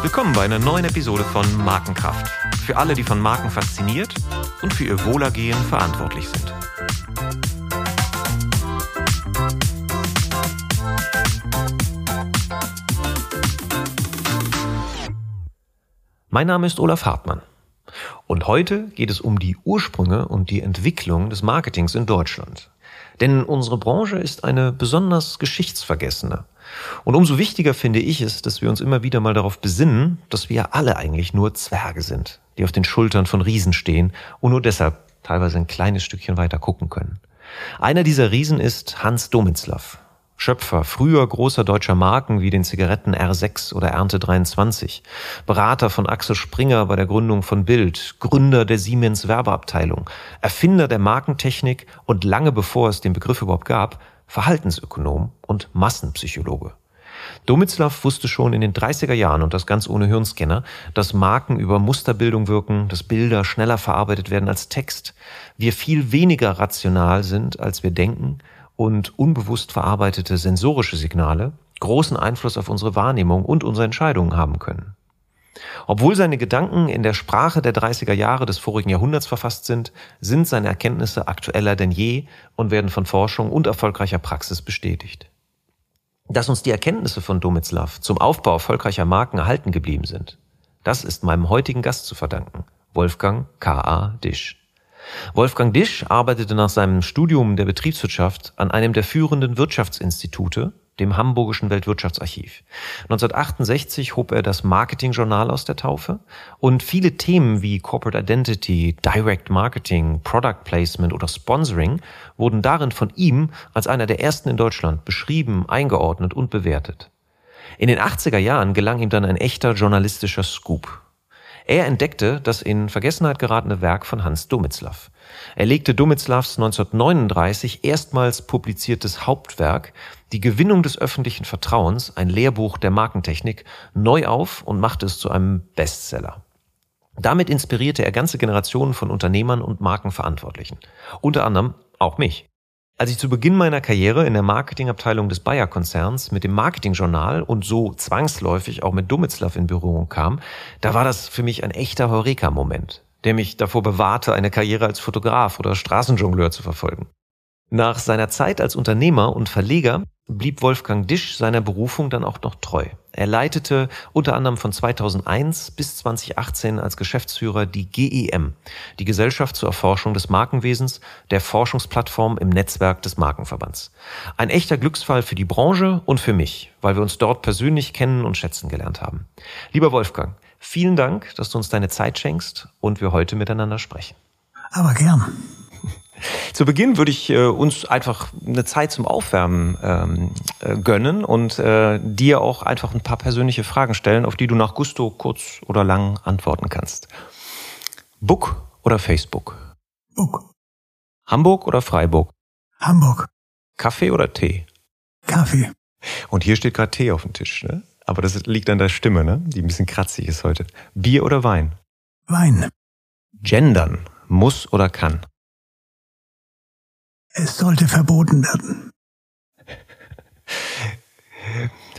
Willkommen bei einer neuen Episode von Markenkraft. Für alle, die von Marken fasziniert und für ihr Wohlergehen verantwortlich sind. Mein Name ist Olaf Hartmann. Und heute geht es um die Ursprünge und die Entwicklung des Marketings in Deutschland. Denn unsere Branche ist eine besonders geschichtsvergessene. Und umso wichtiger finde ich es, dass wir uns immer wieder mal darauf besinnen, dass wir alle eigentlich nur Zwerge sind, die auf den Schultern von Riesen stehen und nur deshalb teilweise ein kleines Stückchen weiter gucken können. Einer dieser Riesen ist Hans Domitzlaff, Schöpfer früher großer deutscher Marken wie den Zigaretten R6 oder Ernte 23, Berater von Axel Springer bei der Gründung von Bild, Gründer der Siemens Werbeabteilung, Erfinder der Markentechnik und lange bevor es den Begriff überhaupt gab, Verhaltensökonom und Massenpsychologe. Domitzlaff wusste schon in den 30er Jahren und das ganz ohne Hirnscanner, dass Marken über Musterbildung wirken, dass Bilder schneller verarbeitet werden als Text, wir viel weniger rational sind, als wir denken und unbewusst verarbeitete sensorische Signale großen Einfluss auf unsere Wahrnehmung und unsere Entscheidungen haben können. Obwohl seine Gedanken in der Sprache der 30er Jahre des vorigen Jahrhunderts verfasst sind, sind seine Erkenntnisse aktueller denn je und werden von Forschung und erfolgreicher Praxis bestätigt. Dass uns die Erkenntnisse von Domitzlav zum Aufbau erfolgreicher Marken erhalten geblieben sind, das ist meinem heutigen Gast zu verdanken, Wolfgang K.A. Disch. Wolfgang Disch arbeitete nach seinem Studium der Betriebswirtschaft an einem der führenden Wirtschaftsinstitute, dem Hamburgischen Weltwirtschaftsarchiv. 1968 hob er das Marketingjournal aus der Taufe und viele Themen wie Corporate Identity, Direct Marketing, Product Placement oder Sponsoring wurden darin von ihm als einer der ersten in Deutschland beschrieben, eingeordnet und bewertet. In den 80er Jahren gelang ihm dann ein echter journalistischer Scoop. Er entdeckte das in Vergessenheit geratene Werk von Hans Domitzlaff. Er legte Domitzlavs 1939 erstmals publiziertes Hauptwerk, Die Gewinnung des öffentlichen Vertrauens, ein Lehrbuch der Markentechnik, neu auf und machte es zu einem Bestseller. Damit inspirierte er ganze Generationen von Unternehmern und Markenverantwortlichen. Unter anderem auch mich. Als ich zu Beginn meiner Karriere in der Marketingabteilung des Bayer-Konzerns mit dem Marketingjournal und so zwangsläufig auch mit Dumitzlaff in Berührung kam, da war das für mich ein echter Heureka-Moment, der mich davor bewahrte, eine Karriere als Fotograf oder Straßenjongleur zu verfolgen. Nach seiner Zeit als Unternehmer und Verleger blieb Wolfgang Disch seiner Berufung dann auch noch treu. Er leitete unter anderem von 2001 bis 2018 als Geschäftsführer die GEM, die Gesellschaft zur Erforschung des Markenwesens, der Forschungsplattform im Netzwerk des Markenverbands. Ein echter Glücksfall für die Branche und für mich, weil wir uns dort persönlich kennen und schätzen gelernt haben. Lieber Wolfgang, vielen Dank, dass du uns deine Zeit schenkst und wir heute miteinander sprechen. Aber gern. Zu Beginn würde ich äh, uns einfach eine Zeit zum Aufwärmen ähm, äh, gönnen und äh, dir auch einfach ein paar persönliche Fragen stellen, auf die du nach Gusto kurz oder lang antworten kannst. Book oder Facebook? Book. Hamburg oder Freiburg? Hamburg. Kaffee oder Tee? Kaffee. Und hier steht gerade Tee auf dem Tisch, ne? Aber das liegt an der Stimme, ne? Die ein bisschen kratzig ist heute. Bier oder Wein? Wein. Gendern. Muss oder kann? Es sollte verboten werden.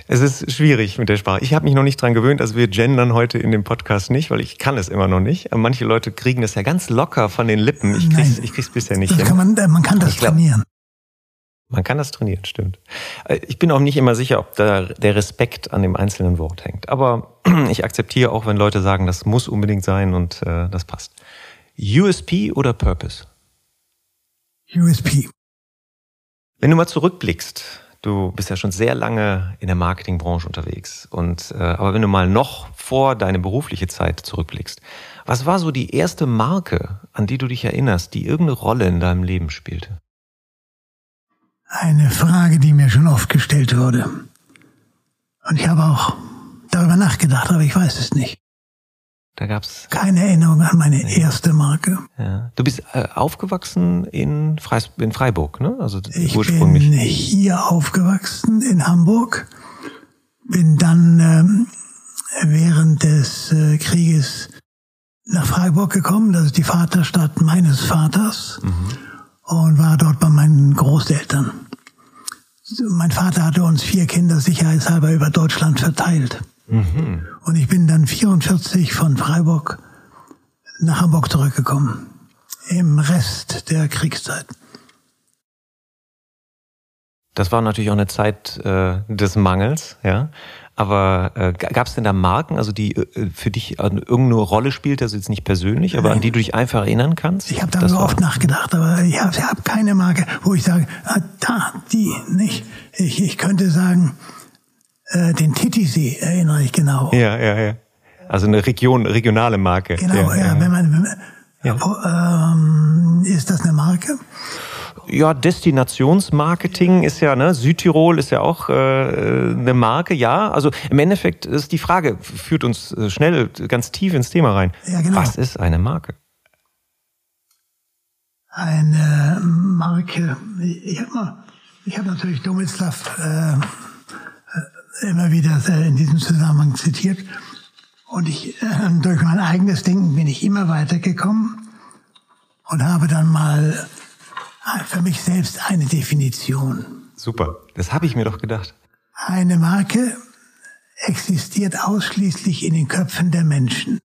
Es ist schwierig mit der Sprache. Ich habe mich noch nicht dran gewöhnt, also wir gendern heute in dem Podcast nicht, weil ich kann es immer noch nicht. Manche Leute kriegen das ja ganz locker von den Lippen. Ich krieg's, ich krieg's bisher nicht Das hin. kann man, äh, man kann das glaub- trainieren. Man kann das trainieren, stimmt. Äh, Ich bin auch nicht immer sicher, ob da der Respekt an dem einzelnen Wort hängt. Aber ich akzeptiere auch, wenn Leute sagen, das muss unbedingt sein und äh, das passt. USP oder Purpose? USP. Wenn du mal zurückblickst, du bist ja schon sehr lange in der Marketingbranche unterwegs. Und äh, aber wenn du mal noch vor deine berufliche Zeit zurückblickst, was war so die erste Marke, an die du dich erinnerst, die irgendeine Rolle in deinem Leben spielte? Eine Frage, die mir schon oft gestellt wurde. Und ich habe auch darüber nachgedacht, aber ich weiß es nicht. Da gab's. Keine Erinnerung an meine erste Marke. Ja. Du bist äh, aufgewachsen in, Freis in Freiburg, ne? Also Ich ursprünglich. bin hier aufgewachsen in Hamburg, bin dann ähm, während des äh, Krieges nach Freiburg gekommen, das ist die Vaterstadt meines Vaters, und war dort bei meinen Großeltern. mein Vater hatte uns vier Kinder sicherheitshalber über Deutschland verteilt. Mhm. Und ich bin dann 44 von Freiburg nach Hamburg zurückgekommen. Im Rest der Kriegszeit. Das war natürlich auch eine Zeit äh, des Mangels, ja. Aber äh, gab es denn da Marken, also die äh, für dich an irgendeine Rolle spielt, also jetzt nicht persönlich, aber an die du dich einfach erinnern kannst? Ich habe darüber oft nachgedacht, aber ich habe hab keine Marke, wo ich sage, ah, da, die, nicht. Ich, ich könnte sagen, äh, den Titisee erinnere ich genau. Ja, ja, ja. Also eine Region, regionale Marke. Genau, ja, ja, ja. wenn man, wenn man ja. ähm, ist das eine Marke? Ja, Destinationsmarketing ist ja, ne, Südtirol ist ja auch äh, eine Marke, ja. Also im Endeffekt ist die Frage, führt uns äh, schnell ganz tief ins Thema rein. Ja, genau. Was ist eine Marke? Eine Marke, ich habe hab natürlich Domislav äh, äh, immer wieder in diesem Zusammenhang zitiert. Und ich, äh, durch mein eigenes Denken bin ich immer weitergekommen und habe dann mal für mich selbst eine Definition. Super, das habe ich mir doch gedacht. Eine Marke existiert ausschließlich in den Köpfen der Menschen.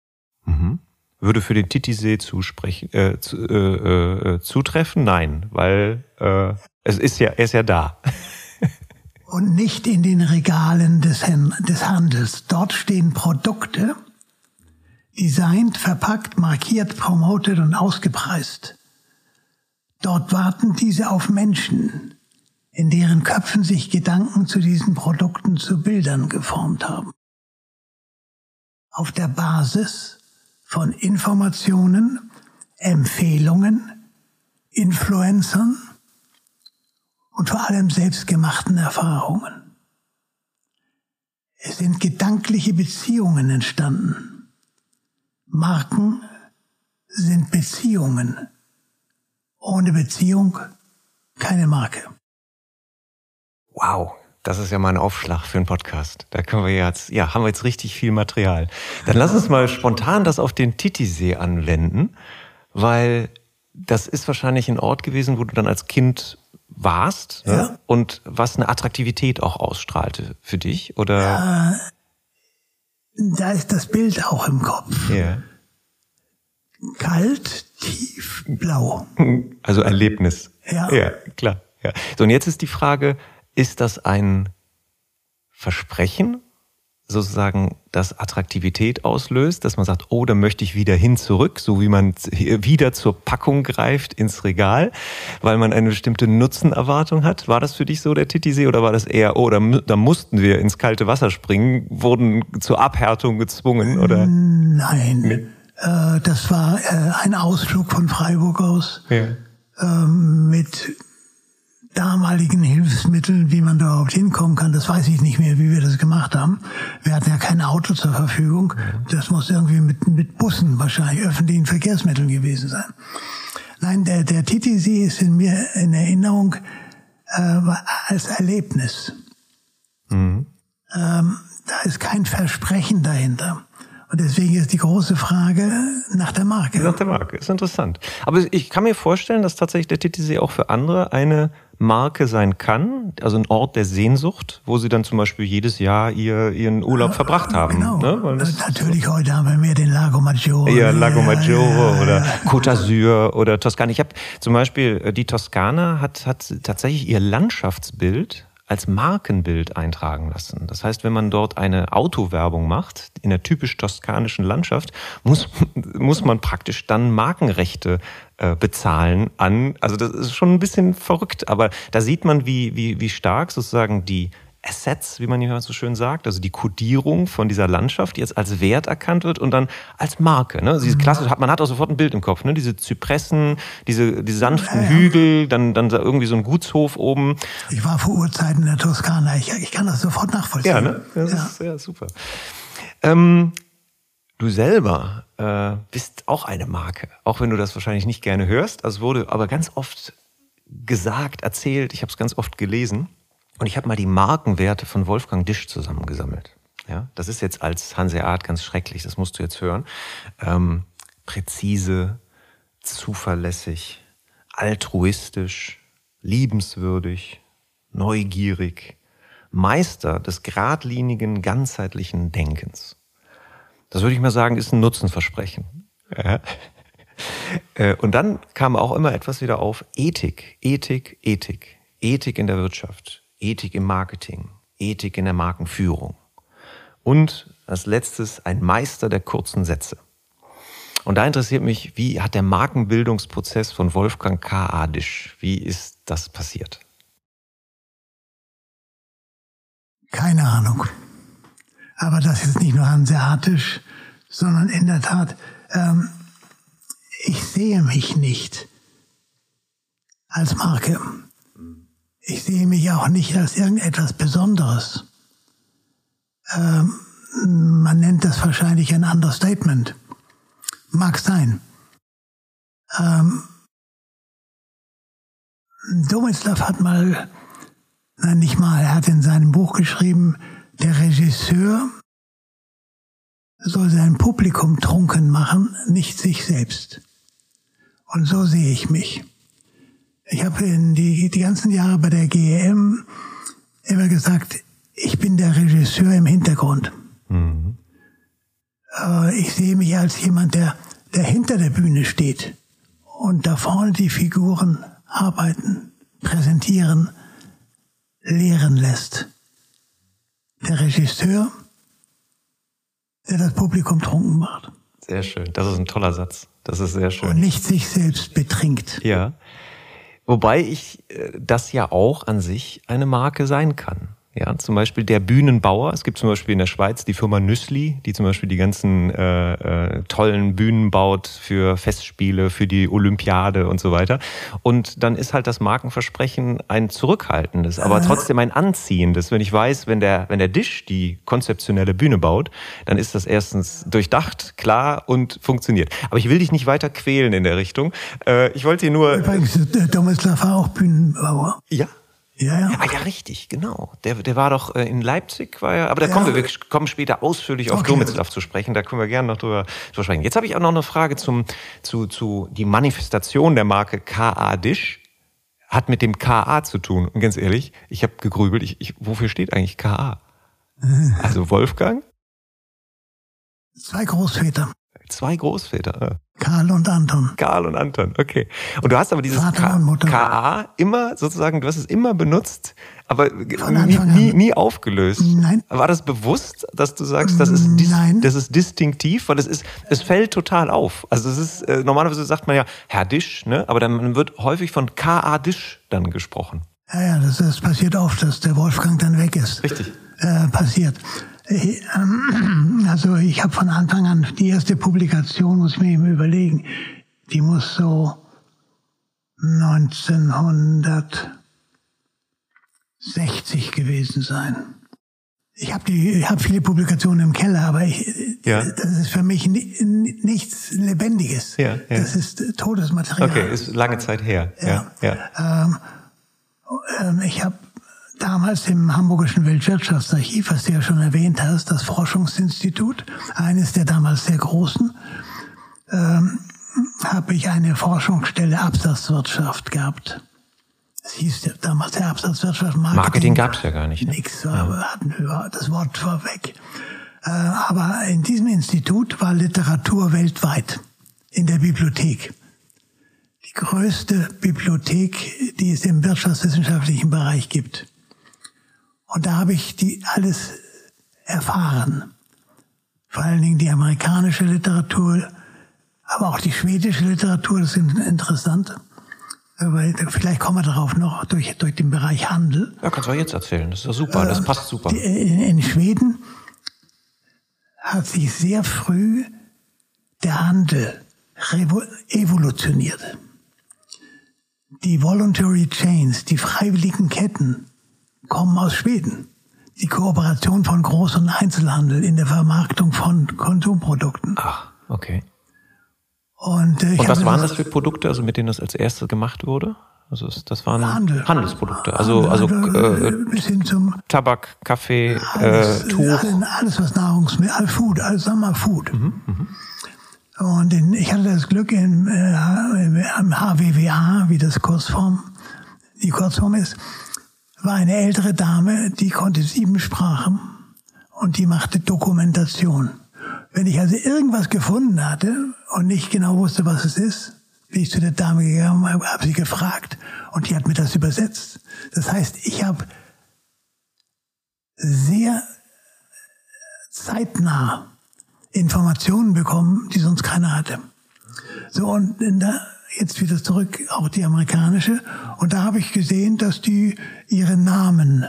Mhm. Würde für den Titisee zusprechen, äh, zu, äh, äh, zutreffen? Nein, weil äh, es ist ja, er ist ja da. Und nicht in den Regalen des, des Handels. Dort stehen Produkte, designt, verpackt, markiert, promotet und ausgepreist. Dort warten diese auf Menschen, in deren Köpfen sich Gedanken zu diesen Produkten zu Bildern geformt haben. Auf der Basis von Informationen, Empfehlungen, Influencern und vor allem selbstgemachten Erfahrungen. Es sind gedankliche Beziehungen entstanden. Marken sind Beziehungen ohne Beziehung keine Marke. Wow, das ist ja mal ein Aufschlag für einen Podcast. Da können wir jetzt, ja, haben wir jetzt richtig viel Material. Dann lass uns mal spontan das auf den Titisee anwenden, weil das ist wahrscheinlich ein Ort gewesen, wo du dann als Kind warst ne? ja. und was eine Attraktivität auch ausstrahlte für dich, oder? Ja, da ist das Bild auch im Kopf. Ja. Kalt, tiefblau. Also Erlebnis. Ja. Ja, klar. Ja. So, und jetzt ist die Frage, ist das ein Versprechen, sozusagen, das Attraktivität auslöst, dass man sagt, oh, da möchte ich wieder hin zurück, so wie man wieder zur Packung greift ins Regal, weil man eine bestimmte Nutzenerwartung hat. War das für dich so der Titisee oder war das eher, oh, da, da mussten wir ins kalte Wasser springen, wurden zur Abhärtung gezwungen oder? Nein. Nee. Äh, das war äh, ein Ausflug von Freiburg aus ja. ähm, mit damaligen Hilfsmitteln, wie man da überhaupt hinkommen kann. Das weiß ich nicht mehr, wie wir das gemacht haben. Wir hatten ja kein Auto zur Verfügung. Das muss irgendwie mit, mit Bussen wahrscheinlich, öffentlichen Verkehrsmitteln gewesen sein. Nein, der, der Titisee ist in mir in Erinnerung äh, als Erlebnis. Mhm. Ähm, da ist kein Versprechen dahinter. Und deswegen ist die große Frage nach der Marke. Nach der Marke, ist interessant. Aber ich kann mir vorstellen, dass tatsächlich der Titisee auch für andere eine Marke sein kann, also ein Ort der Sehnsucht, wo sie dann zum Beispiel jedes Jahr ihr, ihren Urlaub verbracht haben. Genau. Ne? Natürlich, so. heute haben wir mehr den Lago Maggiore. Ja, Lago Maggiore ja, oder Côte d'Azur oder Toskana. Ich habe zum Beispiel, äh, die Toskana hat, hat tatsächlich ihr Landschaftsbild als Markenbild eintragen lassen. Das heißt, wenn man dort eine Autowerbung macht, in der typisch toskanischen Landschaft, muss, muss man praktisch dann Markenrechte äh, bezahlen an. Also das ist schon ein bisschen verrückt, aber da sieht man, wie, wie, wie stark sozusagen die Assets, wie man hier so schön sagt, also die Kodierung von dieser Landschaft, die jetzt als Wert erkannt wird und dann als Marke. Ne? Diese klassisch, hat, man hat auch sofort ein Bild im Kopf, ne? diese Zypressen, diese, diese sanften. Hügel, dann, dann irgendwie so ein Gutshof oben. Ich war vor Urzeiten in der Toskana, ich, ich kann das sofort nachvollziehen. Ja, ne? das ja. ist ja super. Ähm, du selber äh, bist auch eine Marke, auch wenn du das wahrscheinlich nicht gerne hörst. Also wurde aber ganz oft gesagt, erzählt, ich habe es ganz oft gelesen. Und ich habe mal die Markenwerte von Wolfgang Disch zusammengesammelt. Ja, das ist jetzt als Hanseat ganz schrecklich, das musst du jetzt hören. Ähm, präzise, zuverlässig, altruistisch, liebenswürdig, neugierig, Meister des geradlinigen, ganzheitlichen Denkens. Das würde ich mal sagen, ist ein Nutzenversprechen. Ja. Äh, und dann kam auch immer etwas wieder auf Ethik, Ethik, Ethik. Ethik in der Wirtschaft, Ethik im Marketing, Ethik in der Markenführung. Und als letztes ein Meister der kurzen Sätze. Und da interessiert mich, wie hat der Markenbildungsprozess von Wolfgang K. Adisch, wie ist das passiert? Keine Ahnung. Aber das ist nicht nur hanseatisch, sondern in der Tat, ähm, ich sehe mich nicht als Marke. Ich sehe mich auch nicht als irgendetwas Besonderes. Ähm, man nennt das wahrscheinlich ein Understatement. Mag sein. Ähm, Domislav hat mal, nein, nicht mal, er hat in seinem Buch geschrieben, der Regisseur soll sein Publikum trunken machen, nicht sich selbst. Und so sehe ich mich. Ich habe in die, die ganzen Jahre bei der GEM immer gesagt, ich bin der Regisseur im Hintergrund. Mhm. Ich sehe mich als jemand, der, der hinter der Bühne steht und da vorne die Figuren arbeiten, präsentieren, lehren lässt. Der Regisseur, der das Publikum trunken macht. Sehr schön. Das ist ein toller Satz. Das ist sehr schön. Und nicht sich selbst betrinkt. Ja. Wobei ich äh, das ja auch an sich eine Marke sein kann. Ja, zum Beispiel der Bühnenbauer. Es gibt zum Beispiel in der Schweiz die Firma Nüssli, die zum Beispiel die ganzen äh, äh, tollen Bühnen baut für Festspiele, für die Olympiade und so weiter. Und dann ist halt das Markenversprechen ein zurückhaltendes, aber trotzdem ein anziehendes. Wenn ich weiß, wenn der, wenn der Dish die konzeptionelle Bühne baut, dann ist das erstens durchdacht, klar und funktioniert. Aber ich will dich nicht weiter quälen in der Richtung. Äh, ich wollte dir nur. Übrigens, der Domislav war auch Bühnenbauer. Ja. Ja, ja. Ah ja, richtig, genau. Der, der war doch äh, in Leipzig, war ja, aber da ja. kommen wir, wir kommen später ausführlich auf okay. Domitzlav zu sprechen, da können wir gerne noch drüber, drüber sprechen. Jetzt habe ich auch noch eine Frage zum, zu, zu die Manifestation der Marke KA Dish. Hat mit dem KA zu tun. Und ganz ehrlich, ich habe gegrübelt, ich, ich, wofür steht eigentlich KA? Also Wolfgang? Zwei Großväter. Zwei Großväter. Karl und Anton. Karl und Anton, okay. Und du hast aber dieses KA immer sozusagen, du hast es immer benutzt, aber nie, nie, nie, aufgelöst. Nein. War das bewusst, dass du sagst, das ist, dis, das ist distinktiv? Weil es ist, es fällt total auf. Also es ist, äh, normalerweise sagt man ja Herr Disch, ne? aber dann wird häufig von KA Disch dann gesprochen. Ja, ja, das, das passiert oft, dass der Wolfgang dann weg ist. Richtig. Äh, passiert. Ähm, also ich habe von Anfang an die erste Publikation, muss ich mir eben überlegen, die muss so 1960 gewesen sein. Ich habe die, ich habe viele Publikationen im Keller, aber ich, ja. das ist für mich nichts Lebendiges. Ja, ja. Das ist Todesmaterial. Okay, ist lange Zeit her. Ja. ja. Ähm, ähm, ich habe damals im Hamburgischen Weltwirtschaftsarchiv, was du ja schon erwähnt hast, das Forschungsinstitut, eines der damals sehr großen, ähm, habe ich eine Forschungsstelle Absatzwirtschaft gehabt. Es hieß ja damals der Absatzwirtschaft Marketing. Marketing gab es ja gar nicht. Ne? Nix, ja. aber hatten wir, das Wort war weg. Äh, aber in diesem Institut war Literatur weltweit in der Bibliothek. Die größte Bibliothek, die es im wirtschaftswissenschaftlichen Bereich gibt. Und da habe ich die alles erfahren. Vor allen Dingen die amerikanische Literatur, aber auch die schwedische Literatur, das ist interessant. Vielleicht kommen wir darauf noch durch, durch den Bereich Handel. Ja, kannst du jetzt erzählen. Das ist ja super, das passt super. In, in Schweden hat sich sehr früh der Handel evolutioniert. Die Voluntary Chains, die freiwilligen Ketten, kommen aus Schweden. Die Kooperation von Groß- und Einzelhandel in der Vermarktung von Konsumprodukten. Ach, okay. Und, äh, und was waren das für Produkte, also mit denen das als erstes gemacht wurde? Also das waren Handel. Handelsprodukte, also also äh, bis hin zum Tabak, Kaffee, alles, äh, Tuch, alles was Nahrungsmittel, all Food, alles wir Food. Mhm, mh. Und in, ich hatte das Glück im, äh, im HWWA, wie das Kurzform, die Kurzform ist, war eine ältere Dame, die konnte sieben Sprachen und die machte Dokumentation. Wenn ich also irgendwas gefunden hatte und nicht genau wusste, was es ist, bin ich zu der Dame gegangen, habe hab sie gefragt und die hat mir das übersetzt. Das heißt, ich habe sehr zeitnah Informationen bekommen, die sonst keiner hatte. So, und da, jetzt wieder zurück, auch die amerikanische. Und da habe ich gesehen, dass die ihre Namen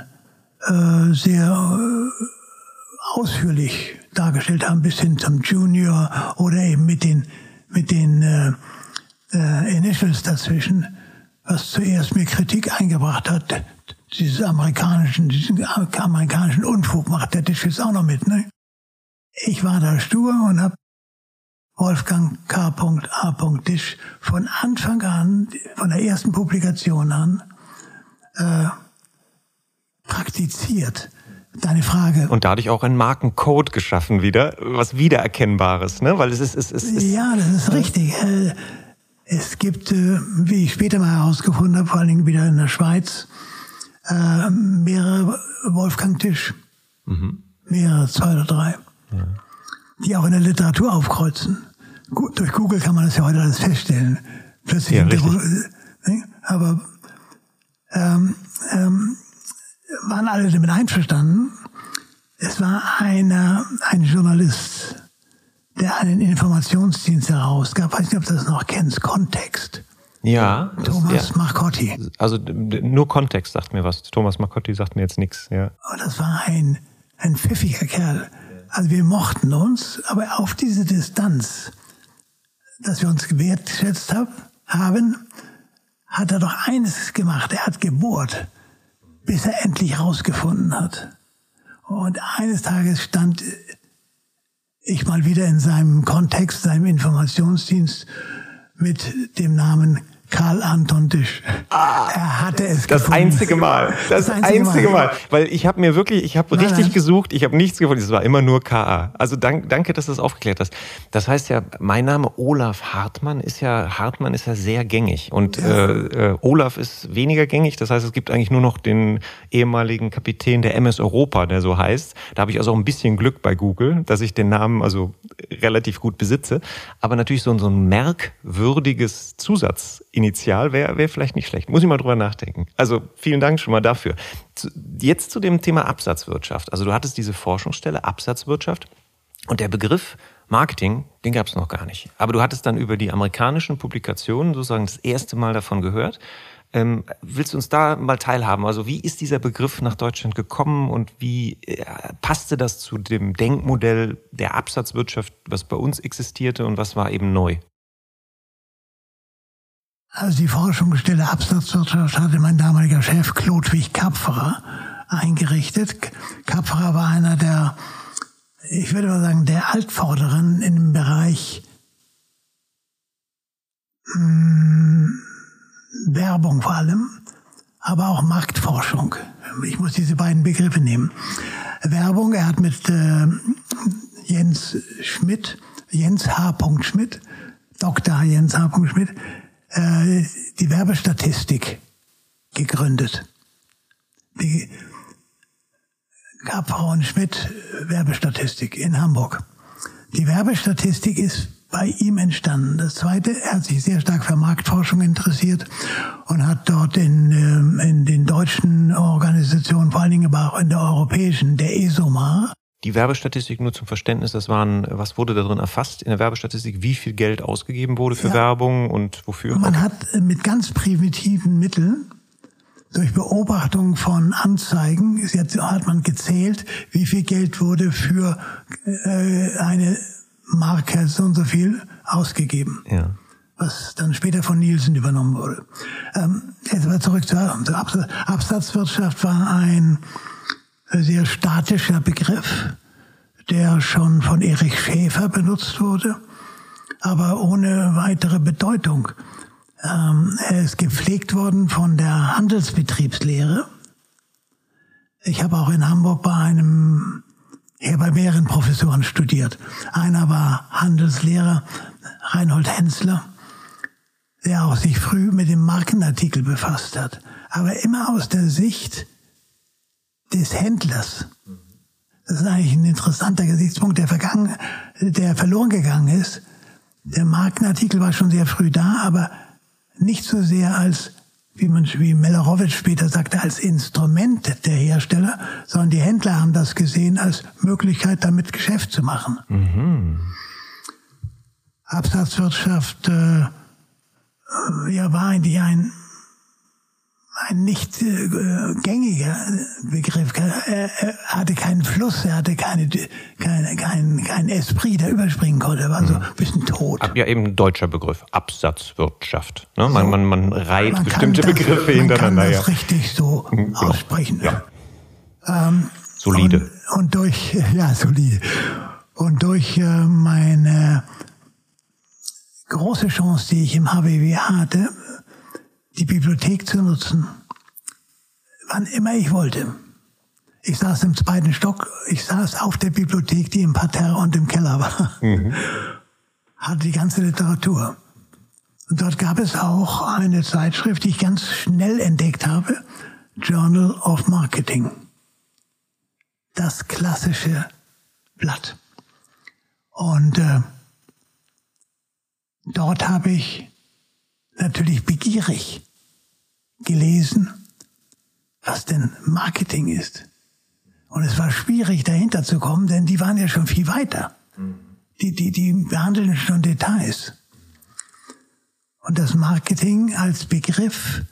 äh, sehr äh, ausführlich dargestellt haben, bis hin zum Junior oder eben mit den, mit den äh, äh, Initials dazwischen, was zuerst mir Kritik eingebracht hat. Dieses amerikanischen, diesen amerikanischen Unfug macht der Tisch jetzt auch noch mit, ne? Ich war da stur und habe Wolfgang K.A. Disch von Anfang an, von der ersten Publikation an, äh, praktiziert. Deine Frage. Und dadurch auch einen Markencode geschaffen wieder, was Wiedererkennbares, ne? Weil es ist, es ist, es ist Ja, das ist richtig. Äh, es gibt, äh, wie ich später mal herausgefunden habe, vor allen Dingen wieder in der Schweiz, äh, mehrere Wolfgang Tisch. Mhm. Mehrere, zwei oder drei. Ja. Die auch in der Literatur aufkreuzen. Durch Google kann man das ja heute alles feststellen. Plötzlich ja, ne? aber ähm, ähm, waren alle damit einverstanden. Es war einer, ein Journalist, der einen Informationsdienst herausgab. Weiß nicht, ob du das noch kennst. Kontext. Ja. Thomas ja. Marcotti. Also nur Kontext sagt mir was. Thomas Marcotti sagt mir jetzt nichts. Ja. Und das war ein, ein pfiffiger Kerl. Also wir mochten uns, aber auf diese Distanz dass wir uns gewertschätzt haben, hat er doch eines gemacht. Er hat gebohrt, bis er endlich rausgefunden hat. Und eines Tages stand ich mal wieder in seinem Kontext, seinem Informationsdienst mit dem Namen Karl Anton Tisch. Ah, er hatte es Das gefunden. einzige Mal. Das, das einzige, einzige Mal. Mal. Weil ich habe mir wirklich, ich habe richtig nein. gesucht, ich habe nichts gefunden. Es war immer nur KA. Also dank, danke, dass du das aufgeklärt hast. Das heißt ja, mein Name Olaf Hartmann ist ja, Hartmann ist ja sehr gängig. Und ja. äh, äh, Olaf ist weniger gängig. Das heißt, es gibt eigentlich nur noch den ehemaligen Kapitän der MS Europa, der so heißt. Da habe ich also auch ein bisschen Glück bei Google, dass ich den Namen also relativ gut besitze. Aber natürlich so, so ein merkwürdiges Zusatz Initial wäre wär vielleicht nicht schlecht. Muss ich mal drüber nachdenken. Also vielen Dank schon mal dafür. Jetzt zu dem Thema Absatzwirtschaft. Also du hattest diese Forschungsstelle Absatzwirtschaft und der Begriff Marketing, den gab es noch gar nicht. Aber du hattest dann über die amerikanischen Publikationen sozusagen das erste Mal davon gehört. Ähm, willst du uns da mal teilhaben? Also wie ist dieser Begriff nach Deutschland gekommen und wie äh, passte das zu dem Denkmodell der Absatzwirtschaft, was bei uns existierte und was war eben neu? Also die Forschungsstelle Absatzwirtschaft hatte mein damaliger Chef Klodwig Kapferer eingerichtet. Kapferer war einer der, ich würde mal sagen, der Altvorderen im Bereich mh, hm, Werbung vor allem, aber auch Marktforschung. Ich muss diese beiden Begriffe nehmen. Werbung, er hat mit äh, Jens Schmidt, Jens H. Schmidt, Dr. Jens H. Schmidt, äh, die Werbestatistik gegründet. Die und Schmidt Werbestatistik in Hamburg. Die Werbestatistik ist bei ihm entstanden. Das Zweite, er hat sich sehr stark für Marktforschung interessiert und hat dort in, ähm, in den deutschen Organisationen, vor allen Dingen aber auch in der europäischen, der ESOMAR, die Werbestatistik nur zum Verständnis, das waren, was wurde da drin erfasst in der Werbestatistik, wie viel Geld ausgegeben wurde für ja. Werbung und wofür? Man okay. hat äh, mit ganz primitiven Mitteln durch Beobachtung von Anzeigen hat man gezählt, wie viel Geld wurde für äh, eine Marke so und so viel ausgegeben. Ja. Was dann später von Nielsen übernommen wurde. Ähm, jetzt aber zurück zur Absatzwirtschaft war ein sehr statischer Begriff, der schon von Erich Schäfer benutzt wurde, aber ohne weitere Bedeutung. Ähm, er ist gepflegt worden von der Handelsbetriebslehre. Ich habe auch in Hamburg bei einem, ja, bei mehreren Professoren studiert. Einer war Handelslehrer, Reinhold Hensler, der auch sich früh mit dem Markenartikel befasst hat, aber immer aus der Sicht des Händlers. Das ist eigentlich ein interessanter Gesichtspunkt, der, vergangen, der verloren gegangen ist. Der Markenartikel war schon sehr früh da, aber nicht so sehr als, wie man, wie Melerowitsch später sagte, als Instrument der Hersteller, sondern die Händler haben das gesehen als Möglichkeit, damit Geschäft zu machen. Mhm. Absatzwirtschaft äh, ja, war eigentlich ein ein nicht äh, gängiger Begriff. Er, er, hatte keinen Fluss, er hatte keine, keine, kein, kein Esprit, der überspringen konnte. Er war so ein bisschen tot. Ja, eben ein deutscher Begriff, Absatzwirtschaft. Ne? Man, so, man, man reiht man bestimmte das, Begriffe hintereinander. Man kann das ja. richtig so hm, ja. aussprechen. Ja. Ähm, solide. Und, und, durch, ja, solide. Und durch äh, meine große Chance, die ich im HWW hatte, die Bibliothek zu nutzen, wann immer ich wollte. Ich saß im zweiten Stock, ich saß auf der Bibliothek, die im Parterre und im Keller war. Mhm. Hatte die ganze Literatur. Und dort gab es auch eine Zeitschrift, die ich ganz schnell entdeckt habe, Journal of Marketing. Das klassische Blatt. Und äh, dort habe ich natürlich begierig gelesen, was denn Marketing ist. Und es war schwierig, dahinter zu kommen, denn die waren ja schon viel weiter. Die, die, die behandeln schon Details. Und das Marketing als Begriff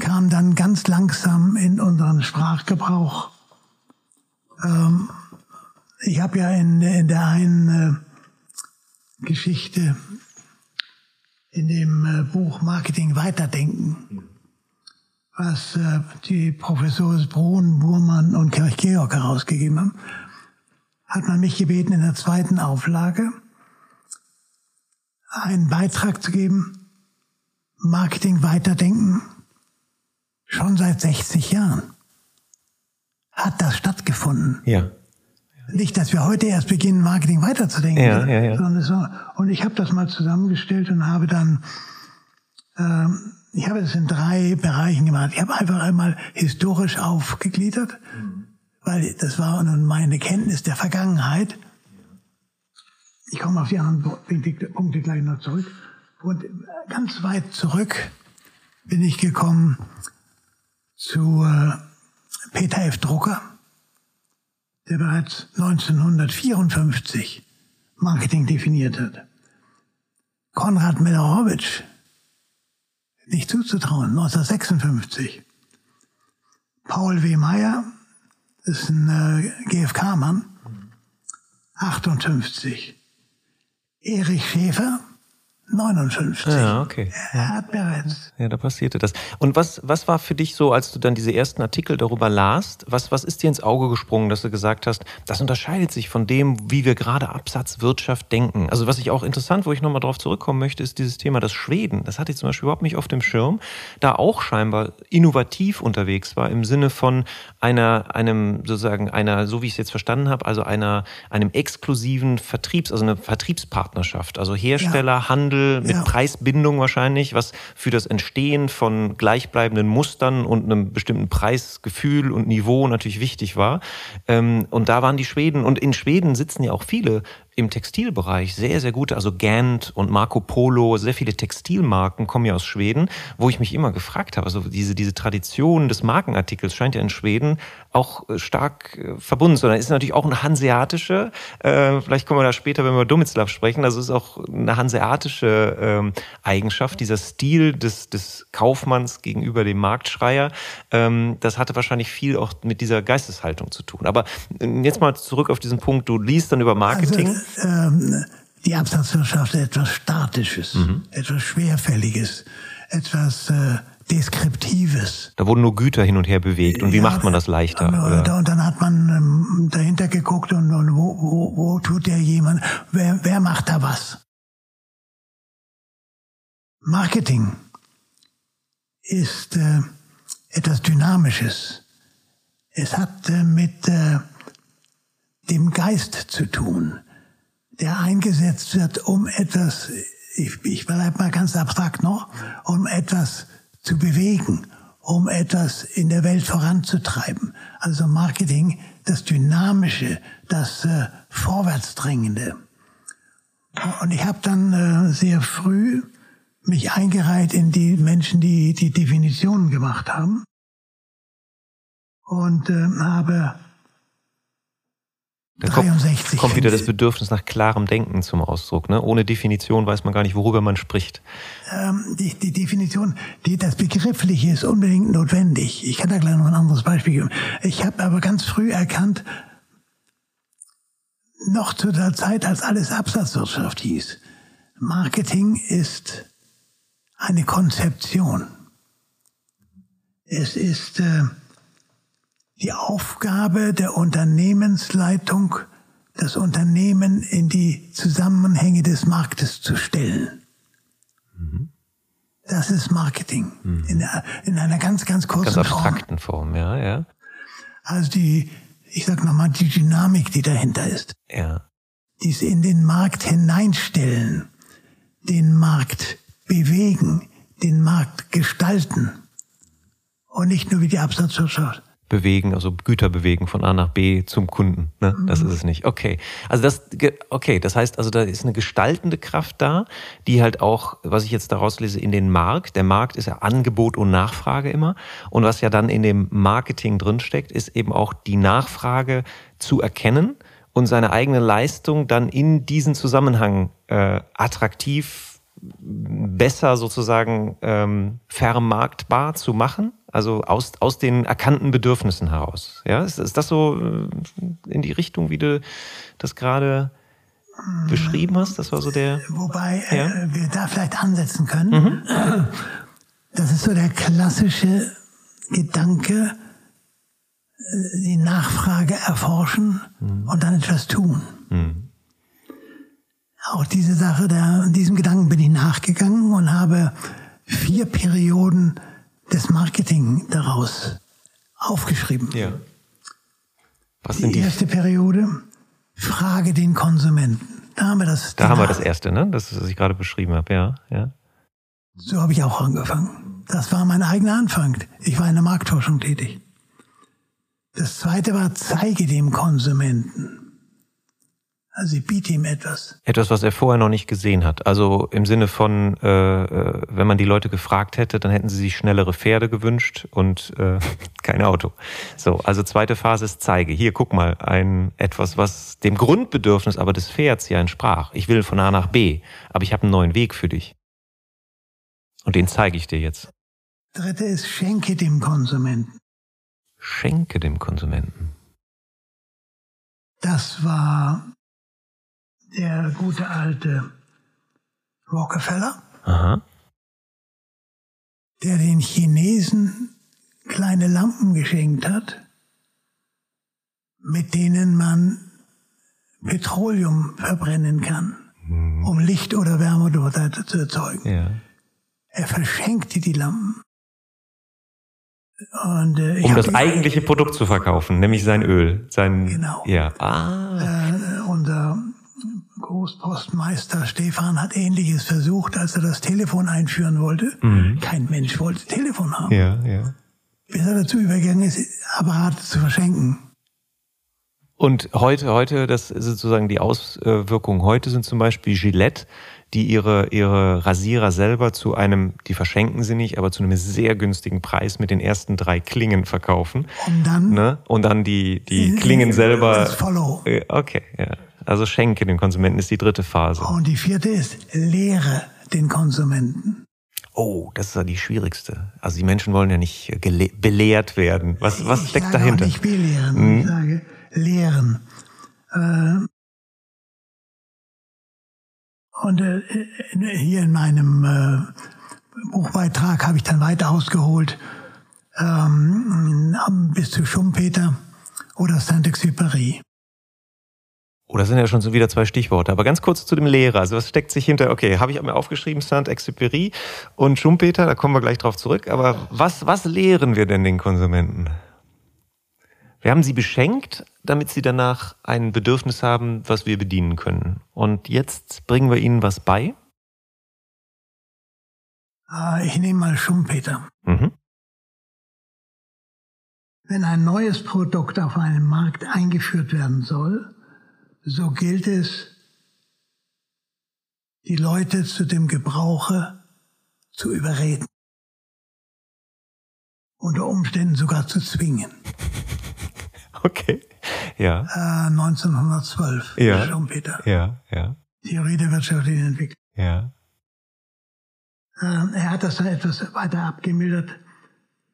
kam dann ganz langsam in unseren Sprachgebrauch. Ähm, ich habe ja in, in der einen äh, Geschichte, in dem äh, Buch Marketing weiterdenken, was äh, die Professoren Brun, Burmann und Kirch-Georg herausgegeben haben, hat man mich gebeten, in der zweiten Auflage einen Beitrag zu geben, Marketing weiterdenken, schon seit 60 Jahren hat das stattgefunden. Ja. Nicht, dass wir heute erst beginnen, Marketing weiterzudenken. Ja, ja, ja. Sondern so, und ich habe das mal zusammengestellt und habe dann ähm, ich habe es in drei Bereichen gemacht. Ich habe einfach einmal historisch aufgegliedert, weil das war nun meine Kenntnis der Vergangenheit. Ich komme auf die anderen Punkte gleich noch zurück. Und ganz weit zurück bin ich gekommen zu äh, Peter F. Drucker, der bereits 1954 Marketing definiert hat. Konrad Mellerowitsch, nicht zuzutrauen, 1956. Paul W. Meyer ist ein äh, GfK-Mann, 58. Erich Schäfer, 59. Ja, okay. Er hat bereits. Ja, da passierte das. Und was, was war für dich so, als du dann diese ersten Artikel darüber lasst, was, was ist dir ins Auge gesprungen, dass du gesagt hast, das unterscheidet sich von dem, wie wir gerade Absatzwirtschaft denken? Also was ich auch interessant, wo ich nochmal drauf zurückkommen möchte, ist dieses Thema, dass Schweden, das hatte ich zum Beispiel überhaupt nicht auf dem Schirm, da auch scheinbar innovativ unterwegs war, im Sinne von einer, einem, sozusagen, einer, so wie ich es jetzt verstanden habe, also einer, einem exklusiven Vertriebs, also eine Vertriebspartnerschaft, also Hersteller, ja. Handel, mit ja. Preisbindung wahrscheinlich, was für das Entstehen von gleichbleibenden Mustern und einem bestimmten Preisgefühl und Niveau natürlich wichtig war. Ähm, und da waren die Schweden, und in Schweden sitzen ja auch viele im Textilbereich sehr, sehr gute, also Gant und Marco Polo, sehr viele Textilmarken kommen ja aus Schweden, wo ich mich immer gefragt habe, also diese, diese Tradition des Markenartikels scheint ja in Schweden auch äh, stark äh, verbunden zu sein. Ist natürlich auch eine hanseatische, äh, vielleicht kommen wir da später, wenn wir über Domitzlav sprechen, also ist auch eine hanseatische ähm, Eigenschaft, dieser Stil des, des Kaufmanns gegenüber dem Marktschreier, ähm, das hatte wahrscheinlich viel auch mit dieser Geisteshaltung zu tun. Aber äh, jetzt mal zurück auf diesen Punkt, du liest dann über Marketing. Also, ähm, die Absatzwirtschaft etwas Statisches, mhm. etwas Schwerfälliges, etwas äh, Deskriptives. Da wurden nur Güter hin und her bewegt. Und wie ja, macht man das leichter? Und, und dann hat man ähm, dahinter geguckt und, und wo, wo, wo tut der jemand, wer, wer macht da was? Marketing ist äh, etwas Dynamisches. Es hat äh, mit äh, dem Geist zu tun der eingesetzt wird, um etwas, ich, ich bleibe mal ganz abstrakt noch, um etwas zu bewegen, um etwas in der Welt voranzutreiben. Also Marketing, das Dynamische, das äh, Vorwärtsdrängende. Und ich habe dann äh, sehr früh mich eingereiht in die Menschen, die die Definitionen gemacht haben und äh, habe da 63 kommt, wieder das Bedürfnis nach klarem Denken zum Ausdruck. Ne? Ohne Definition weiß man gar nicht, worüber man spricht. Ähm, die, die Definition, die, das Begriffliche ist unbedingt notwendig. Ich kann da gleich noch ein anderes Beispiel geben. Ich habe aber ganz früh erkannt, noch zu der Zeit, als alles Absatzwirtschaft hieß, Marketing ist eine Konzeption. Es ist äh, die Aufgabe der Unternehmensleitung, das Unternehmen in die Zusammenhänge des Marktes zu stellen. Mhm. Das ist Marketing mhm. in, in, einer ganz, ganz kurzen ganz abstrakten Form. Form, ja, ja. Also die, ich sag nochmal, die Dynamik, die dahinter ist. Ja. Dies in den Markt hineinstellen, den Markt bewegen, den Markt gestalten und nicht nur wie die Absatzwirtschaft bewegen, also Güter bewegen von A nach B zum Kunden. Ne? Das mhm. ist es nicht. Okay. Also das, okay, das heißt also, da ist eine gestaltende Kraft da, die halt auch, was ich jetzt daraus lese, in den Markt. Der Markt ist ja Angebot und Nachfrage immer. Und was ja dann in dem Marketing drinsteckt, ist eben auch die Nachfrage zu erkennen und seine eigene Leistung dann in diesen Zusammenhang äh, attraktiv besser sozusagen ähm, vermarktbar zu machen also aus, aus den erkannten Bedürfnissen heraus. Ja, ist, ist das so äh, in die Richtung, wie du das gerade beschrieben hast? Das war so der. Wobei äh, ja? äh, wir da vielleicht ansetzen können. Mhm. Das ist so der klassische Gedanke, äh, die Nachfrage erforschen mhm. und dann etwas tun. Mhm. Auch diese Sache, da, diesem Gedanken bin ich nachgegangen und habe vier Perioden das Marketing daraus aufgeschrieben. Ja. Was die, die erste Periode, frage den Konsumenten. Da haben wir das. Da haben wir das erste, ne? Das, was ich gerade beschrieben habe, ja. ja. So habe ich auch angefangen. Das war mein eigener Anfang. Ich war in der Marktforschung tätig. Das zweite war, zeige dem Konsumenten. Also ich biete ihm etwas. Etwas, was er vorher noch nicht gesehen hat. Also im Sinne von, äh, äh, wenn man die Leute gefragt hätte, dann hätten sie sich schnellere Pferde gewünscht und äh, kein Auto. So, also zweite Phase ist zeige. Hier, guck mal, ein etwas, was dem Grundbedürfnis aber des Pferds ja entsprach. Ich will von A nach B, aber ich habe einen neuen Weg für dich. Und den zeige ich dir jetzt. Dritte ist, schenke dem Konsumenten. Schenke dem Konsumenten. Das war der gute alte Rockefeller, Aha. der den Chinesen kleine Lampen geschenkt hat, mit denen man Petroleum verbrennen kann, hm. um Licht oder Wärme dort zu erzeugen. Ja. Er verschenkte die Lampen. Und, äh, um das eigentliche Produkt zu verkaufen, nämlich sein Öl. Sein, genau. Ja. Ah. Äh, unser Großpostmeister Stefan hat Ähnliches versucht, als er das Telefon einführen wollte. Mhm. Kein Mensch wollte Telefon haben. Ja, ja. Bis er dazu übergegangen ist, Apparate zu verschenken. Und heute, heute, das ist sozusagen die Auswirkungen. Heute sind zum Beispiel Gillette, die ihre, ihre Rasierer selber zu einem, die verschenken sie nicht, aber zu einem sehr günstigen Preis mit den ersten drei Klingen verkaufen. Und dann? Ne? Und dann die, die Klingen selber. Follow. Okay, ja. Also schenke den Konsumenten ist die dritte Phase. Und die vierte ist, lehre den Konsumenten. Oh, das ist ja die schwierigste. Also die Menschen wollen ja nicht belehrt werden. Was, was ich steckt dahinter? Nicht belehren, hm? ich sage lehren. Äh, und äh, hier in meinem äh, Buchbeitrag habe ich dann weiter ausgeholt ähm, bis zu Schumpeter oder Saint-Exupéry. Oh, das sind ja schon so wieder zwei Stichworte. Aber ganz kurz zu dem Lehrer. Also was steckt sich hinter, okay, habe ich mir aufgeschrieben, Saint-Exupéry und Schumpeter, da kommen wir gleich drauf zurück. Aber was, was lehren wir denn den Konsumenten? Wir haben sie beschenkt, damit sie danach ein Bedürfnis haben, was wir bedienen können. Und jetzt bringen wir ihnen was bei? Ah, ich nehme mal Schumpeter. Mhm. wenn ein neues Produkt auf einen Markt eingeführt werden soll, so gilt es, die Leute zu dem Gebrauche zu überreden. Unter Umständen sogar zu zwingen. Okay. Ja. Äh, 1912. Ja. Schumpeter. Ja, ja. Theorie der wirtschaftlichen Entwicklung. Ja. Äh, er hat das dann etwas weiter abgemildert.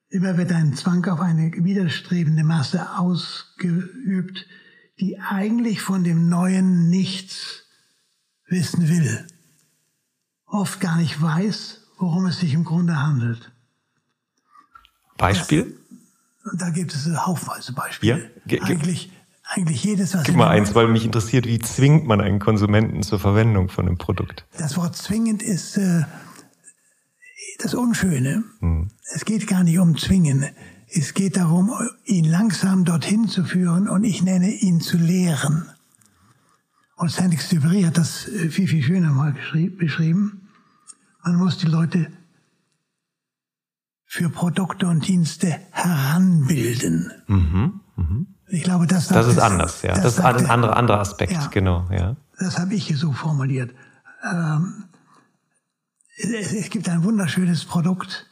Immer wird ein Zwang auf eine widerstrebende Masse ausgeübt, die eigentlich von dem Neuen nichts wissen will. Oft gar nicht weiß, worum es sich im Grunde handelt. Beispiel? Und da gibt es haufenweise Beispiele. Ja, eigentlich, eigentlich jedes, was Gib mal eins, weil mich interessiert, wie zwingt man einen Konsumenten zur Verwendung von einem Produkt? Das Wort zwingend ist äh, das Unschöne. Hm. Es geht gar nicht um zwingen. Es geht darum, ihn langsam dorthin zu führen und ich nenne ihn zu lehren. Und Saint-Exupéry hat das äh, viel, viel schöner mal beschrieben. Man muss die Leute für Produkte und Dienste heranbilden. Mhm, mh. Ich glaube, das, das ist das, anders, ja. Das, das ist ein anderer, anderer Aspekt, ja, genau, ja. Das habe ich hier so formuliert. Ähm, es, es gibt ein wunderschönes Produkt,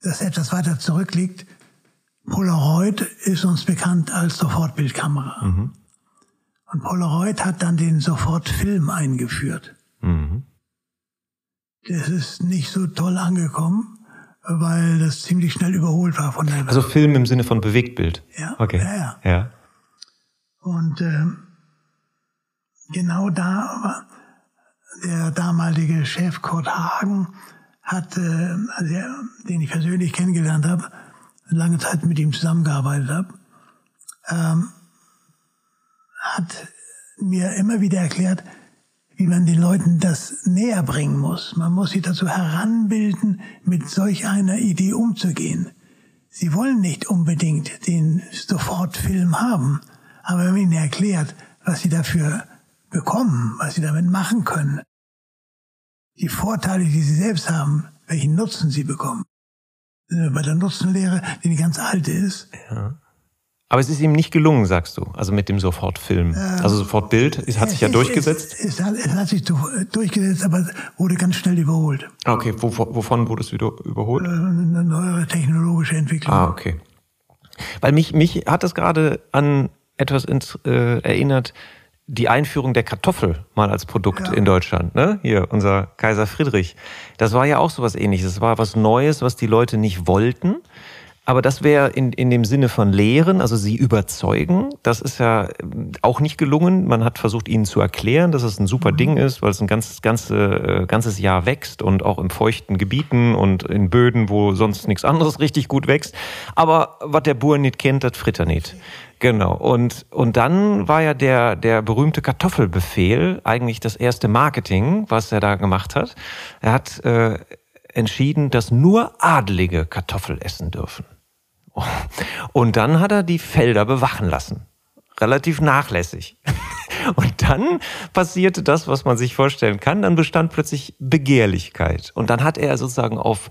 das etwas weiter zurückliegt. Polaroid ist uns bekannt als Sofortbildkamera. Mhm. Und Polaroid hat dann den Sofortfilm eingeführt. Das ist nicht so toll angekommen, weil das ziemlich schnell überholt war von der Also Film im Sinne von Bewegtbild. Ja. Okay. Ja. ja. ja. Und äh, genau da war der damalige Chef Kurt Hagen hat, äh, also der, den ich persönlich kennengelernt habe, lange Zeit mit ihm zusammengearbeitet habe, ähm, hat mir immer wieder erklärt, wie man den Leuten das näher bringen muss. Man muss sie dazu heranbilden, mit solch einer Idee umzugehen. Sie wollen nicht unbedingt den Sofortfilm haben, aber wenn man ihnen erklärt, was sie dafür bekommen, was sie damit machen können, die Vorteile, die sie selbst haben, welchen Nutzen sie bekommen. Bei der Nutzenlehre, die ganz alte ist. Ja. Aber es ist ihm nicht gelungen, sagst du, also mit dem Sofortfilm. Ähm, also Sofortbild, es hat sich ja durchgesetzt. Es, es, hat, es, hat, sich durchgesetzt, aber wurde ganz schnell überholt. Okay, wovon wurde es wieder überholt? Äh, eine neuere technologische Entwicklung. Ah, okay. Weil mich, mich hat das gerade an etwas ins, äh, erinnert, die Einführung der Kartoffel mal als Produkt ja. in Deutschland. Ne? Hier, unser Kaiser Friedrich. Das war ja auch so was ähnliches. Das war was Neues, was die Leute nicht wollten. Aber das wäre in, in dem Sinne von lehren, also sie überzeugen. Das ist ja ähm, auch nicht gelungen. Man hat versucht, ihnen zu erklären, dass es ein super mhm. Ding ist, weil es ein ganz, ganze, äh, ganzes Jahr wächst und auch in feuchten Gebieten und in Böden, wo sonst nichts anderes richtig gut wächst. Aber was der Bauer nicht kennt, das fritter nicht. Genau. Und, und dann war ja der, der berühmte Kartoffelbefehl eigentlich das erste Marketing, was er da gemacht hat. Er hat äh, entschieden, dass nur Adlige Kartoffel essen dürfen. Und dann hat er die Felder bewachen lassen. Relativ nachlässig. Und dann passierte das, was man sich vorstellen kann. Dann bestand plötzlich Begehrlichkeit. Und dann hat er sozusagen auf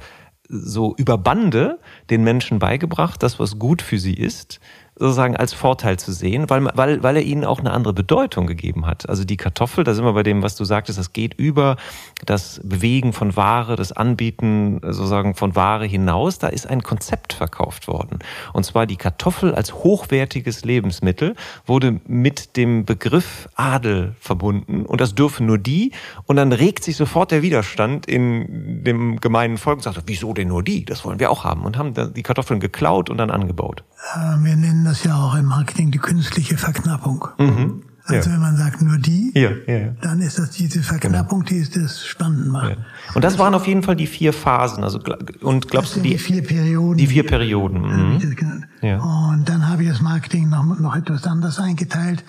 so über Bande den Menschen beigebracht, das, was gut für sie ist, sozusagen als Vorteil zu sehen, weil, weil, weil er ihnen auch eine andere Bedeutung gegeben hat. Also die Kartoffel, da sind wir bei dem, was du sagtest, das geht über das Bewegen von Ware, das Anbieten sozusagen von Ware hinaus. Da ist ein Konzept verkauft worden. Und zwar die Kartoffel als hochwertiges Lebensmittel wurde mit dem Begriff Adel verbunden und das dürfen nur die. Und dann regt sich sofort der Widerstand in dem gemeinen Volk und sagt, wieso denn nur die? Das wollen wir auch haben und haben die Kartoffeln geklaut und dann angebaut. Äh, wir nennen das ja auch im Marketing die künstliche Verknappung. Mhm. Also ja. wenn man sagt nur die, ja, ja, dann ist das diese Verknappung, genau. die das spannend macht. Und das waren auf jeden Fall die vier Phasen. Also und glaubst du die, die, vier Perioden? Die vier Perioden. Mhm. Ja. Und dann habe ich das Marketing noch, noch etwas anders eingeteilt.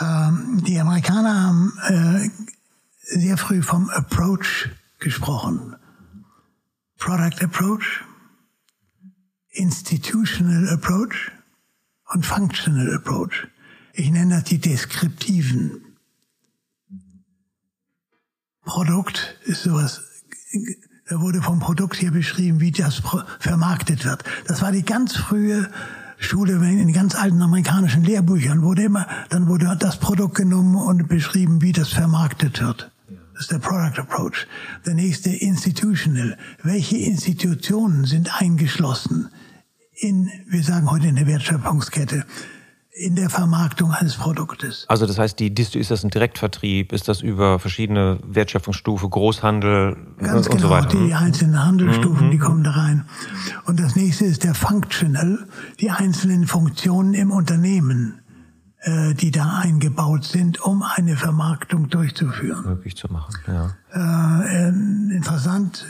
Ähm, die Amerikaner haben äh, sehr früh vom Approach gesprochen. Product Approach, Institutional Approach und Functional Approach. Ich nenne das die deskriptiven. Produkt ist sowas Da wurde vom Produkt hier beschrieben, wie das vermarktet wird. Das war die ganz frühe Schule, in ganz alten amerikanischen Lehrbüchern wurde immer, dann wurde das Produkt genommen und beschrieben, wie das vermarktet wird. Das ist der Product Approach. Der nächste Institutional. Welche Institutionen sind eingeschlossen in, wir sagen heute in der Wertschöpfungskette? in der Vermarktung eines Produktes. Also das heißt, die, ist das ein Direktvertrieb? Ist das über verschiedene Wertschöpfungsstufen, Großhandel Ganz und genau, so weiter? die mhm. einzelnen Handelsstufen, mhm. die kommen da rein. Und das nächste ist der Functional, die einzelnen Funktionen im Unternehmen, äh, die da eingebaut sind, um eine Vermarktung durchzuführen. Möglich zu machen, ja. Äh, interessant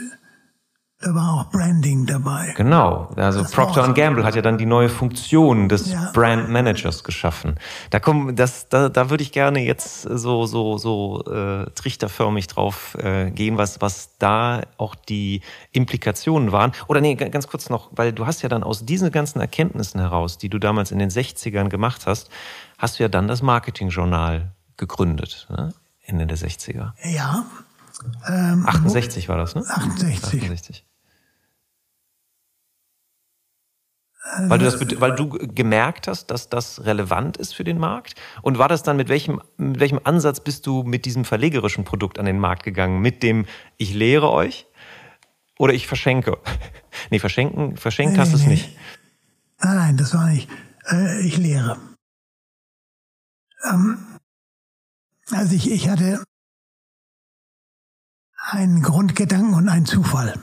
da war auch Branding dabei. Genau. Also das Procter Gamble hat ja dann die neue Funktion des ja. Brand Managers geschaffen. Da kommen, das, da, da würde ich gerne jetzt so so so äh, trichterförmig drauf äh, gehen, was was da auch die Implikationen waren. Oder nee, ganz kurz noch, weil du hast ja dann aus diesen ganzen Erkenntnissen heraus, die du damals in den 60ern gemacht hast, hast du ja dann das Marketingjournal gegründet, ne? Ende der 60er. Ja. Ähm, 68 war das, ne? 68. 68. Weil du, das, weil du gemerkt hast, dass das relevant ist für den Markt? Und war das dann, mit welchem, mit welchem Ansatz bist du mit diesem verlegerischen Produkt an den Markt gegangen? Mit dem, ich lehre euch oder ich verschenke? nee, verschenken, verschenkt nee, hast du nee, es nicht. Nein, nein, das war nicht. Äh, ich lehre. Ähm, also ich, ich hatte einen Grundgedanken und einen Zufall.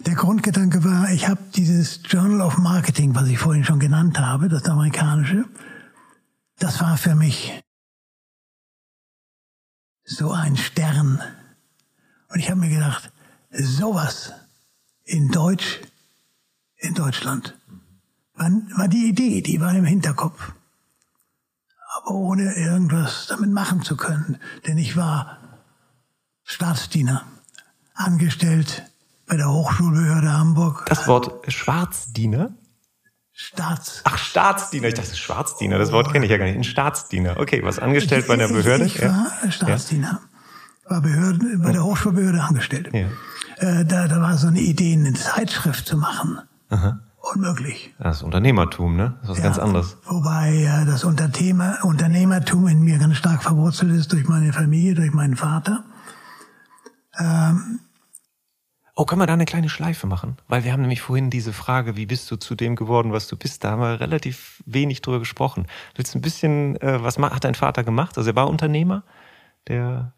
Der Grundgedanke war, ich habe dieses Journal of Marketing, was ich vorhin schon genannt habe, das amerikanische, das war für mich so ein Stern. Und ich habe mir gedacht, sowas in Deutsch, in Deutschland, war, war die Idee, die war im Hinterkopf. Aber ohne irgendwas damit machen zu können. Denn ich war Staatsdiener, angestellt bei der Hochschulbehörde Hamburg. Das Wort Schwarzdiener? Staats. Ach, Staatsdiener. Ich dachte Schwarzdiener. Das Wort kenne ich ja gar nicht. Ein Staatsdiener. Okay, was angestellt ich, bei der Behörde? Ich, ich war ja. Staatsdiener. War Behörden, bei der Hochschulbehörde angestellt. Ja. Äh, da, da war so eine Idee, eine Zeitschrift zu machen. Aha. Unmöglich. Das Unternehmertum, ne? Das ist was ja, ganz anderes. Wobei äh, das Unternehmer, Unternehmertum in mir ganz stark verwurzelt ist durch meine Familie, durch meinen Vater. Ähm, Oh, können wir da eine kleine Schleife machen? Weil wir haben nämlich vorhin diese Frage, wie bist du zu dem geworden, was du bist? Da haben wir relativ wenig drüber gesprochen. Willst du ein bisschen, äh, was hat dein Vater gemacht? Also er war Unternehmer? Der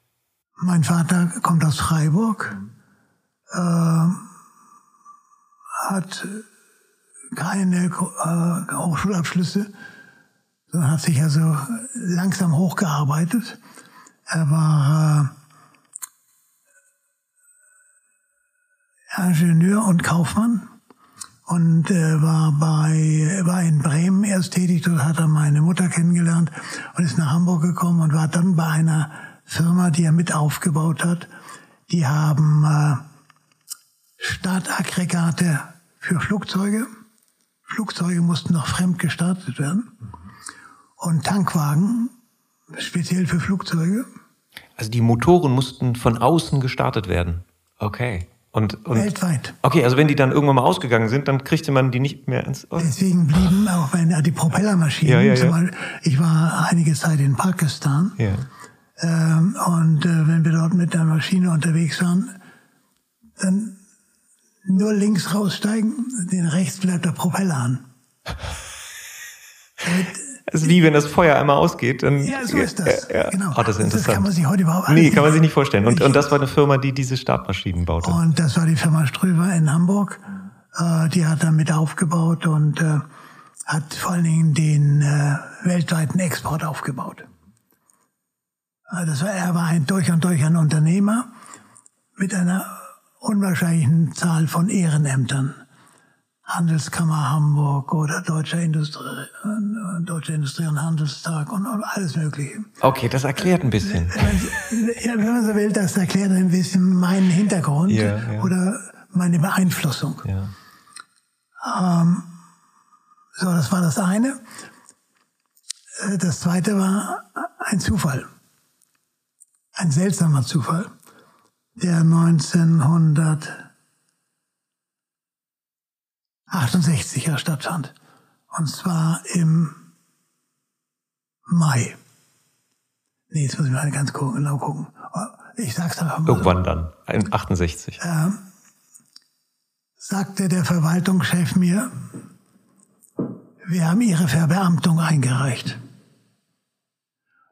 mein Vater kommt aus Freiburg, äh, hat keine äh, Hochschulabschlüsse, sondern hat sich also langsam hochgearbeitet. Er war Ingenieur und Kaufmann und äh, war bei war in Bremen erst tätig. Dort hat er meine Mutter kennengelernt und ist nach Hamburg gekommen und war dann bei einer Firma, die er mit aufgebaut hat. Die haben äh, Startaggregate für Flugzeuge. Flugzeuge mussten noch fremd gestartet werden und Tankwagen speziell für Flugzeuge. Also die Motoren mussten von außen gestartet werden. Okay. Und, und, Weltweit. Okay, also wenn die dann irgendwann mal ausgegangen sind, dann kriegte man die nicht mehr ins. Oh. Deswegen blieben auch wenn die Propellermaschinen. Ja, ja, ja. Beispiel, ich war einige Zeit in Pakistan. Ja. Ähm, und äh, wenn wir dort mit der Maschine unterwegs waren, dann nur links raussteigen, den rechts bleibt der Propeller an. Es ist wie wenn das Feuer einmal ausgeht. Dann, ja, so ist das. Ja, ja. Genau. Oh, das ist interessant. Das kann man sich heute überhaupt Nee, kann man sich nicht vorstellen. Und, und das war eine Firma, die diese Startmaschinen baute. Und das war die Firma Ströver in Hamburg. Äh, die hat damit aufgebaut und äh, hat vor allen Dingen den äh, weltweiten Export aufgebaut. Äh, das war, er war ein durch und durch ein Unternehmer mit einer unwahrscheinlichen Zahl von Ehrenämtern. Handelskammer Hamburg oder Deutscher Industrie, äh, Deutsche Industrie- und Handelstag und, und, alles Mögliche. Okay, das erklärt ein bisschen. Ja, wenn man so will, das erklärt ein bisschen meinen Hintergrund ja, ja. oder meine Beeinflussung. Ja. Ähm, so, das war das eine. Äh, das zweite war ein Zufall. Ein seltsamer Zufall. der 1968er stattfand. Und zwar im Mai. Nee, jetzt muss ich mal ganz genau gucken. Ich sag's einfach mal. Irgendwann so. dann, 68. Ähm, sagte der Verwaltungschef mir, wir haben Ihre Verbeamtung eingereicht.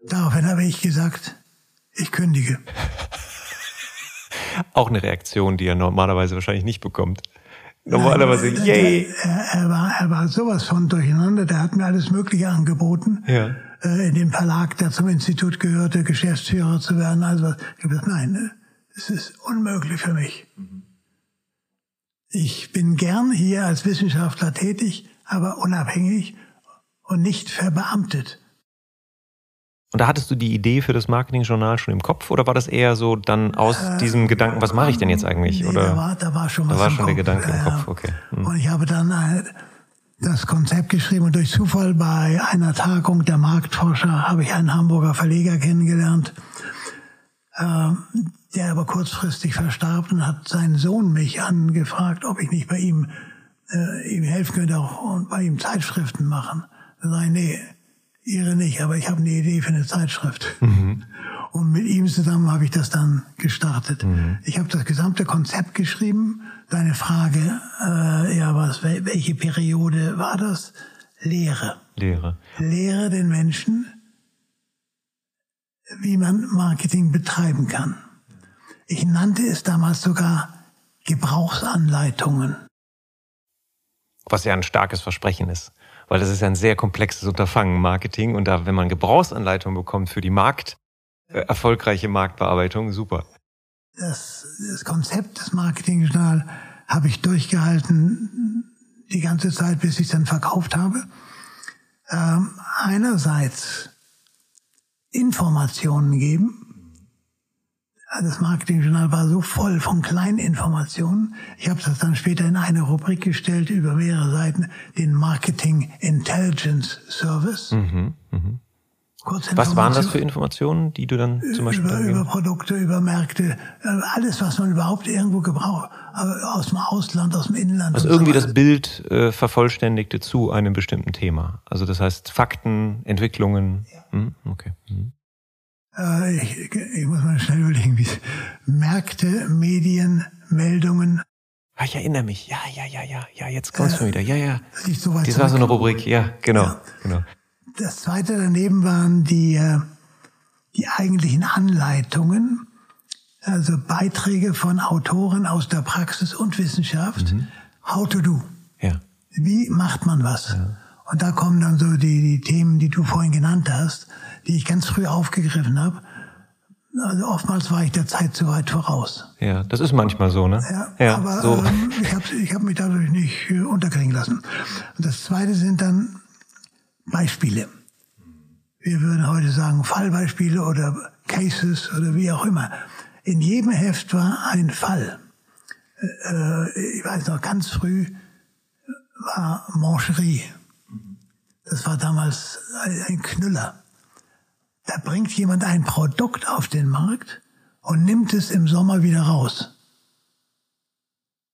Daraufhin habe ich gesagt, ich kündige. Auch eine Reaktion, die er normalerweise wahrscheinlich nicht bekommt. Normalerweise, Nein, yay! Er, er, war, er war sowas von durcheinander, der hat mir alles Mögliche angeboten. Ja. Äh, in dem Verlag, der zum Institut gehörte, Geschäftsführer zu werden. Also, ich habe gesagt, nein, es ist unmöglich für mich. Ich bin gern hier als Wissenschaftler tätig, aber unabhängig und nicht verbeamtet. Und da hattest du die Idee für das Marketingjournal schon im Kopf oder war das eher so dann aus äh, diesem Gedanken, was mache ich denn jetzt eigentlich? Nee, oder? Da, war, da war schon was Da war schon der. Gedanke im Kopf, okay. Hm. Und ich habe dann äh, das Konzept geschrieben und durch Zufall bei einer Tagung der Marktforscher habe ich einen Hamburger Verleger kennengelernt, äh, der aber kurzfristig verstarb und hat seinen Sohn mich angefragt, ob ich nicht bei ihm äh, ihm helfen könnte auch und bei ihm Zeitschriften machen. Da sage ich, nee, Ihre nicht, aber ich habe eine Idee für eine Zeitschrift. Mhm. Und mit ihm zusammen habe ich das dann gestartet. Mhm. Ich habe das gesamte Konzept geschrieben. Deine Frage, äh, ja, was, welche Periode war das? Lehre. Lehre. Lehre den Menschen, wie man Marketing betreiben kann. Ich nannte es damals sogar Gebrauchsanleitungen. Was ja ein starkes Versprechen ist weil das ist ja ein sehr komplexes Unterfangen, Marketing. Und da, wenn man Gebrauchsanleitungen bekommt für die Markt, äh, erfolgreiche Marktbearbeitung, super. Das, das Konzept des Marketingjournal habe ich durchgehalten die ganze Zeit, bis ich es dann verkauft habe. Ähm, einerseits Informationen geben, das Marketingjournal war so voll von kleinen Informationen. Ich habe das dann später in eine Rubrik gestellt über mehrere Seiten, den Marketing Intelligence Service. Mhm, mh. Was waren das für Informationen, die du dann zum Beispiel über, über Produkte, über Märkte, äh, alles, was man überhaupt irgendwo gebraucht, aus dem Ausland, aus dem Inland. Also irgendwie so das Bild äh, vervollständigte zu einem bestimmten Thema. Also das heißt Fakten, Entwicklungen. Ja. Hm, okay. Hm. Äh, ich, ich, muss mal schnell überlegen, wie Märkte, Medien, Meldungen. Ah, ich erinnere mich. Ja, ja, ja, ja, ja, jetzt kommst äh, du wieder. Ja, ja. So das war so eine Rubrik. Ja, genau, ja. genau. Das zweite daneben waren die, äh, die eigentlichen Anleitungen, also Beiträge von Autoren aus der Praxis und Wissenschaft. Mhm. How to do. Ja. Wie macht man was? Ja. Und da kommen dann so die, die Themen, die du vorhin genannt hast die ich ganz früh aufgegriffen habe. Also oftmals war ich der Zeit zu weit voraus. Ja, das ist manchmal so, ne? Ja, ja aber so. ähm, ich habe ich hab mich dadurch nicht äh, unterkriegen lassen. Und das Zweite sind dann Beispiele. Wir würden heute sagen Fallbeispiele oder Cases oder wie auch immer. In jedem Heft war ein Fall. Äh, ich weiß noch, ganz früh war Mancherie. Das war damals ein Knüller. Da bringt jemand ein Produkt auf den Markt und nimmt es im Sommer wieder raus.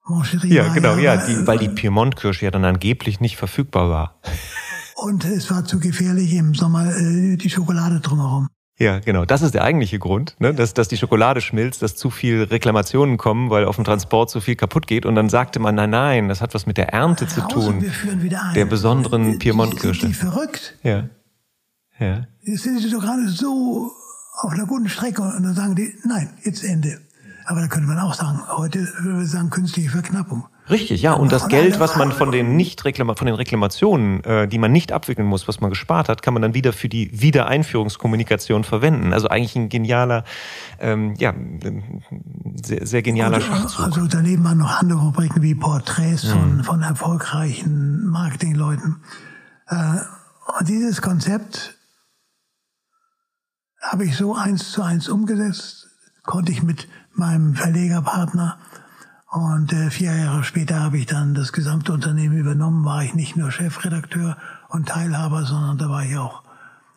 Moncherie ja, genau, ja, ja die, weil die Piemont-Kirsche ja dann angeblich nicht verfügbar war. Und es war zu gefährlich im Sommer äh, die Schokolade drumherum. Ja, genau. Das ist der eigentliche Grund, ne? dass, dass die Schokolade schmilzt, dass zu viel Reklamationen kommen, weil auf dem Transport zu viel kaputt geht. Und dann sagte man, nein, nein, das hat was mit der Ernte zu tun. Der besonderen Piemont-Kirsche. Die verrückt. Ja. Ja. Jetzt sind sie doch gerade so auf einer guten Strecke und dann sagen die, nein, jetzt Ende. Aber da könnte man auch sagen, heute würde wir sagen künstliche Verknappung. Richtig, ja. Und das Geld, was man von den nicht Reklama von den Reklamationen, äh, die man nicht abwickeln muss, was man gespart hat, kann man dann wieder für die Wiedereinführungskommunikation verwenden. Also eigentlich ein genialer, ähm, ja, sehr, sehr genialer und, Schachzug. Also daneben waren noch andere Rubriken wie Porträts von, mhm. von erfolgreichen Marketingleuten. Äh, und dieses Konzept habe ich so eins zu eins umgesetzt, konnte ich mit meinem Verlegerpartner. Und äh, vier Jahre später habe ich dann das gesamte Unternehmen übernommen, war ich nicht nur Chefredakteur und Teilhaber, sondern da war ich auch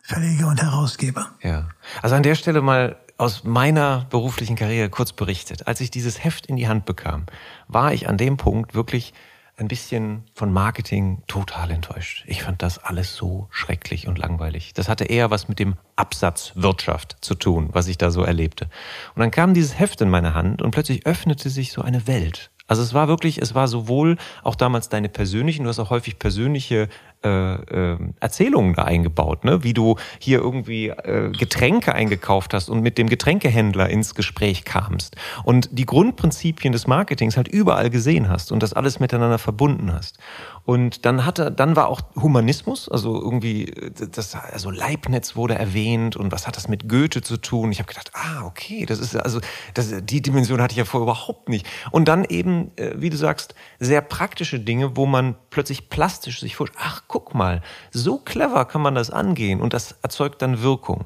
Verleger und Herausgeber. Ja. Also an der Stelle mal aus meiner beruflichen Karriere kurz berichtet. Als ich dieses Heft in die Hand bekam, war ich an dem Punkt wirklich ein bisschen von Marketing total enttäuscht. Ich fand das alles so schrecklich und langweilig. Das hatte eher was mit dem Absatz Wirtschaft zu tun, was ich da so erlebte. Und dann kam dieses Heft in meine Hand und plötzlich öffnete sich so eine Welt. Also es war wirklich, es war sowohl auch damals deine persönlichen, du hast auch häufig persönliche äh, äh, Erzählungen da eingebaut, ne? wie du hier irgendwie äh, Getränke eingekauft hast und mit dem Getränkehändler ins Gespräch kamst und die Grundprinzipien des Marketings halt überall gesehen hast und das alles miteinander verbunden hast. Und dann hatte, dann war auch Humanismus, also irgendwie, das, also Leibniz wurde erwähnt und was hat das mit Goethe zu tun? Ich habe gedacht, ah, okay, das ist also, das, die Dimension hatte ich ja vorher überhaupt nicht. Und dann eben, äh, wie du sagst, sehr praktische Dinge, wo man plötzlich plastisch sich vorstellt, ach, guck mal, so clever kann man das angehen und das erzeugt dann Wirkung.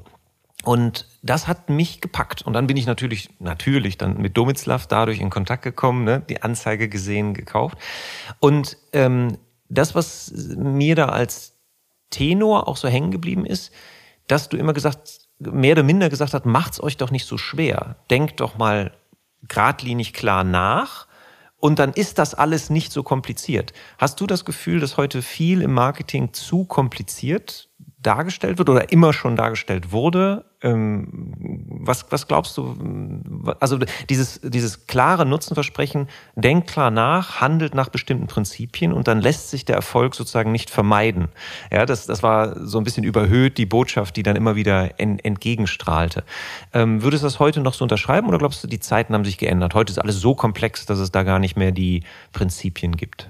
Und das hat mich gepackt. Und dann bin ich natürlich, natürlich dann mit Domitzlav dadurch in Kontakt gekommen, ne? die Anzeige gesehen, gekauft. Und ähm, das, was mir da als Tenor auch so hängen geblieben ist, dass du immer gesagt, mehr oder minder gesagt hast, macht's euch doch nicht so schwer. Denkt doch mal geradlinig klar nach und dann ist das alles nicht so kompliziert. Hast du das Gefühl, dass heute viel im Marketing zu kompliziert dargestellt wird oder immer schon dargestellt wurde? Ähm, was, was glaubst du? Also dieses, dieses klare Nutzenversprechen, denkt klar nach, handelt nach bestimmten Prinzipien und dann lässt sich der Erfolg sozusagen nicht vermeiden. Ja, das, das war so ein bisschen überhöht, die Botschaft, die dann immer wieder entgegenstrahlte. Ähm, würdest du das heute noch so unterschreiben oder glaubst du, die Zeiten haben sich geändert? Heute ist alles so komplex, dass es da gar nicht mehr die Prinzipien gibt.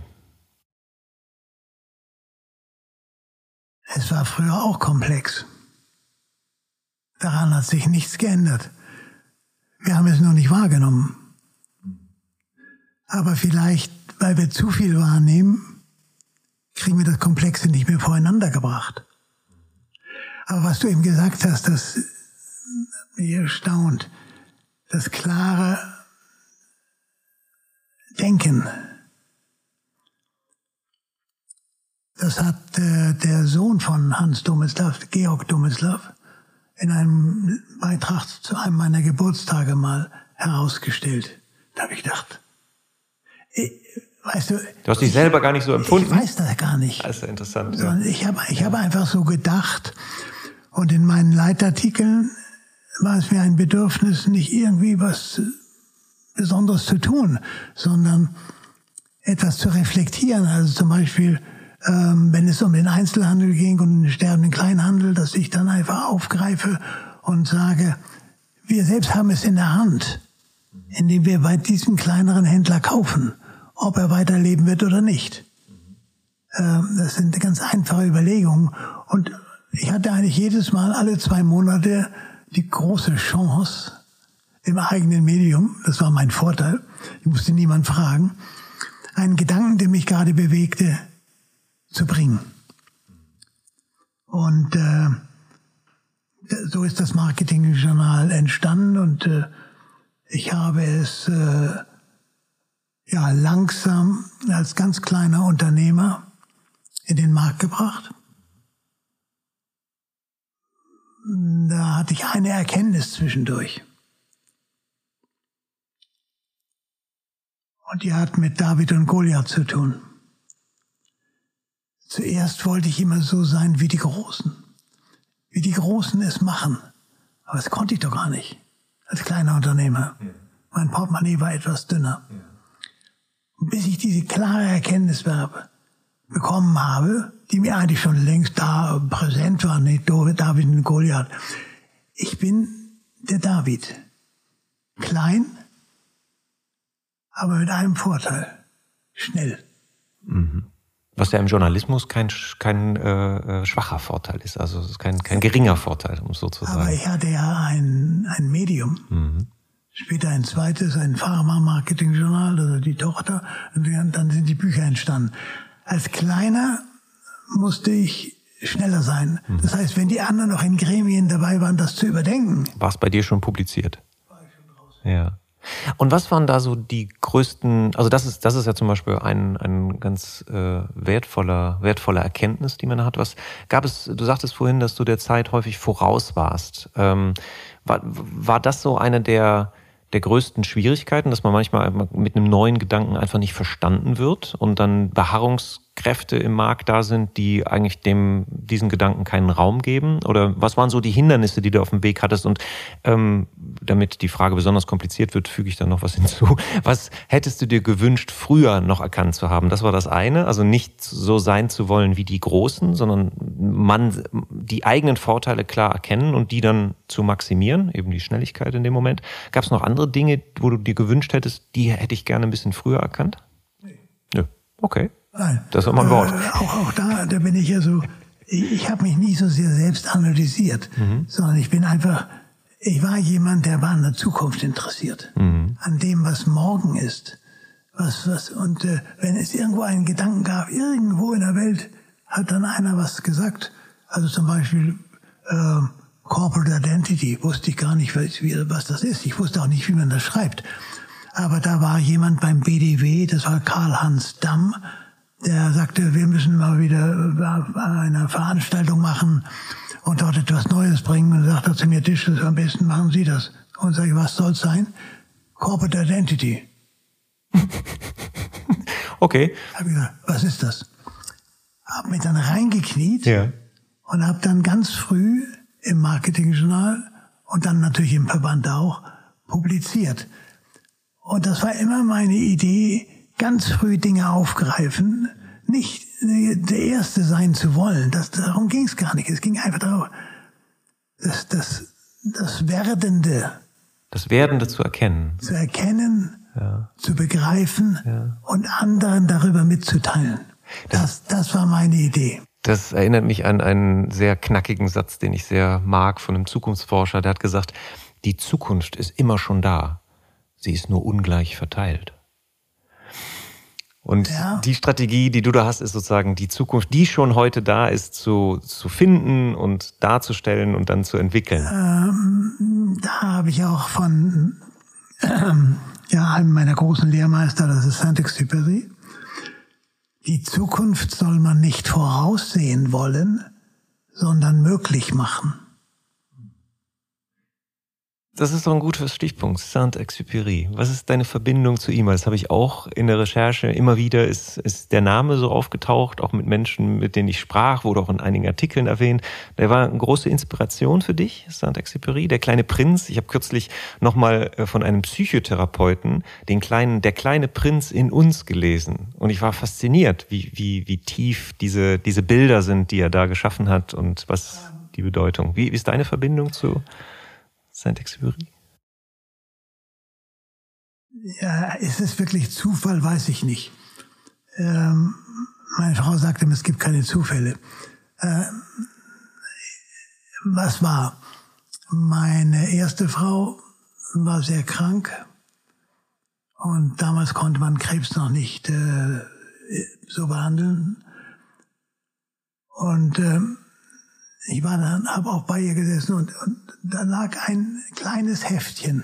Es war früher auch komplex. Daran hat sich nichts geändert. Wir haben es nur nicht wahrgenommen. Aber vielleicht, weil wir zu viel wahrnehmen, kriegen wir das Komplexe nicht mehr voreinander gebracht. Aber was du eben gesagt hast, das mich erstaunt. Das klare Denken. Das hat äh, der Sohn von Hans Domislav, Georg Domislav, in einem Beitrag zu einem meiner Geburtstage mal herausgestellt. Da habe ich gedacht, ich, weißt du. Du hast dich selber gar nicht so empfunden? Ich weiß das gar nicht. Das ist ja interessant. Ja. Ich habe ich hab einfach so gedacht und in meinen Leitartikeln war es mir ein Bedürfnis, nicht irgendwie was Besonderes zu tun, sondern etwas zu reflektieren. Also zum Beispiel, wenn es um den Einzelhandel ging und den sterbenden Kleinhandel, dass ich dann einfach aufgreife und sage, wir selbst haben es in der Hand, indem wir bei diesem kleineren Händler kaufen, ob er weiterleben wird oder nicht. Ähm, das sind ganz einfache Überlegungen. Und ich hatte eigentlich jedes Mal alle zwei Monate die große Chance im eigenen Medium, das war mein Vorteil, ich musste niemand fragen, einen Gedanken, der mich gerade bewegte, zu bringen. Und äh, so ist das Marketingjournal entstanden und äh, ich habe es äh, ja langsam als ganz kleiner Unternehmer in den Markt gebracht. Da hatte ich eine Erkenntnis zwischendurch. Und die hat mit David und Goliath zu tun. Zuerst wollte ich immer so sein wie die Großen. Wie die Großen es machen. Aber das konnte ich doch gar nicht. Als kleiner Unternehmer. Ja. Mein Portemonnaie war etwas dünner. Ja. Bis ich diese klare Erkenntnis bekommen habe, die mir eigentlich schon längst da präsent war, nicht David und Goliath. Ich bin der David. Klein, aber mit einem Vorteil. Schnell. Mhm. Was ja im Journalismus kein, kein äh, äh, schwacher Vorteil ist, also es ist kein, kein geringer Vorteil, um es so zu sagen. Aber ich hatte ja ein, ein Medium, mhm. später ein zweites, ein Pharma-Marketing-Journal, also die Tochter, und dann sind die Bücher entstanden. Als Kleiner musste ich schneller sein. Mhm. Das heißt, wenn die anderen noch in Gremien dabei waren, das zu überdenken. War es bei dir schon publiziert? War ich schon draußen. Ja. Und was waren da so die größten, also das ist, das ist ja zum Beispiel ein, ein ganz äh, wertvoller, wertvoller Erkenntnis, die man hat. Was gab es, du sagtest vorhin, dass du der Zeit häufig voraus warst. Ähm, war, war das so eine der, der größten Schwierigkeiten, dass man manchmal mit einem neuen Gedanken einfach nicht verstanden wird und dann Beharrungs Kräfte im Markt da sind, die eigentlich dem diesen Gedanken keinen Raum geben? Oder was waren so die Hindernisse, die du auf dem Weg hattest? Und ähm, damit die Frage besonders kompliziert wird, füge ich dann noch was hinzu. Was hättest du dir gewünscht, früher noch erkannt zu haben? Das war das eine, also nicht so sein zu wollen wie die Großen, sondern man die eigenen Vorteile klar erkennen und die dann zu maximieren, eben die Schnelligkeit in dem Moment. Gab es noch andere Dinge, wo du dir gewünscht hättest, die hätte ich gerne ein bisschen früher erkannt? Nee. Nö. Okay. Nein. Das ist immer ein Wort. Äh, auch, auch da, da bin ich ja so, ich, ich habe mich nie so sehr selbst analysiert, mhm. sondern ich bin einfach, ich war jemand, der war an der Zukunft interessiert, mhm. an dem, was morgen ist. Was, was, und äh, wenn es irgendwo einen Gedanken gab, irgendwo in der Welt, hat dann einer was gesagt. Also zum Beispiel äh, Corporate Identity, wusste ich gar nicht, was, was das ist. Ich wusste auch nicht, wie man das schreibt. Aber da war jemand beim BDW, das war Karl-Hans Damm, der sagte, wir müssen mal wieder eine Veranstaltung machen und dort etwas Neues bringen. Und sagte zu mir, Tisch, am besten machen Sie das. Und sage ich, was soll es sein? Corporate Identity. okay. Hab ich gesagt, was ist das? Hab mich dann reingekniet ja. und habe dann ganz früh im Marketingjournal und dann natürlich im Verband auch publiziert. Und das war immer meine Idee, ganz früh Dinge aufgreifen, nicht der Erste sein zu wollen. Das, darum ging es gar nicht. Es ging einfach darum, das, das, das Werdende. Das Werdende zu erkennen. Zu erkennen, ja. zu begreifen ja. und anderen darüber mitzuteilen. Das, das war meine Idee. Das erinnert mich an einen sehr knackigen Satz, den ich sehr mag von einem Zukunftsforscher. Der hat gesagt, die Zukunft ist immer schon da. Sie ist nur ungleich verteilt. Und ja. die Strategie, die du da hast, ist sozusagen die Zukunft, die schon heute da ist, zu, zu finden und darzustellen und dann zu entwickeln. Ähm, da habe ich auch von ähm, ja, einem meiner großen Lehrmeister, das ist Saint-Exupéry, die Zukunft soll man nicht voraussehen wollen, sondern möglich machen. Das ist doch ein guter Stichpunkt. Saint-Exupéry. Was ist deine Verbindung zu ihm? Das habe ich auch in der Recherche immer wieder, ist, ist der Name so aufgetaucht, auch mit Menschen, mit denen ich sprach, wurde auch in einigen Artikeln erwähnt. Der war eine große Inspiration für dich, Saint-Exupéry, der kleine Prinz. Ich habe kürzlich nochmal äh, von einem Psychotherapeuten den kleinen, der kleine Prinz in uns gelesen. Und ich war fasziniert, wie, wie, wie tief diese, diese Bilder sind, die er da geschaffen hat und was die Bedeutung. Wie, wie ist deine Verbindung zu Saint-Exupéry? Ja, ist es wirklich Zufall, weiß ich nicht. Ähm, meine Frau sagte mir, es gibt keine Zufälle. Ähm, was war? Meine erste Frau war sehr krank und damals konnte man Krebs noch nicht äh, so behandeln. Und ähm, ich war dann, habe auch bei ihr gesessen und, und da lag ein kleines Heftchen,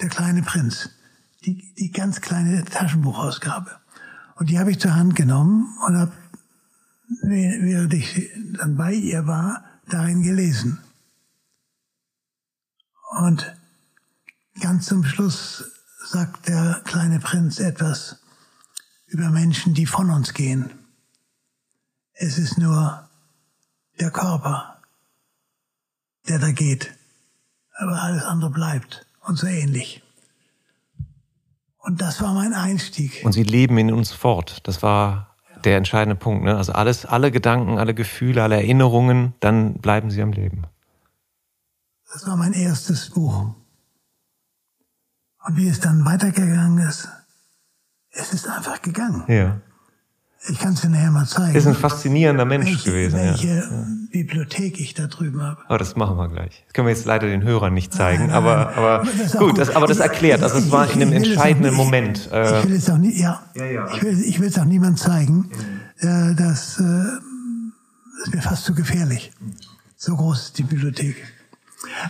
der kleine Prinz, die, die ganz kleine Taschenbuchausgabe. Und die habe ich zur Hand genommen und habe, während ich dann bei ihr war, darin gelesen. Und ganz zum Schluss sagt der kleine Prinz etwas über Menschen, die von uns gehen. Es ist nur der Körper, der da geht. Aber alles andere bleibt und so ähnlich. Und das war mein Einstieg. Und sie leben in uns fort. Das war der entscheidende Punkt. Ne? Also alles, alle Gedanken, alle Gefühle, alle Erinnerungen, dann bleiben sie am Leben. Das war mein erstes Buch. Und wie es dann weitergegangen ist, es ist einfach gegangen. Ja. Ich kann es dir nachher mal zeigen. Ist ein faszinierender Mensch welche, gewesen. Welche ja. Bibliothek ich da drüben habe. Aber das machen wir gleich. Das können wir jetzt leider den Hörern nicht zeigen, nein, aber, aber das gut, gut. Das, aber das erklärt. Also es war in einem entscheidenden Moment. Ich, ich will es auch nie, ja, ja, ja. Ich will, ich will es auch niemand zeigen. Mhm. Das, äh, ist mir fast zu gefährlich. So groß ist die Bibliothek.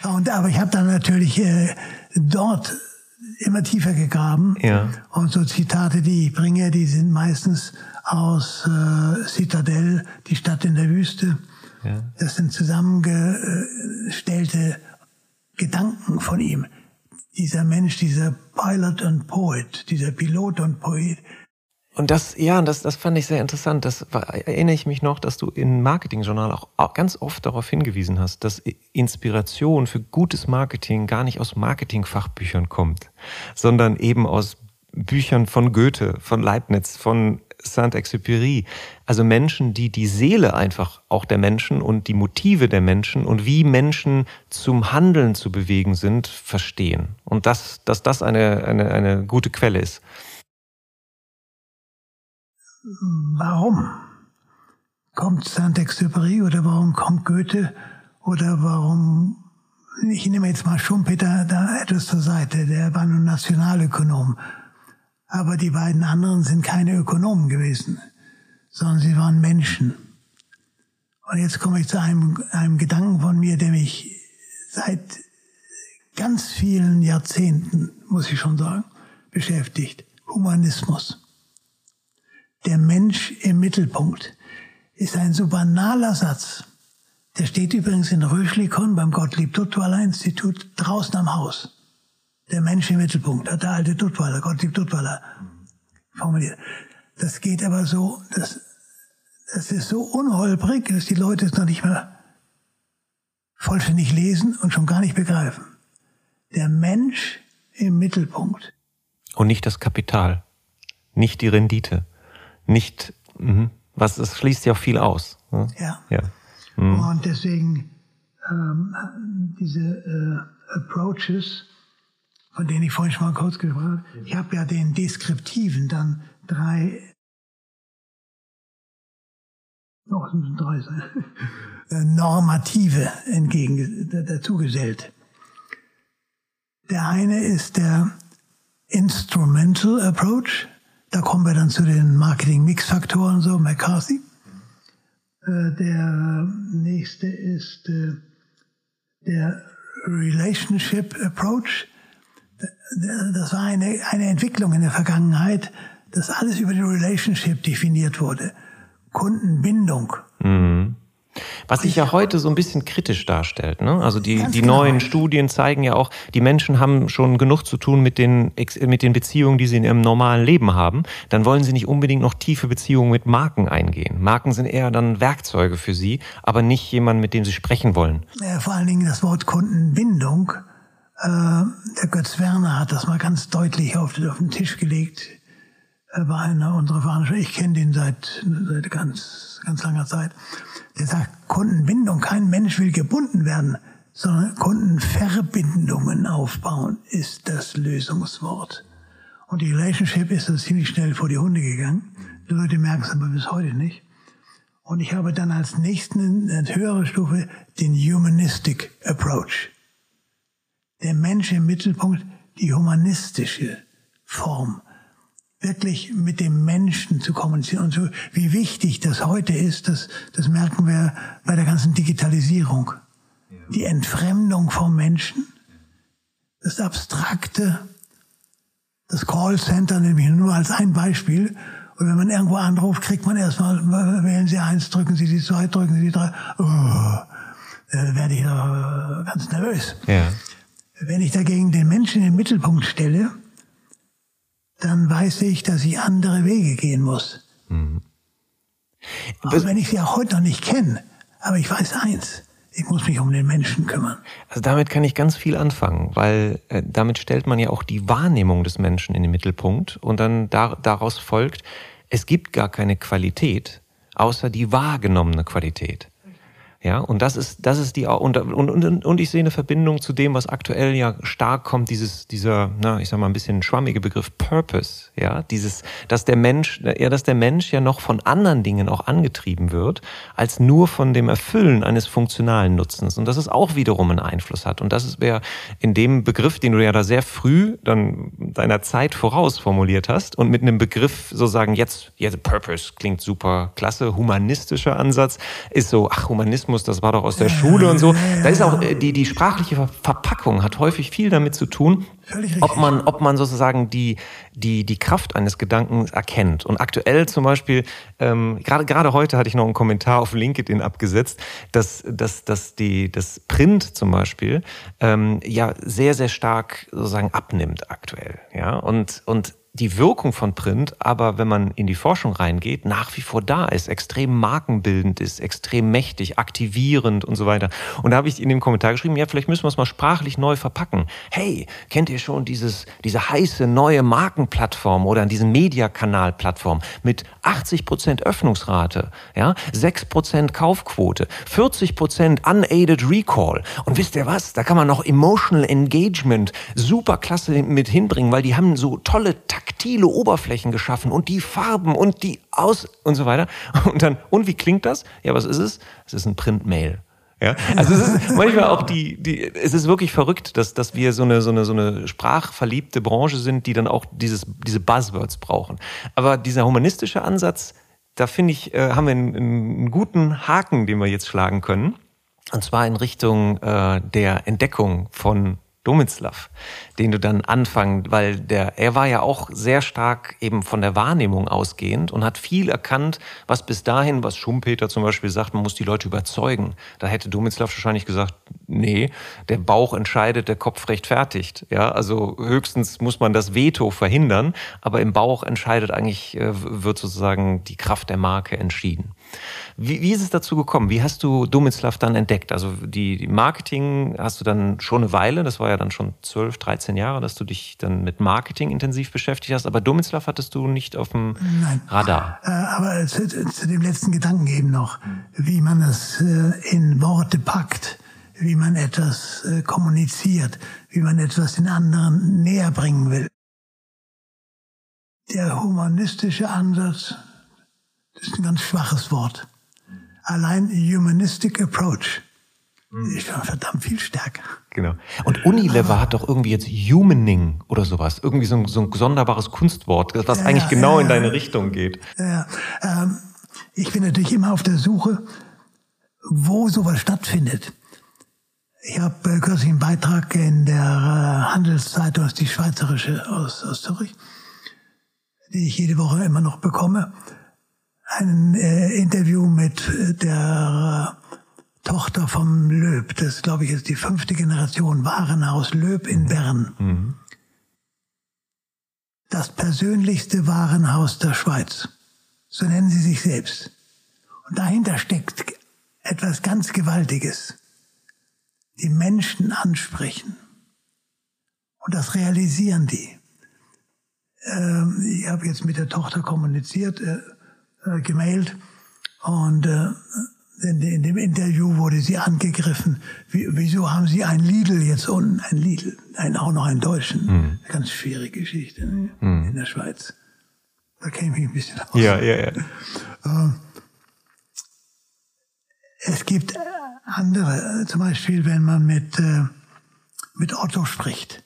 Und, aber ich habe dann natürlich äh, dort immer tiefer gegraben. Ja. Und so Zitate, die ich bringe, die sind meistens aus äh, Citadel, die Stadt in der Wüste. Ja. Das sind zusammengestellte Gedanken von ihm. Dieser Mensch, dieser Pilot und Poet, dieser Pilot und Poet, und das, ja, das, das fand ich sehr interessant. Das erinnere ich mich noch, dass du im Marketingjournal auch ganz oft darauf hingewiesen hast, dass Inspiration für gutes Marketing gar nicht aus Marketingfachbüchern kommt, sondern eben aus Büchern von Goethe, von Leibniz, von Saint-Exupéry. Also Menschen, die die Seele einfach auch der Menschen und die Motive der Menschen und wie Menschen zum Handeln zu bewegen sind, verstehen. Und das, dass das eine, eine, eine gute Quelle ist. warum kommt Saint-Exupéry oder warum kommt Goethe oder warum, ich nehme jetzt mal Schumpeter da etwas zur Seite, der war nun Nationalökonom. Aber die beiden anderen sind keine Ökonomen gewesen, sondern sie waren Menschen. Und jetzt komme ich zu einem, einem Gedanken von mir, der mich seit ganz vielen Jahrzehnten, muss ich schon sagen, beschäftigt. Humanismus der Mensch im Mittelpunkt, ist ein so banaler Satz. Der steht übrigens in Röschlikon beim Gottlieb Duttweiler Institut draußen am Haus. Der Mensch im Mittelpunkt, hat der alte Duttweiler, Gottlieb Duttweiler formuliert. Das geht aber so, das, das ist so unholprig, dass die Leute es noch nicht mehr vollständig lesen und schon gar nicht begreifen. Der Mensch im Mittelpunkt. Und nicht das Kapital, nicht die Rendite nicht, mh, was, es schließt ja auch viel aus. Ne? Ja. ja. Mhm. Und deswegen ähm, diese äh, Approaches, von denen ich vorhin schon mal kurz gesprochen habe, ich habe ja den Deskriptiven dann drei oh, drei äh, Normative entgegen dazugesellt. Der eine ist der Instrumental Approach, da kommen wir dann zu den Marketing-Mix-Faktoren, so McCarthy. Äh, der nächste ist äh, der Relationship Approach. Das war eine, eine Entwicklung in der Vergangenheit, dass alles über die Relationship definiert wurde. Kundenbindung. Mhm. Was sich ja heute so ein bisschen kritisch darstellt. Ne? Also die, die genau. neuen Studien zeigen ja auch, die Menschen haben schon genug zu tun mit den, mit den Beziehungen, die sie in ihrem normalen Leben haben. Dann wollen sie nicht unbedingt noch tiefe Beziehungen mit Marken eingehen. Marken sind eher dann Werkzeuge für sie, aber nicht jemand, mit dem sie sprechen wollen. Ja, vor allen Dingen das Wort Kundenbindung. Äh, der Götz Werner hat das mal ganz deutlich auf, den Tisch gelegt äh, bei einer unserer Veranstaltungen. Ich kenne den seit, seit ganz, ganz langer Zeit. Der sagt, Kundenbindung, kein Mensch will gebunden werden, sondern Kundenverbindungen aufbauen ist das Lösungswort. Und die Relationship ist das ziemlich schnell vor die Hunde gegangen. Die Leute merken es aber bis heute nicht. Und ich habe dann als nächsten, als höhere Stufe, den Humanistic Approach. Der Mensch im Mittelpunkt, die humanistische Form wirklich mit dem Menschen zu kommunizieren. Und so, wie wichtig das heute ist, das, das merken wir bei der ganzen Digitalisierung. Die Entfremdung vom Menschen, das Abstrakte, das Callcenter nehme ich nur als ein Beispiel. Und wenn man irgendwo anruft, kriegt man erstmal, wählen Sie eins, drücken Sie die zwei, drücken Sie die drei. Oh, da werde ich ganz nervös. Ja. Wenn ich dagegen den Menschen in den Mittelpunkt stelle, dann weiß ich, dass ich andere Wege gehen muss. Mhm. Auch wenn ich sie auch heute noch nicht kenne. Aber ich weiß eins, ich muss mich um den Menschen kümmern. Also damit kann ich ganz viel anfangen, weil äh, damit stellt man ja auch die Wahrnehmung des Menschen in den Mittelpunkt und dann da, daraus folgt, es gibt gar keine Qualität, außer die wahrgenommene Qualität. Ja, und das ist, das ist die, und, und, und, und ich sehe eine Verbindung zu dem, was aktuell ja stark kommt, dieses, dieser, na, ich sag mal ein bisschen schwammige Begriff Purpose, ja, dieses, dass der Mensch, ja, dass der Mensch ja noch von anderen Dingen auch angetrieben wird, als nur von dem Erfüllen eines funktionalen Nutzens. Und dass es auch wiederum einen Einfluss hat. Und das wäre in dem Begriff, den du ja da sehr früh dann deiner Zeit voraus formuliert hast und mit einem Begriff so sagen, jetzt, jetzt Purpose klingt super klasse, humanistischer Ansatz, ist so, ach, Humanismus das war doch aus der Schule und so. Da ist auch äh, die, die sprachliche Verpackung hat häufig viel damit zu tun, ob man, ob man sozusagen die, die, die Kraft eines Gedankens erkennt. Und aktuell zum Beispiel, ähm, gerade, gerade heute hatte ich noch einen Kommentar auf LinkedIn abgesetzt, dass, dass, dass die, das Print zum Beispiel ähm, ja sehr, sehr stark sozusagen abnimmt aktuell. Ja, und, und die Wirkung von Print aber, wenn man in die Forschung reingeht, nach wie vor da ist, extrem markenbildend ist, extrem mächtig, aktivierend und so weiter. Und da habe ich in dem Kommentar geschrieben, ja, vielleicht müssen wir es mal sprachlich neu verpacken. Hey, kennt ihr schon dieses, diese heiße neue Markenplattform oder diesen Mediakanal-Plattform mit 80 Prozent Öffnungsrate, ja, 6 Prozent Kaufquote, 40 Prozent unaided Recall. Und wisst ihr was? Da kann man noch Emotional Engagement super klasse mit hinbringen, weil die haben so tolle taktile Oberflächen geschaffen und die Farben und die Aus und so weiter. Und dann, und wie klingt das? Ja, was ist es? Es ist ein Printmail. Ja, also es ist manchmal auch die, die, es ist wirklich verrückt, dass, dass wir so eine, so eine, so eine sprachverliebte Branche sind, die dann auch dieses, diese Buzzwords brauchen. Aber dieser humanistische Ansatz, da finde ich, äh, haben wir einen, einen guten Haken, den wir jetzt schlagen können. Und zwar in Richtung äh, der Entdeckung von Domislav, den du dann anfangen, weil der, er war ja auch sehr stark eben von der Wahrnehmung ausgehend und hat viel erkannt, was bis dahin, was Schumpeter zum Beispiel sagt, man muss die Leute überzeugen. Da hätte Domislav wahrscheinlich gesagt, nee, der Bauch entscheidet, der Kopf rechtfertigt. Ja, also höchstens muss man das Veto verhindern, aber im Bauch entscheidet eigentlich, äh, wird sozusagen die Kraft der Marke entschieden. Wie, wie ist es dazu gekommen? Wie hast du Domislav dann entdeckt? Also die, die Marketing hast du dann schon eine Weile, das war ja dann schon 12, 13 Jahre, dass du dich dann mit Marketing intensiv beschäftigt hast, aber Domislav hattest du nicht auf dem Nein. Radar. Äh, aber zu, zu, dem letzten Gedanken eben noch, wie man das äh, in Worte packt, wie man etwas äh, kommuniziert, wie man etwas den anderen näher bringen will. Der humanistische Ansatz ist ein ganz schwaches Wort. Allein Humanistic Approach ist schon verdammt viel stärker. Genau. Und Unilever hat doch irgendwie jetzt Humaning oder sowas. Irgendwie so ein, so ein sonderbares Kunstwort, was ja, eigentlich genau ja, in deine Richtung geht. Ja, ähm, ich bin natürlich immer auf der Suche, wo sowas stattfindet. Ich habe äh, kürzlich einen Beitrag in der äh, Handelszeitung, das die schweizerische aus, aus Zürich, die ich jede Woche immer noch bekomme ein äh, Interview mit der äh, Tochter vom Löb. Das, glaube ich, ist die fünfte Generation Warenhaus Löb in Bern. Mhm. Das persönlichste Warenhaus der Schweiz. So nennen sie sich selbst. Und dahinter steckt etwas ganz Gewaltiges. Die Menschen ansprechen. Und das realisieren die. Ähm, ich habe jetzt mit der Tochter kommuniziert. Äh, äh, gemailt und äh, in, in, dem Interview wurde sie angegriffen. Wie, wieso haben Sie ein Lidl jetzt unten? Ein Lidl, ein, auch noch einen Deutschen. Mhm. Ganz schwierige Geschichte ne? mhm. in der Schweiz. Da kenne ich ein bisschen aus. Ja, ja, ja. Äh, es gibt andere, zum Beispiel, wenn man mit, äh, mit Otto spricht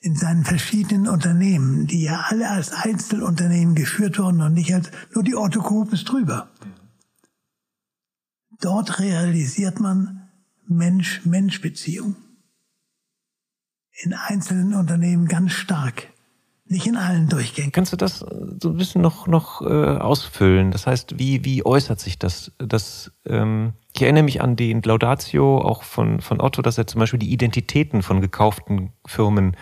in seinen verschiedenen Unternehmen, die ja alle als Einzelunternehmen geführt wurden und nicht als nur die Otto Group ist drüber. Dort realisiert man Mensch-Mensch-Beziehung. In einzelnen Unternehmen ganz stark. Nicht in allen Durchgängen. Kannst du das so ein bisschen noch, noch äh, ausfüllen? Das heißt, wie, wie äußert sich das? das ähm, ich erinnere mich an die Laudatio auch von, von Otto, dass er zum Beispiel die Identitäten von gekauften Firmen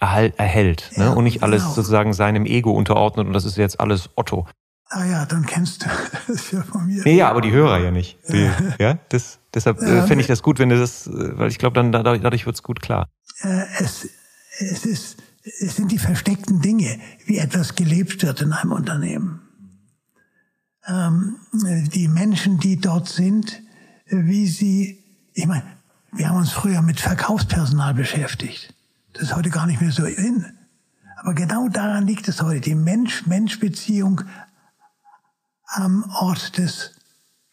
erhält ne? Ja, und nicht alles genau. sozusagen seinem Ego unterordnet und das ist jetzt alles Otto. Ah ja, dann kennst du das ja von mir. Nee, ja, aber die Hörer ja nicht. Die, ja, das, deshalb äh, ja, fände ich das gut, wenn du das, äh, weil ich glaube, dann dadurch, dadurch wird es gut klar. Äh, es, es, ist, es sind die versteckten Dinge, wie etwas gelebt wird in einem Unternehmen. Ähm, die Menschen, die dort sind, wie sie, ich meine, wir haben uns früher mit Verkaufspersonal beschäftigt. Das ist heute gar nicht mehr so in. Aber genau daran liegt es heute, die Mensch-Mensch-Beziehung am Ort des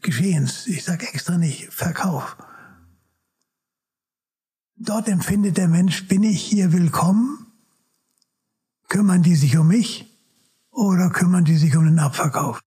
Geschehens. Ich sage extra nicht Verkauf. Dort empfindet der Mensch, bin ich hier willkommen? Kümmern die sich um mich oder kümmern die sich um den Abverkauf?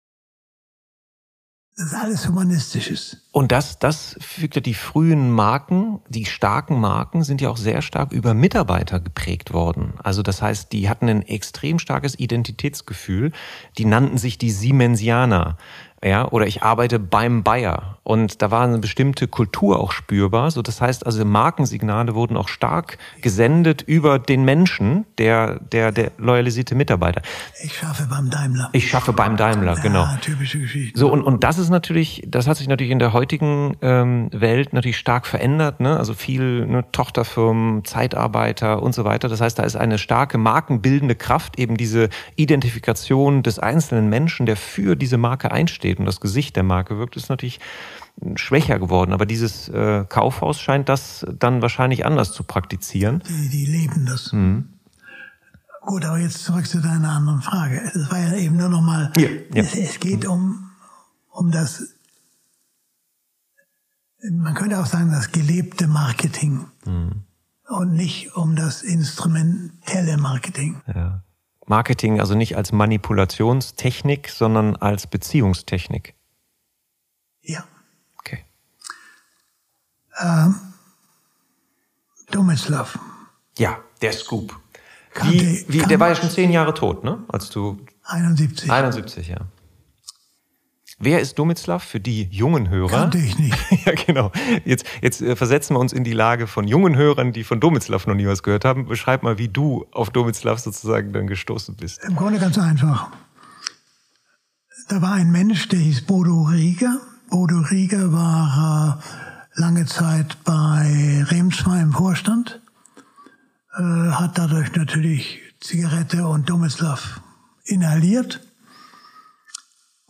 Das ist alles Humanistisches. Und das, das fügt ja die frühen Marken, die starken Marken sind ja auch sehr stark über Mitarbeiter geprägt worden. Also das heißt, die hatten ein extrem starkes Identitätsgefühl. Die nannten sich die Siemensianer ja, oder ich arbeite beim Bayer. Und da war eine bestimmte Kultur auch spürbar. So, das heißt also, Markensignale wurden auch stark gesendet über den Menschen, der, der, der loyalisierte Mitarbeiter. Ich schaffe beim Daimler. Ich schaffe beim Daimler, genau. Ja, typische Geschichte. So, und, und das ist natürlich, das hat sich natürlich in der heutigen ähm, Welt natürlich stark verändert, ne? Also viel ne, Tochterfirmen, Zeitarbeiter und so weiter. Das heißt, da ist eine starke markenbildende Kraft, eben diese Identifikation des einzelnen Menschen, der für diese Marke einsteht und das Gesicht der Marke wirkt, ist natürlich schwächer geworden. Aber dieses äh, Kaufhaus scheint das dann wahrscheinlich anders zu praktizieren. Die, die leben das. Mhm. Gut, aber jetzt zurück zu deiner anderen Frage. Es war ja eben nur noch mal, ja, ja. Es, es, geht um, um das, man könnte auch sagen, das gelebte Marketing mhm. und nicht um das instrumentelle Marketing. Ja. Marketing also nicht als Manipulationstechnik, sondern als Beziehungstechnik. Ja. Okay. Ähm, Domislav. Ja, der Scoop. Wie, wie, der war ja schon zehn Jahre tot, ne? Als du 71. 71, ja. Wer ist Domislav für die jungen Hörer? Kannte ich nicht. ja, genau. Jetzt, jetzt äh, versetzen wir uns in die Lage von jungen Hörern, die von Domislav noch nie was gehört haben. Beschreib mal, wie du auf Domislav sozusagen dann gestoßen bist. Im Grunde ganz einfach. Da war ein Mensch, der hieß Bodo Rieger. Bodo Rieger war äh, lange Zeit bei Remsmar im Vorstand, äh, hat dadurch natürlich Zigarette und Domislav inhaliert.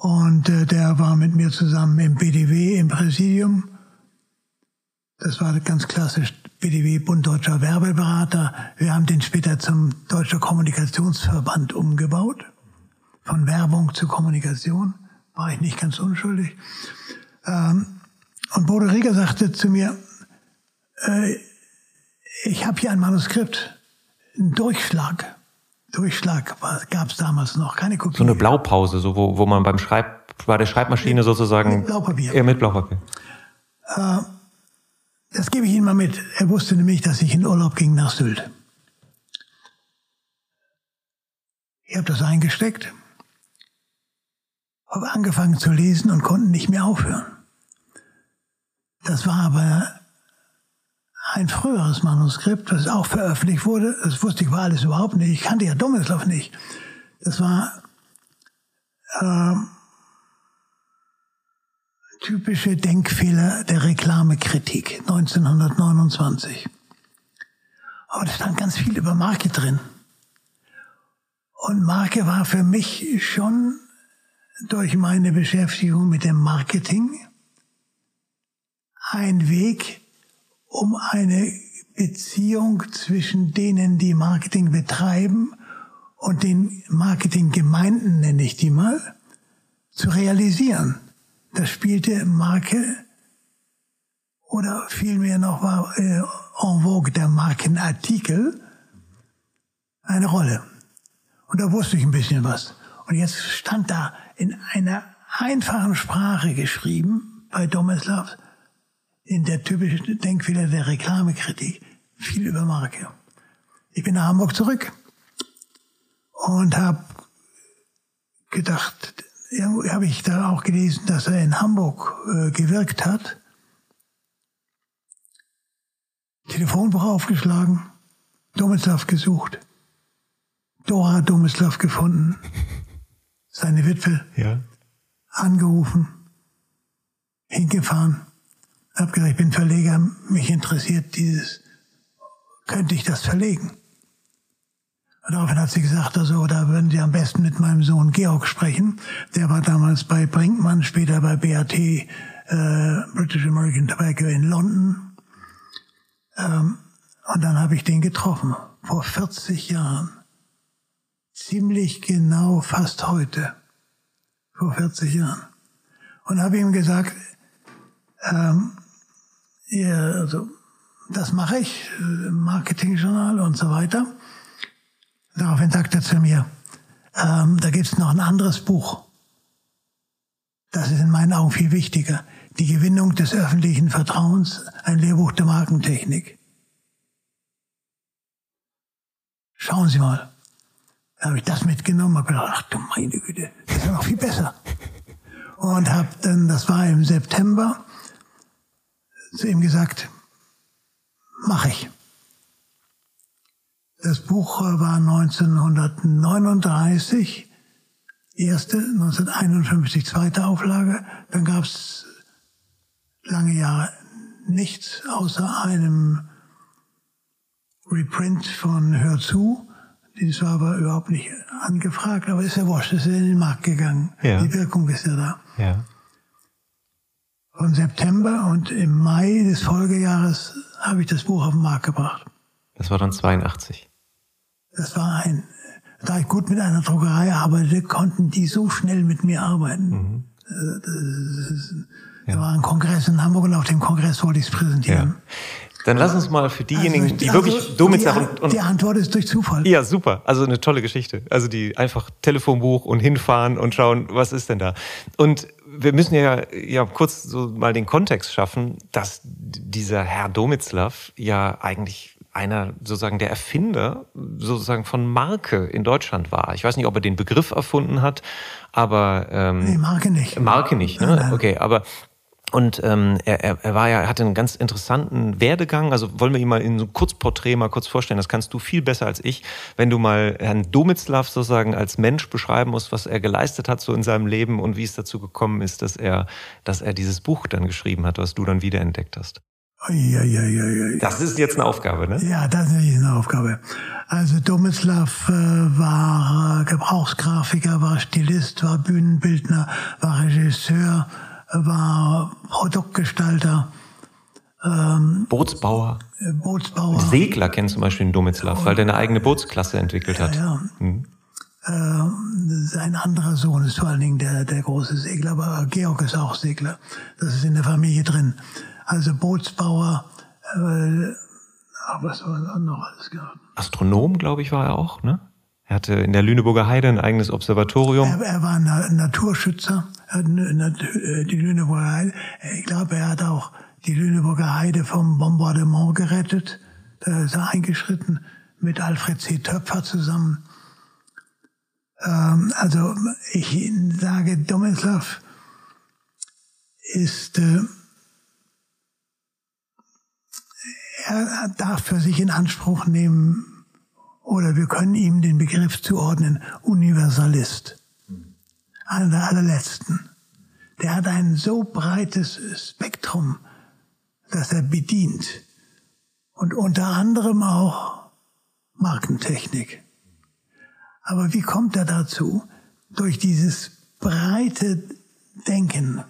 Und äh, der war mit mir zusammen im BDW, im Präsidium. Das war ganz klassisch BDW, Bund Deutscher Werbeberater. Wir haben den später zum Deutscher Kommunikationsverband umgebaut. Von Werbung zu Kommunikation. War ich nicht ganz unschuldig. Ähm, und Bodo Rieger sagte zu mir, äh, ich habe hier ein Manuskript, ein Durchschlag. Durchschlag gab es damals noch, keine Kopie. So eine Blaupause, so wo, wo man beim Schreib, bei der Schreibmaschine mit, sozusagen. Mit Blaupapier. Ja, mit Blaupapier. Äh, das gebe ich Ihnen mal mit. Er wusste nämlich, dass ich in Urlaub ging nach Sylt. Ich habe das eingesteckt, habe angefangen zu lesen und konnte nicht mehr aufhören. Das war aber ein früheres Manuskript, das auch veröffentlicht wurde. Das wusste ich war alles überhaupt nicht. Ich kannte ja Domislav nicht. Das war äh, typische Denkfehler der Reklamekritik 1929. Aber da stand ganz viel über Marke drin. Und Marke war für mich schon durch meine Beschäftigung mit dem Marketing ein Weg, um eine Beziehung zwischen denen, die Marketing betreiben und den Marketinggemeinden, nenne ich die mal, zu realisieren. Das spielte Marke oder vielmehr noch war äh, en vogue der Markenartikel eine Rolle. Und da wusste ich ein bisschen was. Und jetzt stand da in einer einfachen Sprache geschrieben bei Domislav, in der typischen Denkfehler der Reklamekritik viel über Marke. Ich bin nach Hamburg zurück und habe gedacht, habe ich da auch gelesen, dass er in Hamburg äh, gewirkt hat. Telefonbuch aufgeschlagen, Domislav gesucht, Dora Domislav gefunden, seine Witwe ja. angerufen, hingefahren habe gesagt, ich bin Verleger, mich interessiert dieses, könnte ich das verlegen? Und daraufhin hat sie gesagt, also, da würden Sie am besten mit meinem Sohn Georg sprechen. Der war damals bei Brinkmann, später bei BAT, äh, British American Tobacco in London. Ähm, und dann habe ich den getroffen, vor 40 Jahren. Ziemlich genau fast heute, vor 40 Jahren. Und habe ihm gesagt, ähm, ja, also das mache ich, Marketingjournal und so weiter. Daraufhin sagt er zu mir, ähm, da gibt es noch ein anderes Buch. das ist in meinen Augen viel wichtiger, die Gewinnung des öffentlichen Vertrauens, ein Lehrbuch der Markentechnik. Schauen Sie mal. Da habe ich das mitgenommen, habe gedacht, ach du meine Güte, das ist noch viel besser. Und habe dann, das war im September, zu ihm gesagt, mache ich. Das Buch war 1939, erste, 1951 zweite Auflage. Dann gab es lange Jahre nichts außer einem Reprint von Hör zu. Das war aber überhaupt nicht angefragt, aber ist ja wurscht, ist ja in den Markt gegangen. Ja. Die Wirkung ist ja da. Ja. Von September und im Mai des Folgejahres habe ich das Buch auf den Markt gebracht. Das war dann 82. Das war ein, da ich gut mit einer Druckerei arbeitete, konnten die so schnell mit mir arbeiten. Mhm. Äh, das, ja. Da war ein Kongress in Hamburg und auf dem Kongress wollte ich es präsentieren. Ja. Dann lass uns mal für diejenigen, also, die also wirklich dumm die, und, und. Die Antwort ist durch Zufall. Ja, super. Also eine tolle Geschichte. Also die einfach Telefonbuch und hinfahren und schauen, was ist denn da. Und wir müssen ja, ja kurz so mal den Kontext schaffen, dass dieser Herr Domitzlaff ja eigentlich einer sozusagen der Erfinder sozusagen von Marke in Deutschland war. Ich weiß nicht, ob er den Begriff erfunden hat, aber ähm, nee, Marke nicht. Marke nicht, ne? Okay, aber und ähm, er, er war ja, hatte einen ganz interessanten Werdegang. Also wollen wir ihn mal in so ein Kurzporträt mal kurz vorstellen. Das kannst du viel besser als ich, wenn du mal Herrn Domitzlav sozusagen als Mensch beschreiben musst, was er geleistet hat so in seinem Leben und wie es dazu gekommen ist, dass er, dass er dieses Buch dann geschrieben hat, was du dann wiederentdeckt hast. Ja, ja, ja, ja. Das ist jetzt eine Aufgabe, ne? Ja, das ist eine Aufgabe. Also Domislav äh, war äh, Gebrauchsgrafiker, war Stilist, war Bühnenbildner, war Regisseur, war Produktgestalter. Ähm, Bootsbauer. Äh, Bootsbauer. Segler kennt zum Beispiel den Domitzlav, weil der eine eigene Bootsklasse entwickelt hat. Ja, hm. äh, sein anderer Sohn ist vor allen Dingen der, der große Segler, aber Georg ist auch Segler. Das ist in der Familie drin. Also Bootsbauer, äh, was war noch alles gehabt? Astronom, glaube ich, war er auch, ne? Er hatte in der Lüneburger Heide ein eigenes Observatorium. Er, er war ein Naturschützer, er äh, die Lüneburger Heide. Ich glaube, er hat auch die Lüneburger Heide vom Bombardement gerettet. Da ist er eingeschritten mit Alfred C. Töpfer zusammen. Ähm, also ich sage, Domislav ist, äh, er darf für sich in Anspruch nehmen, oder wir können ihm den Begriff zuordnen, Universalist. Einer der allerletzten. Der hat ein so breites Spektrum, das er bedient. Und unter anderem auch Markentechnik. Aber wie kommt er dazu? Durch dieses breite Denken,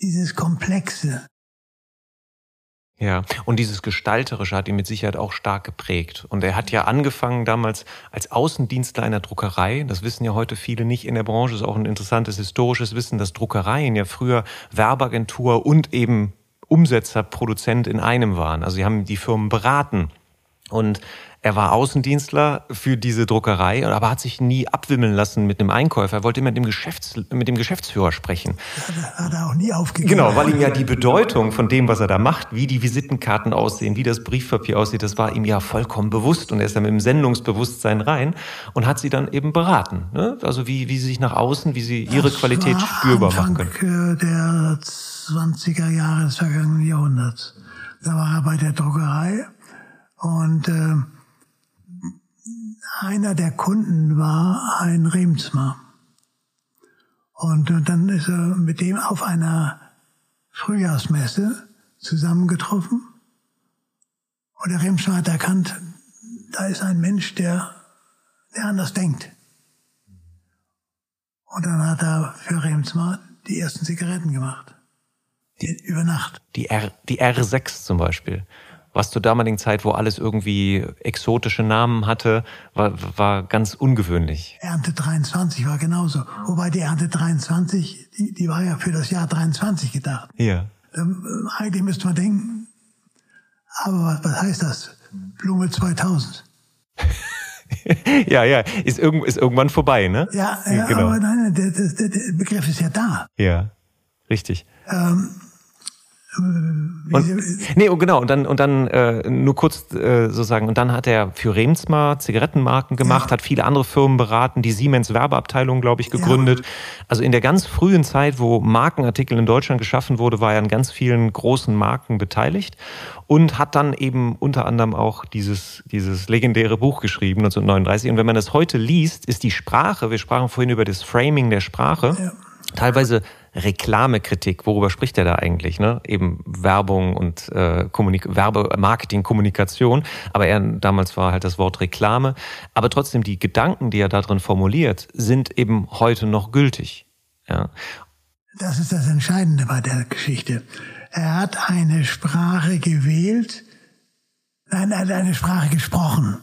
dieses Komplexe, ja, und dieses Gestalterische hat ihn mit Sicherheit auch stark geprägt. Und er hat ja angefangen damals als Außendienstler einer Druckerei. Das wissen ja heute viele nicht in der Branche. Das ist auch ein interessantes historisches Wissen, dass Druckereien ja früher Werbeagentur und eben Umsetzer, Produzent in einem waren. Also sie haben die Firmen beraten. Und er war Außendienstler für diese Druckerei, aber hat sich nie abwimmeln lassen mit einem Einkäufer. Er wollte immer mit dem, Geschäfts-, mit dem Geschäftsführer sprechen. Hat, hat er auch nie aufgegeben. Genau, weil ihm ja die Bedeutung von dem, was er da macht, wie die Visitenkarten aussehen, wie das Briefpapier aussieht, das war ihm ja vollkommen bewusst. Und er ist dann mit dem Sendungsbewusstsein rein und hat sie dann eben beraten. Ne? Also wie, wie sie sich nach außen, wie sie ihre das Qualität spürbar Anfang machen können. Äh, der 20er Jahre des vergangenen Jahrhunderts. Da war er bei der Druckerei und äh, einer der Kunden war ein Remsmar. Und, und dann ist er mit dem auf einer Frühjahrsmesse zusammengetroffen. Und der Remsmar hat erkannt, da ist ein Mensch, der, der anders denkt. Und dann hat er für Remsmar die ersten Zigaretten gemacht. Die, über Nacht. Die, R, die R6 zum Beispiel was zur damaligen Zeit, wo alles irgendwie exotische Namen hatte, war, war ganz ungewöhnlich. Ernte 23 war genauso. Wobei die Ernte 23, die, die war ja für das Jahr 23 gedacht. Ja. Ähm, eigentlich müsste man denken, aber was, was heißt das? Blume 2000. ja, ja, ist, irgend, ist irgendwann vorbei, ne? Ja, ja genau. aber nein, der, der, der Begriff ist ja da. Ja, richtig. Ähm, und, nee, und genau, und dann, und dann äh, nur kurz äh, so sagen, und dann hat er für Remsmar Zigarettenmarken gemacht, ja. hat viele andere Firmen beraten, die Siemens Werbeabteilung, glaube ich, gegründet. Ja. Also in der ganz frühen Zeit, wo Markenartikel in Deutschland geschaffen wurde, war er an ganz vielen großen Marken beteiligt und hat dann eben unter anderem auch dieses, dieses legendäre Buch geschrieben, 1939. Und wenn man das heute liest, ist die Sprache, wir sprachen vorhin über das Framing der Sprache, ja. Teilweise Reklamekritik, worüber spricht er da eigentlich? Ne? Eben Werbung und äh, Kommunik Werbe, Marketing, Kommunikation. Aber er damals war halt das Wort Reklame. Aber trotzdem die Gedanken, die er da drin formuliert, sind eben heute noch gültig. Ja. Das ist das Entscheidende bei der Geschichte. Er hat eine Sprache gewählt, nein, er hat eine Sprache gesprochen,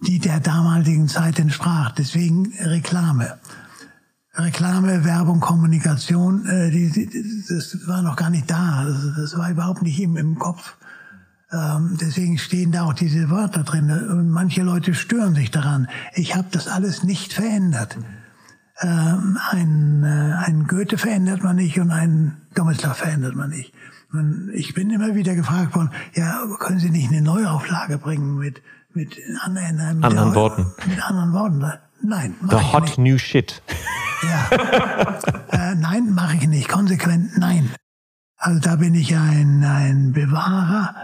die der damaligen Zeit entsprach. Deswegen Reklame. Reklame, Werbung, Kommunikation, äh, die, die, das war noch gar nicht da. Das, das war überhaupt nicht im, im Kopf. Ähm, deswegen stehen da auch diese Wörter drin. Und manche Leute stören sich daran. Ich habe das alles nicht verändert. Ähm, ein, äh, ein Goethe verändert man nicht und einen Domislav verändert man nicht. Und ich bin immer wieder gefragt worden, ja, können Sie nicht eine Neuauflage bringen mit, mit, anderen, mit anderen Worten? Mit anderen Worten. Nein. The hot nicht. new shit. Ja. äh, nein, mache ich nicht. Konsequent nein. Also da bin ich ein, ein Bewahrer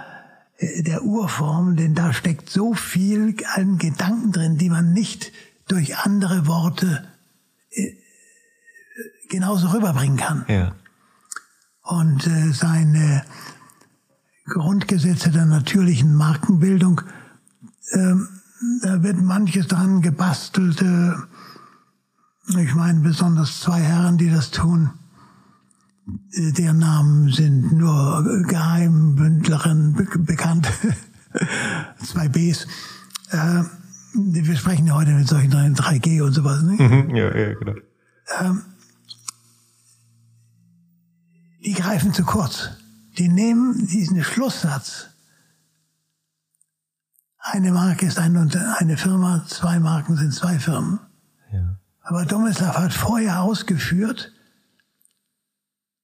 äh, der Urform, denn da steckt so viel an Gedanken drin, die man nicht durch andere Worte äh, genauso rüberbringen kann. Ja. Und äh, seine Grundgesetze der natürlichen Markenbildung, äh, da wird manches dran gebastelt. Ich meine besonders zwei Herren, die das tun. Deren Namen sind nur Geheimbündlerin be bekannt. zwei Bs. Äh, wir sprechen ja heute mit solchen 3G und sowas, nicht? Mhm, ja, ja, genau. Ähm, die greifen zu kurz. Die nehmen diesen Schlusssatz. Eine Marke ist eine, eine Firma, zwei Marken sind zwei Firmen. Ja. Aber Domislav hat vorher ausgeführt,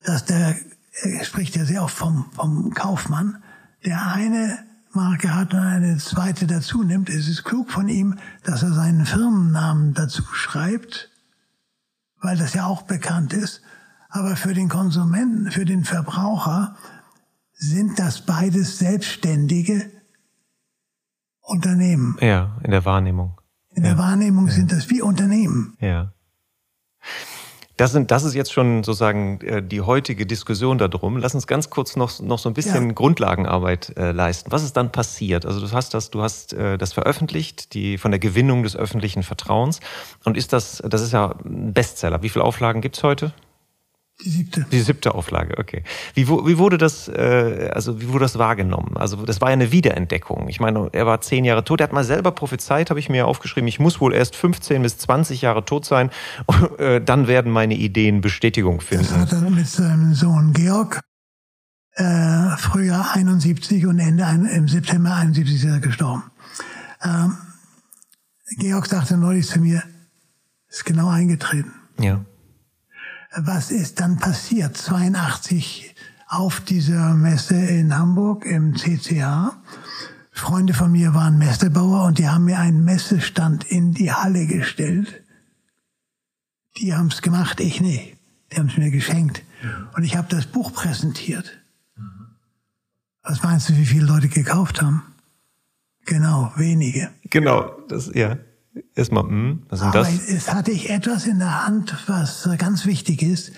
dass der, er spricht ja sehr oft vom, vom Kaufmann, der eine Marke hat und eine zweite dazu nimmt. Es ist klug von ihm, dass er seinen Firmennamen dazu schreibt, weil das ja auch bekannt ist. Aber für den Konsumenten, für den Verbraucher sind das beides selbstständige Unternehmen. Ja, in der Wahrnehmung. In der Wahrnehmung ja. sind das wie Unternehmen. Ja. Das, sind, das ist jetzt schon sozusagen äh, die heutige Diskussion darum. Lass uns ganz kurz noch, noch so ein bisschen ja. Grundlagenarbeit äh, leisten. Was ist dann passiert? Also du hast das, du hast äh, das veröffentlicht, die von der Gewinnung des öffentlichen Vertrauens. Und ist das, das ist ja ein Bestseller. Wie viele Auflagen gibt's heute? Die siebte. Die siebte Auflage, okay. Wie, wie wurde das, äh, also wie wurde das wahrgenommen? Also das war ja eine Wiederentdeckung. Ich meine, er war zehn Jahre tot. Er hat mal selber prophezeit, habe ich mir aufgeschrieben. Ich muss wohl erst 15 bis 20 Jahre tot sein. äh, dann werden meine Ideen Bestätigung finden. Das hat er mit seinem Sohn Georg. Äh, Frühjahr 71 und Ende im September 71 ist er gestorben. Ähm, Georg sagte neulich zu mir, ist genau eingetreten. Ja was ist dann passiert? 82 auf dieser Messe in Hamburg im CCH. Freunde von mir waren Messebauer und die haben mir einen Messestand in die Halle gestellt. Die haben es gemacht, ich nicht. Die haben es mir geschenkt. Und ich habe das Buch präsentiert. Was meinst du, wie viele Leute gekauft haben? Genau, wenige. Genau, das, ja. Erstmal, hm, was ist Aber das? es hatte ich etwas in der Hand, was ganz wichtig ist,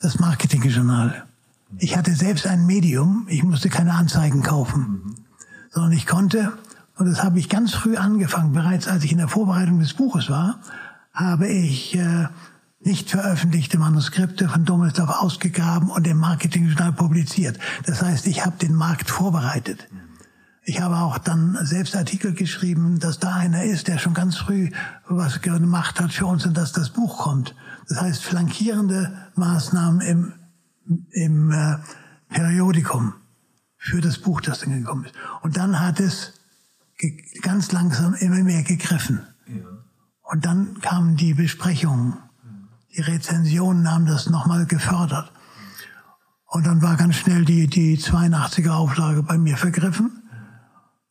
das Marketingjournal. Ich hatte selbst ein Medium, ich musste keine Anzeigen kaufen, sondern ich konnte, und das habe ich ganz früh angefangen, bereits als ich in der Vorbereitung des Buches war, habe ich äh, nicht veröffentlichte Manuskripte von Domislav ausgegraben und im Marketingjournal publiziert. Das heißt, ich habe den Markt vorbereitet. Ich habe auch dann selbst Artikel geschrieben, dass da einer ist, der schon ganz früh was gemacht hat für uns und dass das Buch kommt. Das heißt, flankierende Maßnahmen im, im äh, Periodikum für das Buch, das dann gekommen ist. Und dann hat es ganz langsam immer mehr gegriffen. Und dann kamen die Besprechungen. Die Rezensionen haben das nochmal gefördert. Und dann war ganz schnell die, die 82er Auflage bei mir vergriffen.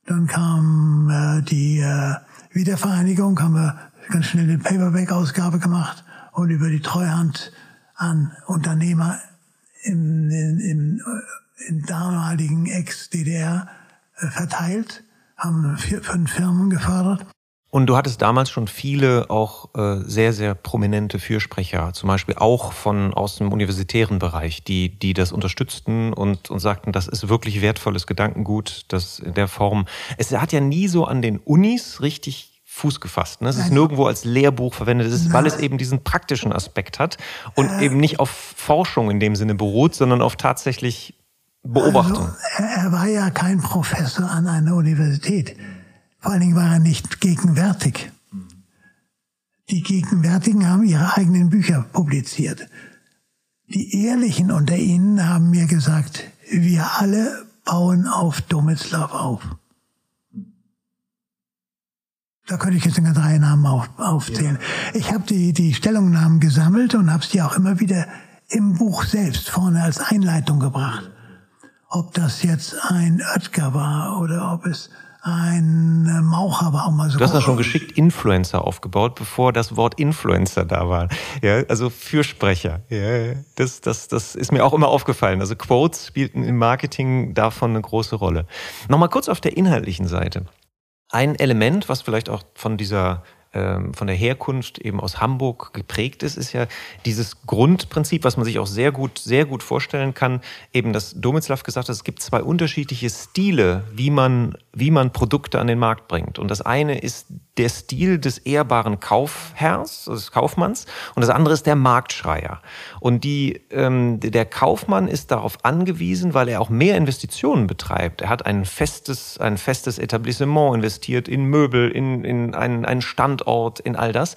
Dann kam äh, die äh, Wiedervereinigung, haben wir ganz schnell eine Paperback-Ausgabe gemacht und über die Treuhand an Unternehmer im, im, im, äh, im damaligen Ex-DDR äh, verteilt, haben vier, fünf Firmen gefördert. Und du hattest damals schon viele auch äh, sehr, sehr prominente Fürsprecher, zum Beispiel auch von aus dem universitären Bereich, die, die das unterstützten und, und sagten, das ist wirklich wertvolles Gedankengut, das in der Form. Es hat ja nie so an den Unis richtig Fuß gefasst. Ne? Es ist nirgendwo als Lehrbuch verwendet, es ist, weil es eben diesen praktischen Aspekt hat und äh, eben nicht auf Forschung in dem Sinne beruht, sondern auf tatsächlich Beobachtung. Also, er, er war ja kein Professor an einer Universität. Vor allen Dingen war er nicht gegenwärtig. Die Gegenwärtigen haben ihre eigenen Bücher publiziert. Die Ehrlichen unter ihnen haben mir gesagt, wir alle bauen auf Domislav auf. Da könnte ich jetzt sogar drei Namen auf, aufzählen. Ja. Ich habe die, die Stellungnahmen gesammelt und habe sie auch immer wieder im Buch selbst vorne als Einleitung gebracht. Ob das jetzt ein Oetker war oder ob es ein Maucher war auch mal so. Du hast ja schon geschickt Influencer aufgebaut, bevor das Wort Influencer da war. Ja, also Fürsprecher. Ja, das, das, das ist mir auch immer aufgefallen. Also Quotes spielten im Marketing davon eine große Rolle. Nochmal kurz auf der inhaltlichen Seite. Ein Element, was vielleicht auch von dieser ähm, von der Herkunft eben aus Hamburg geprägt ist, ist ja dieses Grundprinzip, was man sich auch sehr gut, sehr gut vorstellen kann, eben, dass Domitzlaff gesagt hat, es gibt zwei unterschiedliche Stile, wie man, wie man Produkte an den Markt bringt. Und das eine ist der Stil des ehrbaren Kaufherrs, also des Kaufmanns, und das andere ist der Marktschreier. Und die, ähm, der Kaufmann ist darauf angewiesen, weil er auch mehr Investitionen betreibt. Er hat ein festes, ein festes Etablissement investiert in Möbel, in, in einen, einen Stand Standort, in all das.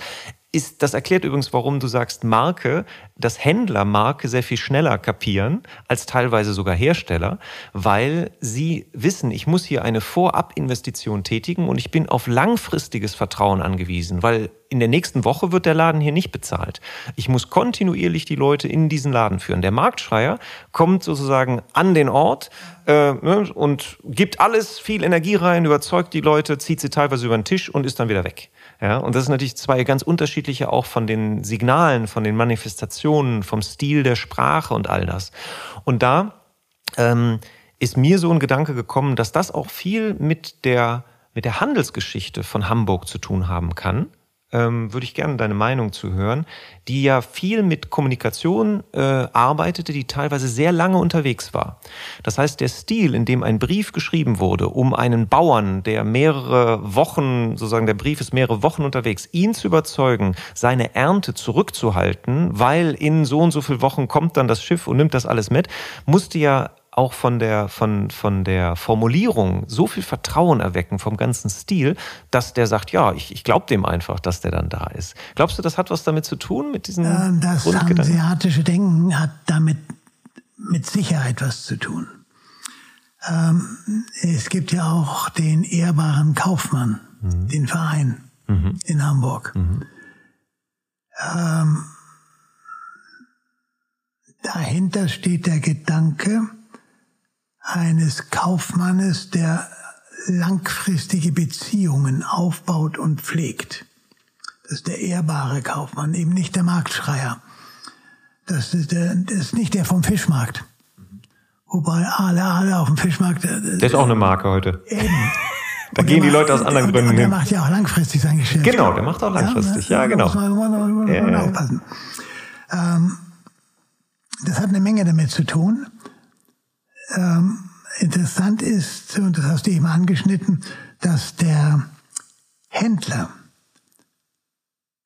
Ist, das erklärt übrigens, warum du sagst Marke, dass Händler Marke sehr viel schneller kapieren als teilweise sogar Hersteller, weil sie wissen, ich muss hier eine Vorabinvestition tätigen und ich bin auf langfristiges Vertrauen angewiesen, weil in der nächsten Woche wird der Laden hier nicht bezahlt. Ich muss kontinuierlich die Leute in diesen Laden führen. Der Marktschreier kommt sozusagen an den Ort äh, ne, und gibt alles, viel Energie rein, überzeugt die Leute, zieht sie teilweise über den Tisch und ist dann wieder weg. Ja, und das ist natürlich zwei ganz unterschiedliche auch von den Signalen, von den Manifestationen, vom Stil der Sprache und all das. Und da ähm, ist mir so ein Gedanke gekommen, dass das auch viel mit der, mit der Handelsgeschichte von Hamburg zu tun haben kann ähm, würde ich gerne deine Meinung zu hören, die ja viel mit Kommunikation äh, arbeitete, die teilweise sehr lange unterwegs war. Das heißt, der Stil, in dem ein Brief geschrieben wurde, um einen Bauern, der mehrere Wochen, sozusagen der Brief ist mehrere Wochen unterwegs, ihn zu überzeugen, seine Ernte zurückzuhalten, weil in so und so viel Wochen kommt dann das Schiff und nimmt das alles mit, musste ja auch von der, von, von der Formulierung so viel Vertrauen erwecken vom ganzen Stil, dass der sagt, ja, ich, ich glaube dem einfach, dass der dann da ist. Glaubst du, das hat was damit zu tun, mit diesem ähm, Das hanseatische Denken hat damit mit Sicherheit was zu tun. Ähm, es gibt ja auch den ehrbaren Kaufmann, mhm. den Verein mhm. in Hamburg. Mhm. Ähm, dahinter steht der Gedanke, eines Kaufmannes, der langfristige Beziehungen aufbaut und pflegt. Das ist der ehrbare Kaufmann, eben nicht der Marktschreier. Das ist, der, das ist nicht der vom Fischmarkt. Wobei alle, alle auf dem Fischmarkt. Äh, der ist auch eine Marke heute. Eben. da gehen die macht, Leute aus anderen und, Gründen und der hin. Der macht ja auch langfristig sein Geschäft. Genau, der macht auch langfristig. Ja, ja genau. Muss man, muss man, muss man ja, aufpassen. Ähm, das hat eine Menge damit zu tun ähm, interessant ist, und das hast du eben angeschnitten, dass der Händler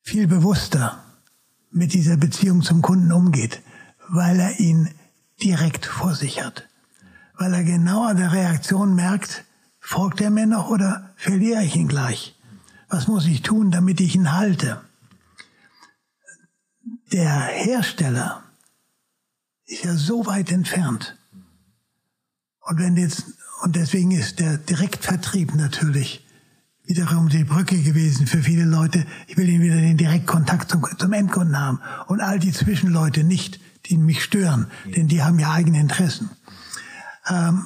viel bewusster mit dieser Beziehung zum Kunden umgeht, weil er ihn direkt vor sich hat. Weil er genau an der Reaktion merkt, folgt er mir noch oder verliere ich ihn gleich? Was muss ich tun, damit ich ihn halte? Der Hersteller ist ja so weit entfernt und wenn jetzt, und deswegen ist der Direktvertrieb natürlich wiederum die Brücke gewesen für viele Leute. Ich will wieder den Direktkontakt zum, zum Endkunden haben und all die Zwischenleute nicht, die mich stören, denn die haben ja eigene Interessen. Ähm,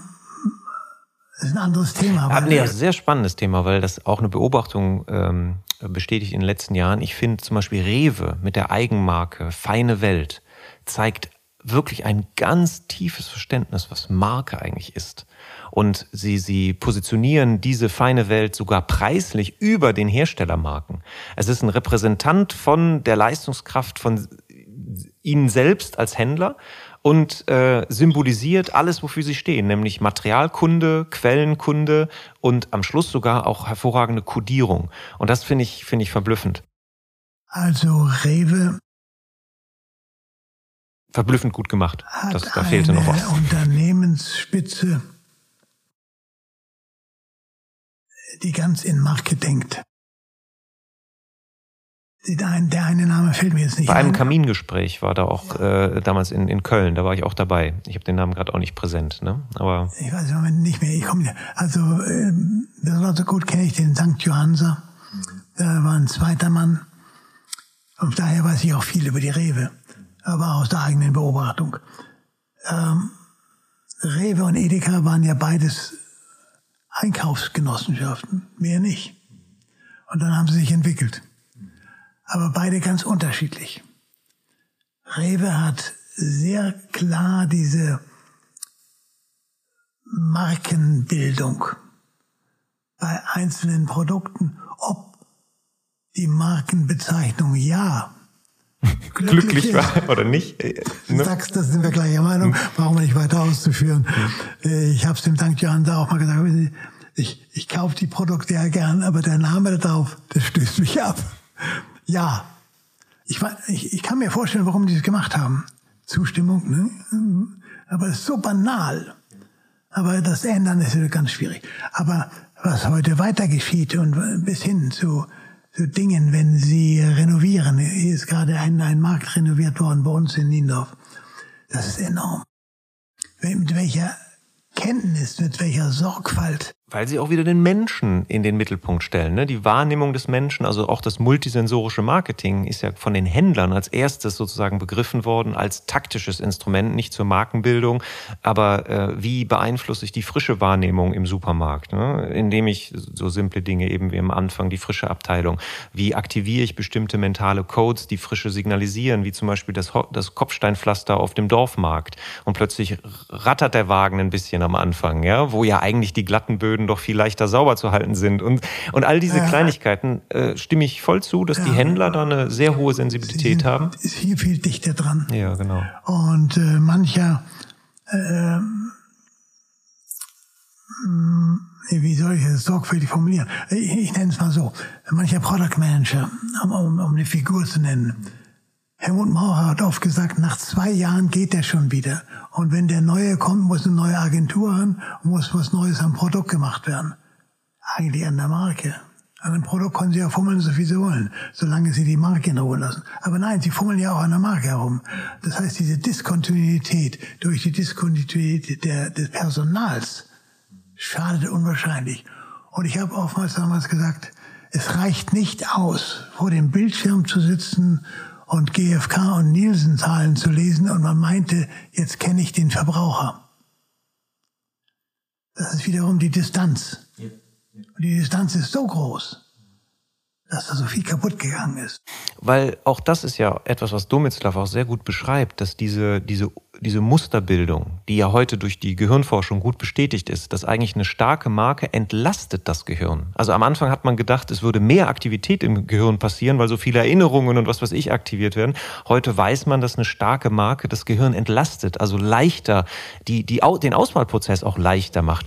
das ist ein anderes Thema. Aber nee, das ist ein sehr spannendes Thema, weil das auch eine Beobachtung ähm, bestätigt in den letzten Jahren. Ich finde zum Beispiel Rewe mit der Eigenmarke Feine Welt zeigt wirklich ein ganz tiefes Verständnis, was Marke eigentlich ist. Und sie, sie positionieren diese feine Welt sogar preislich über den Herstellermarken. Es ist ein Repräsentant von der Leistungskraft von ihnen selbst als Händler und äh, symbolisiert alles, wofür sie stehen, nämlich Materialkunde, Quellenkunde und am Schluss sogar auch hervorragende Kodierung. Und das finde ich, finde ich verblüffend. Also Rewe verblüffend gut gemacht. Das, da fehlte noch was. Unternehmensspitze, die ganz in Marke denkt. Der eine Name fällt mir jetzt nicht Bei einem ein. Kamingespräch war da auch ja. äh, damals in, in Köln, da war ich auch dabei. Ich habe den Namen gerade auch nicht präsent, ne? Aber ich weiß im Moment nicht mehr. Ich komme also äh, besonders gut kenne ich den St. Johanser. Da war ein zweiter Mann. Und daher weiß ich auch viel über die Rewe, aber aus der eigenen Beobachtung. Ähm, Rewe und Edeka waren ja beides Einkaufsgenossenschaften, mehr nicht. Und dann haben sie sich entwickelt aber beide ganz unterschiedlich. Rewe hat sehr klar diese Markenbildung bei einzelnen Produkten, ob die Markenbezeichnung ja glücklich, war oder nicht. Äh, ne? Sagst, das sind wir gleicher Meinung, brauchen wir nicht weiter auszuführen. Äh, ich habe es dem Dank Johann da auch mal gesagt, ich, ich kaufe die Produkte ja gern, aber der Name darauf, das stößt mich ab. Ja, ich, ich, ich kann mir vorstellen, warum die das gemacht haben. Zustimmung, ne? aber es ist so banal. Aber das Ändern ist ganz schwierig. Aber was heute weiter geschieht und bis hin zu Dingen, wenn sie renovieren, hier ist gerade ein, ein Markt renoviert worden bei uns in Niendorf. Das ist enorm. Mit welcher Kenntnis, mit welcher Sorgfalt weil sie auch wieder den Menschen in den Mittelpunkt stellen. Ne? Die Wahrnehmung des Menschen, also auch das multisensorische Marketing, ist ja von den Händlern als erstes sozusagen begriffen worden als taktisches Instrument, nicht zur Markenbildung, aber äh, wie beeinflusse ich die frische Wahrnehmung im Supermarkt, ne? indem ich so simple Dinge eben wie am Anfang die frische Abteilung, wie aktiviere ich bestimmte mentale Codes, die frische signalisieren, wie zum Beispiel das, das Kopfsteinpflaster auf dem Dorfmarkt und plötzlich rattert der Wagen ein bisschen am Anfang, ja, wo ja eigentlich die glatten Böden Böden doch viel leichter sauber zu halten sind. Und, und all diese ja. Kleinigkeiten äh, stimme ich voll zu, dass ja. die Händler da eine sehr hohe Sensibilität haben. Ist viel, viel dichter dran. Ja, genau. Und äh, mancher, äh, wie soll ich das sorgfältig formulieren? Ich, ich nenne es mal so. Mancher Product Manager, um, um, um eine Figur zu nennen, Helmut Maurer hat oft gesagt, nach zwei Jahren geht er schon wieder. Und wenn der Neue kommt, muss eine neue Agentur haben, muss was Neues am Produkt gemacht werden. Eigentlich an der Marke. An dem Produkt können sie ja fummeln, so viel sie wollen, solange sie die Marke in Ruhe lassen. Aber nein, sie fummeln ja auch an der Marke herum. Das heißt, diese Diskontinuität durch die Diskontinuität der, des Personals schadet unwahrscheinlich. Und ich habe oftmals damals gesagt, es reicht nicht aus, vor dem Bildschirm zu sitzen und GfK und Nielsen-Zahlen zu lesen und man meinte, jetzt kenne ich den Verbraucher. Das ist wiederum die Distanz. Und die Distanz ist so groß, dass da so viel kaputt gegangen ist. Weil auch das ist ja etwas, was Domitzlaff auch sehr gut beschreibt, dass diese, diese diese Musterbildung, die ja heute durch die Gehirnforschung gut bestätigt ist, dass eigentlich eine starke Marke entlastet das Gehirn. Also am Anfang hat man gedacht, es würde mehr Aktivität im Gehirn passieren, weil so viele Erinnerungen und was weiß ich aktiviert werden. Heute weiß man, dass eine starke Marke das Gehirn entlastet, also leichter, die, die, den Auswahlprozess auch leichter macht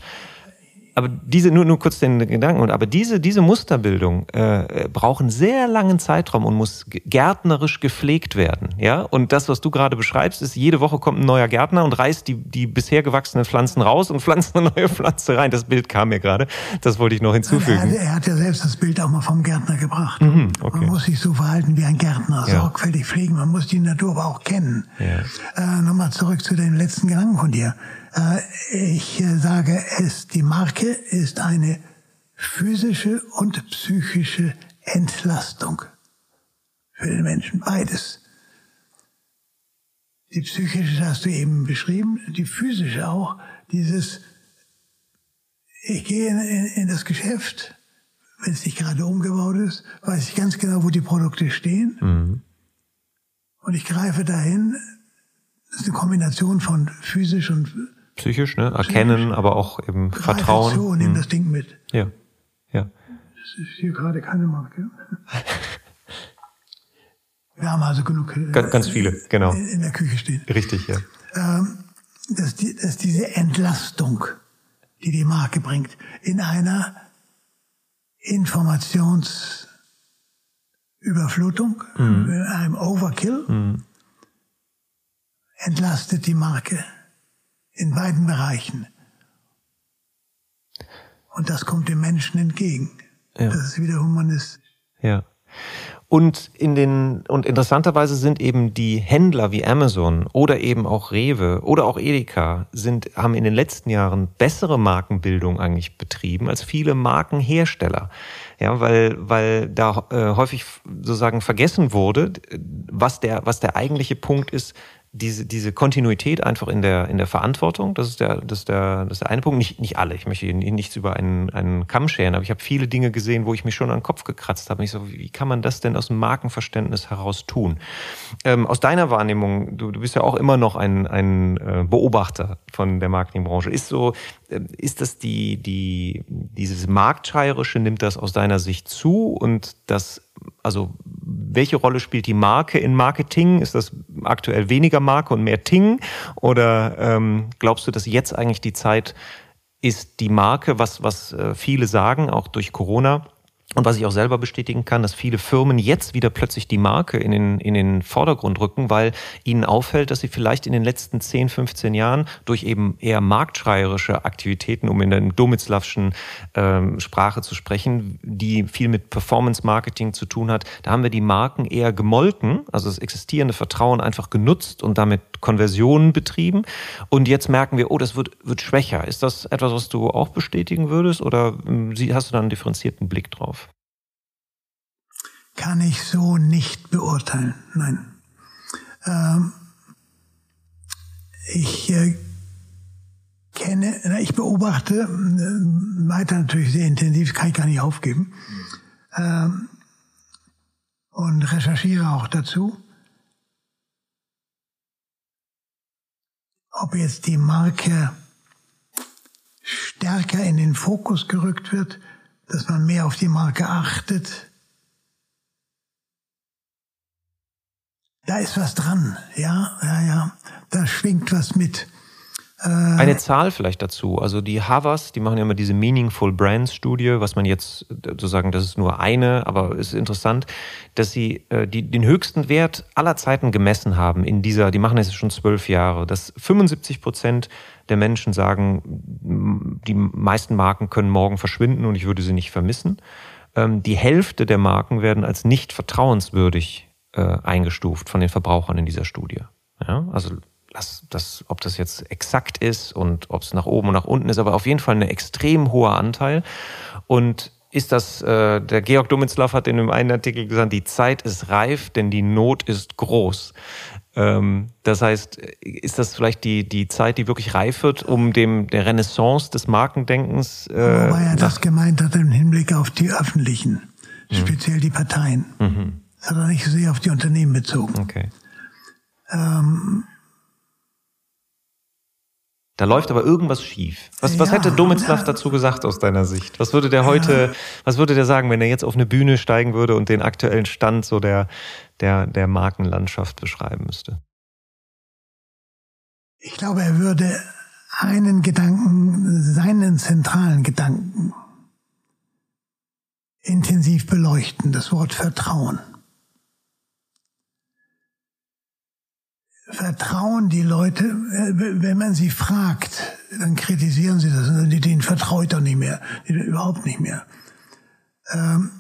aber diese, nur, nur kurz den Gedanken, aber diese, diese Musterbildung äh, braucht einen sehr langen Zeitraum und muss gärtnerisch gepflegt werden. Ja? Und das, was du gerade beschreibst, ist, jede Woche kommt ein neuer Gärtner und reißt die, die bisher gewachsenen Pflanzen raus und pflanzt eine neue Pflanze rein. Das Bild kam mir gerade. Das wollte ich noch hinzufügen. Er hat, er hat, ja selbst das Bild auch mal vom Gärtner gebracht. Mhm, okay. Man muss sich so verhalten wie ein Gärtner, ja. sorgfältig pflegen. Man muss die Natur aber auch kennen. Ja. Äh, Nochmal zurück zu den letzten Gedanken von dir. Äh, ich sage es, die Marke ist eine physische und psychische Entlastung für den Menschen. Beides. Die psychische hast du eben beschrieben, die physische auch. Dieses, ich gehe in, in, in das Geschäft, wenn es nicht gerade umgebaut ist, weiß ich ganz genau, wo die Produkte stehen. Mhm. Und ich greife dahin. Das ist eine Kombination von physisch und psychisch, ne? Erkennen, psychisch. aber auch eben Vertrauen. So, nimm das Ding mit. Ja. Ja. Das ist hier gerade keine Marke. Wir haben also genug. Äh, ganz, ganz viele, genau. In, in, der Küche stehen. Richtig, ja. Ähm, dass, die, dass diese Entlastung, die die Marke bringt, in einer Informationsüberflutung, mhm. in einem Overkill, mhm. entlastet die Marke in beiden Bereichen. Und das kommt dem Menschen entgegen. Ja. Das ist wieder humanistisch. Ja. Und in den, und interessanterweise sind eben die Händler wie Amazon oder eben auch Rewe oder auch Edeka sind, haben in den letzten Jahren bessere Markenbildung eigentlich betrieben als viele Markenhersteller. Ja, weil, weil da äh, häufig sozusagen vergessen wurde, was der, was der eigentliche Punkt ist, diese, diese Kontinuität einfach in der, in der Verantwortung, das ist der, das ist der, das ist der eine Punkt. Nicht, nicht alle, ich möchte nichts über einen, einen Kamm scheren, aber ich habe viele Dinge gesehen, wo ich mich schon an den Kopf gekratzt habe. ich so, wie kann man das denn aus dem Markenverständnis heraus tun? Ähm, aus deiner Wahrnehmung, du, du bist ja auch immer noch ein, ein äh, Beobachter von der Marketingbranche. Ist so, äh, ist das die, die, dieses Marktschreierische, nimmt das aus deiner Sicht zu und das also welche Rolle spielt die Marke in Marketing? Ist das aktuell weniger Marke und mehr Ting? Oder ähm, glaubst du, dass jetzt eigentlich die Zeit ist, die Marke, was, was äh, viele sagen, auch durch Corona, und was ich auch selber bestätigen kann, dass viele Firmen jetzt wieder plötzlich die Marke in den, in den Vordergrund rücken, weil ihnen auffällt, dass sie vielleicht in den letzten 10, 15 Jahren durch eben eher marktschreierische Aktivitäten, um in der Domitzlavschen ähm, Sprache zu sprechen, die viel mit Performance-Marketing zu tun hat, da haben wir die Marken eher gemolken, also das existierende Vertrauen einfach genutzt und damit Konversionen betrieben. Und jetzt merken wir, oh, das wird, wird schwächer. Ist das etwas, was du auch bestätigen würdest oder ähm, hast du da einen differenzierten Blick drauf? Kann ich so nicht beurteilen, nein. Ähm, ich äh, kenne, ich beobachte äh, weiter natürlich sehr intensiv, kann ich gar nicht aufgeben. Ähm, und recherchiere auch dazu. ob jetzt die Marke stärker in den Fokus gerückt wird, dass man mehr auf die Marke achtet. Da ist was dran, ja, ja, ja. Da schwingt was mit. Äh, Eine Zahl vielleicht dazu. Also die Havas, die machen ja immer diese Meaningful Brands Studie, was man jetzt sozusagen, das ist nur eine, aber es ist interessant, dass sie äh, die, den höchsten Wert aller Zeiten gemessen haben in dieser, die machen das schon zwölf Jahre, dass 75 Prozent der Menschen sagen, die meisten Marken können morgen verschwinden und ich würde sie nicht vermissen. Ähm, die Hälfte der Marken werden als nicht vertrauenswürdig äh, eingestuft von den Verbrauchern in dieser Studie. Ja, also das, das, ob das jetzt exakt ist und ob es nach oben und nach unten ist, aber auf jeden Fall ein extrem hoher Anteil. Und ist das, äh, der Georg Domitzlaff hat in einem einen Artikel gesagt, die Zeit ist reif, denn die Not ist groß. Ähm, das heißt, ist das vielleicht die, die Zeit, die wirklich reif wird, um dem der Renaissance des Markendenkens? Äh, Wobei er das gemeint hat im Hinblick auf die öffentlichen, mhm. speziell die Parteien. Mhm. Das hat er nicht so sehr auf die Unternehmen bezogen. Okay. Ähm, da läuft aber irgendwas schief. Was, was hätte Domitzlaff dazu gesagt aus deiner Sicht? Was würde der heute, was würde der sagen, wenn er jetzt auf eine Bühne steigen würde und den aktuellen Stand so der, der, der Markenlandschaft beschreiben müsste? Ich glaube, er würde einen Gedanken, seinen zentralen Gedanken intensiv beleuchten, das Wort Vertrauen. Vertrauen die Leute, äh, wenn man sie fragt, dann kritisieren sie das. Denen vertraut er nicht mehr, überhaupt nicht mehr. Ähm,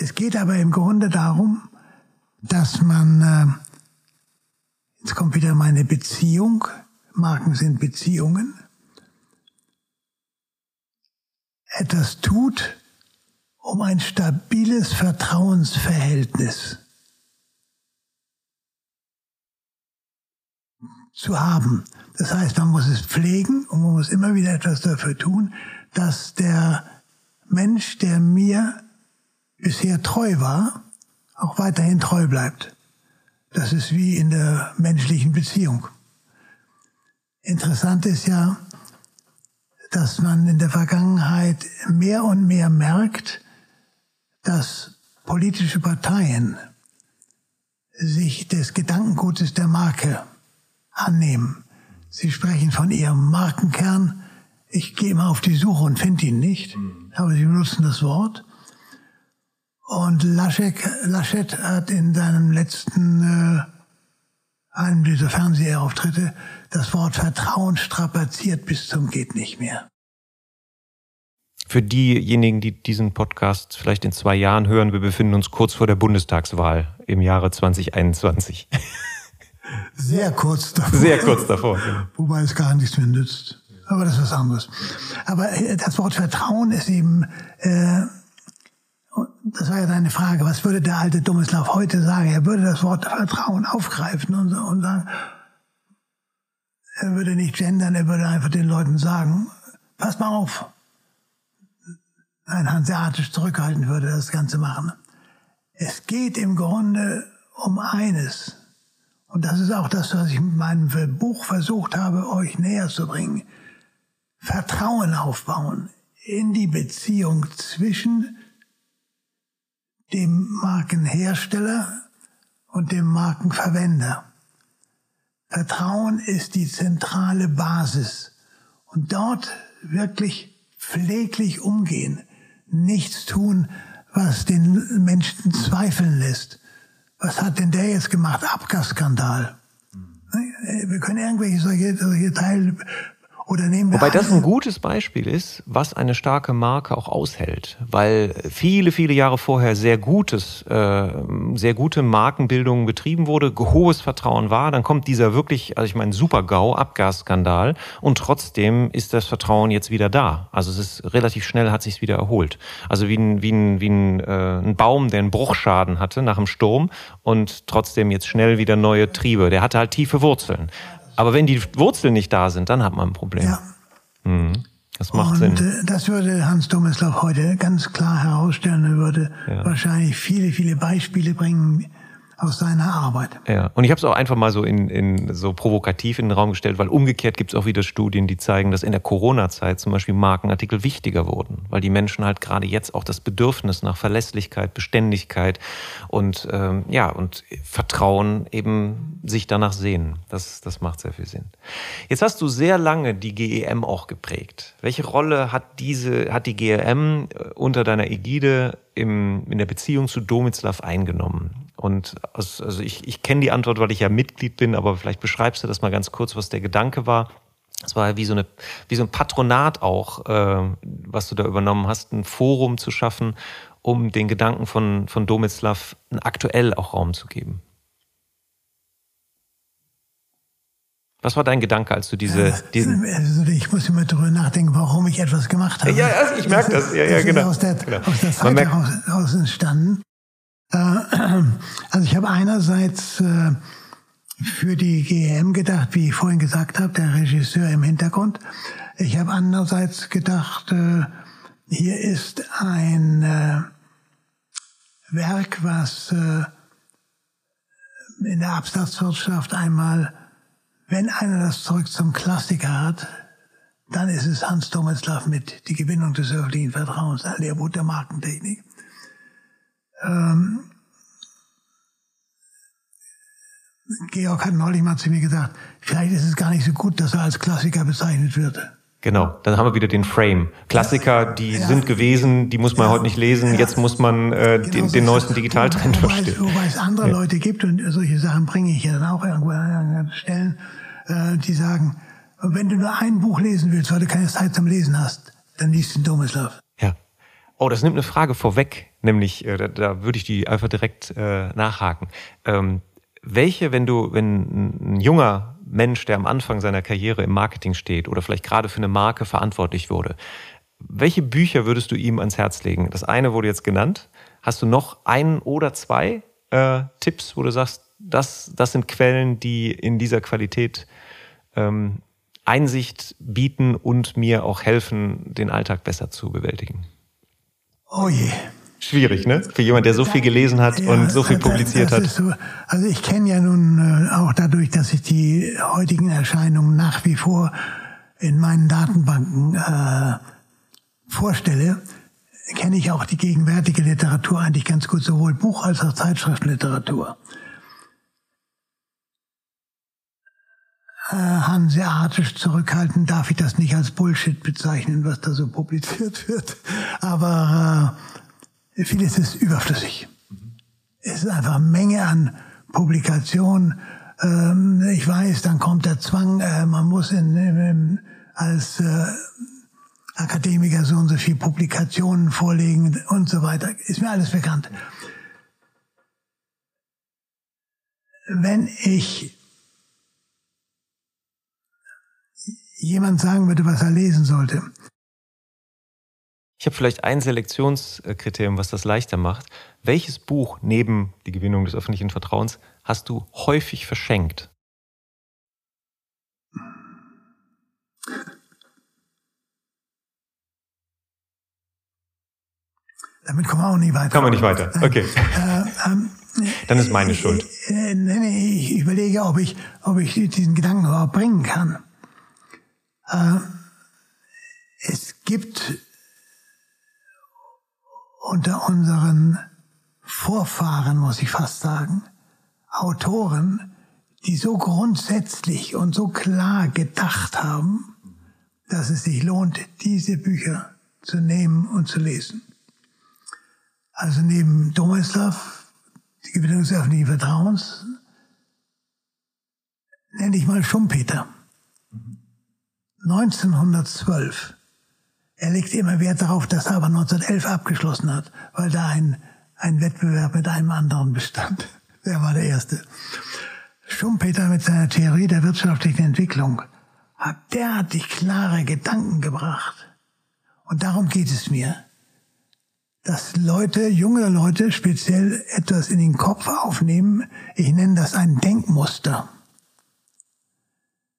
es geht aber im Grunde darum, dass man, äh, jetzt kommt wieder meine Beziehung, Marken sind Beziehungen. etwas tut, um ein stabiles Vertrauensverhältnis zu haben. Das heißt, man muss es pflegen und man muss immer wieder etwas dafür tun, dass der Mensch, der mir bisher treu war, auch weiterhin treu bleibt. Das ist wie in der menschlichen Beziehung. Interessant ist ja, dass man in der Vergangenheit mehr und mehr merkt, dass politische Parteien sich des Gedankengutes der Marke annehmen. Sie sprechen von ihrem Markenkern. Ich gehe immer auf die Suche und finde ihn nicht, aber sie benutzen das Wort. Und Laschet, Laschet hat in seinem letzten, äh, einem dieser Fernsehauftritte, das Wort Vertrauen strapaziert bis zum geht nicht mehr. Für diejenigen, die diesen Podcast vielleicht in zwei Jahren hören, wir befinden uns kurz vor der Bundestagswahl im Jahre 2021. Sehr kurz davor. Sehr kurz davor. Ja. Wobei es gar nichts mehr nützt. Aber das ist was anderes. Aber äh, das Wort Vertrauen ist eben, äh, das war ja deine Frage, was würde der alte Domislav heute sagen? Er würde das Wort Vertrauen aufgreifen und, und sagen, er würde nicht gendern, er würde einfach den Leuten sagen, pass mal auf. Ein hanseatisch zurückhaltend würde das Ganze machen. Es geht im Grunde um eines. Und das ist auch das, was ich mit meinem Buch versucht habe, euch näher zu bringen. Vertrauen aufbauen in die Beziehung zwischen dem Markenhersteller und dem Markenverwender. Vertrauen ist die zentrale Basis. Und dort wirklich pfleglich umgehen. Nichts tun, was den Menschen zweifeln lässt was hat denn der jetzt gemacht? Abgasskandal. Wir können irgendwelche solche, solche Teile oder nehmen wir Wobei das ein gutes Beispiel ist, was eine starke Marke auch aushält, weil viele, viele Jahre vorher sehr gutes, äh, sehr gute Markenbildung betrieben wurde, hohes Vertrauen war, dann kommt dieser wirklich, also ich meine, Super-GAU, Abgasskandal und trotzdem ist das Vertrauen jetzt wieder da. Also es ist relativ schnell hat sich wieder erholt. Also wie ein, wie ein, wie ein, äh, ein Baum, der einen Bruchschaden hatte nach dem Sturm und trotzdem jetzt schnell wieder neue Triebe. Der hatte halt tiefe Wurzeln. Aber wenn die Wurzeln nicht da sind, dann hat man ein Problem. Ja. Mhm. Das macht und, Sinn. Äh, das würde Hans Domislav heute ganz klar herausstellen. Er würde ja. wahrscheinlich viele, viele Beispiele bringen, aus seiner Arbeit. Ja, und ich habe es auch einfach mal so in, in so provokativ in den Raum gestellt, weil umgekehrt gibt es auch wieder Studien, die zeigen, dass in der Corona-Zeit zum Beispiel Markenartikel wichtiger wurden, weil die Menschen halt gerade jetzt auch das Bedürfnis nach Verlässlichkeit, Beständigkeit und ähm, ja und Vertrauen eben sich danach sehen. Das, das macht sehr viel Sinn. Jetzt hast du sehr lange die GEM auch geprägt. Welche Rolle hat diese hat die GEM äh, unter deiner Ägide im, in der Beziehung zu Domislav eingenommen? Und also ich, ich kenne die Antwort, weil ich ja Mitglied bin, aber vielleicht beschreibst du das mal ganz kurz, was der Gedanke war. Es war wie so, eine, wie so ein Patronat auch, äh, was du da übernommen hast, ein Forum zu schaffen, um den Gedanken von, von Domislav aktuell auch Raum zu geben. Was war dein Gedanke, als du diese... Ja, also ich muss immer darüber nachdenken, warum ich etwas gemacht habe. Ja, also ich merke das. das. Ja, ja, genau. Ist aus der, genau. aus der Zeit heraus entstanden. Äh, also ich habe einerseits äh, für die GEM gedacht, wie ich vorhin gesagt habe, der Regisseur im Hintergrund. Ich habe andererseits gedacht, äh, hier ist ein Werk, was in der Absatzwirtschaft einmal wenn einer das zurück zum Klassiker hat, dann ist es Hans Tomislav mit Die Gewinnung des öffentlichen Vertrauens, ein Lehrbuch der Markentechnik. Ähm, Georg hat neulich mal zu mir gesagt, vielleicht ist es gar nicht so gut, dass er als Klassiker bezeichnet wird. Genau, dann haben wir wieder den Frame. Klassiker, die ja. sind gewesen, die muss man ja. heute nicht lesen, ja. jetzt muss man äh, genau den, den neuesten Digitaltrend verstehen. Wobei es andere Leute gibt, und solche Sachen bringe ich ja dann auch irgendwo an Stellen, äh, die sagen, wenn du nur ein Buch lesen willst, weil du keine Zeit zum Lesen hast, dann liest du Domislav. Ja. Oh, das nimmt eine Frage vorweg, nämlich, äh, da, da würde ich die einfach direkt äh, nachhaken. Ähm, welche, wenn du, wenn ein junger Mensch, der am Anfang seiner Karriere im Marketing steht oder vielleicht gerade für eine Marke verantwortlich wurde, welche Bücher würdest du ihm ans Herz legen? Das eine wurde jetzt genannt. Hast du noch ein oder zwei äh, Tipps, wo du sagst, das, das sind Quellen, die in dieser Qualität ähm, Einsicht bieten und mir auch helfen, den Alltag besser zu bewältigen? Oh je. Schwierig, ne? Für jemand, der so viel gelesen hat ja, und so viel publiziert hat. So, also ich kenne ja nun äh, auch dadurch, dass ich die heutigen Erscheinungen nach wie vor in meinen Datenbanken äh, vorstelle, kenne ich auch die gegenwärtige Literatur eigentlich ganz gut, sowohl Buch- als auch Zeitschriftliteratur. Äh, hanseatisch zurückhalten darf ich das nicht als Bullshit bezeichnen, was da so publiziert wird. Aber äh, vieles ist überflüssig. Es ist einfach eine Menge an Publikationen. Ähm, ich weiß, dann kommt der Zwang, äh, man muss in, in, als äh, Akademiker so und so viel Publikationen vorlegen und so weiter. Ist mir alles bekannt. Wenn ich jemand sagen würde, was er lesen sollte. Ich habe vielleicht ein Selektionskriterium, was das leichter macht. Welches Buch neben die Gewinnung des öffentlichen Vertrauens hast du häufig verschenkt? Damit kommen wir auch nicht weiter. Kommen wir nicht weiter. Okay. Äh, ähm, Dann ist meine Schuld. Äh, äh, ich überlege, ob ich, ob ich diesen Gedanken überhaupt bringen kann. Äh, es gibt unter unseren Vorfahren, muss ich fast sagen, Autoren, die so grundsätzlich und so klar gedacht haben, dass es sich lohnt, diese Bücher zu nehmen und zu lesen. Also neben Domislav, die Gewinnung des öffentlichen Vertrauens, nenne ich mal Schumpeter. 1912. Er legt immer Wert darauf, dass er aber 1911 abgeschlossen hat, weil da ein, ein Wettbewerb mit einem anderen bestand. Er war der Erste. Schumpeter mit seiner Theorie der wirtschaftlichen Entwicklung hat derartig klare Gedanken gebracht. Und darum geht es mir. Dass Leute, junge Leute speziell etwas in den Kopf aufnehmen, ich nenne das ein Denkmuster,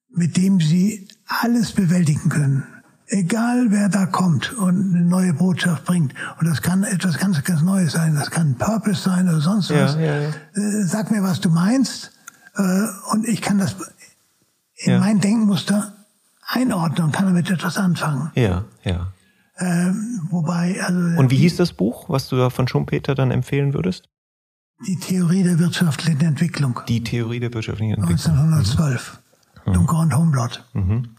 mit dem sie alles bewältigen können. Egal wer da kommt und eine neue Botschaft bringt. Und das kann etwas ganz, ganz Neues sein. Das kann Purpose sein oder sonst was. Ja, ja, ja. Äh, sag mir, was du meinst. Äh, und ich kann das in mein Denkmuster einordnen und kann damit etwas anfangen. Ja, ja. Ähm, wobei, also. Und wie hieß das Buch, was du da von Schumpeter dann empfehlen würdest? Die Theorie der wirtschaftlichen Entwicklung. Die Theorie der wirtschaftlichen Entwicklung. 1912. Mhm. Dunkel und Humblot. Mhm.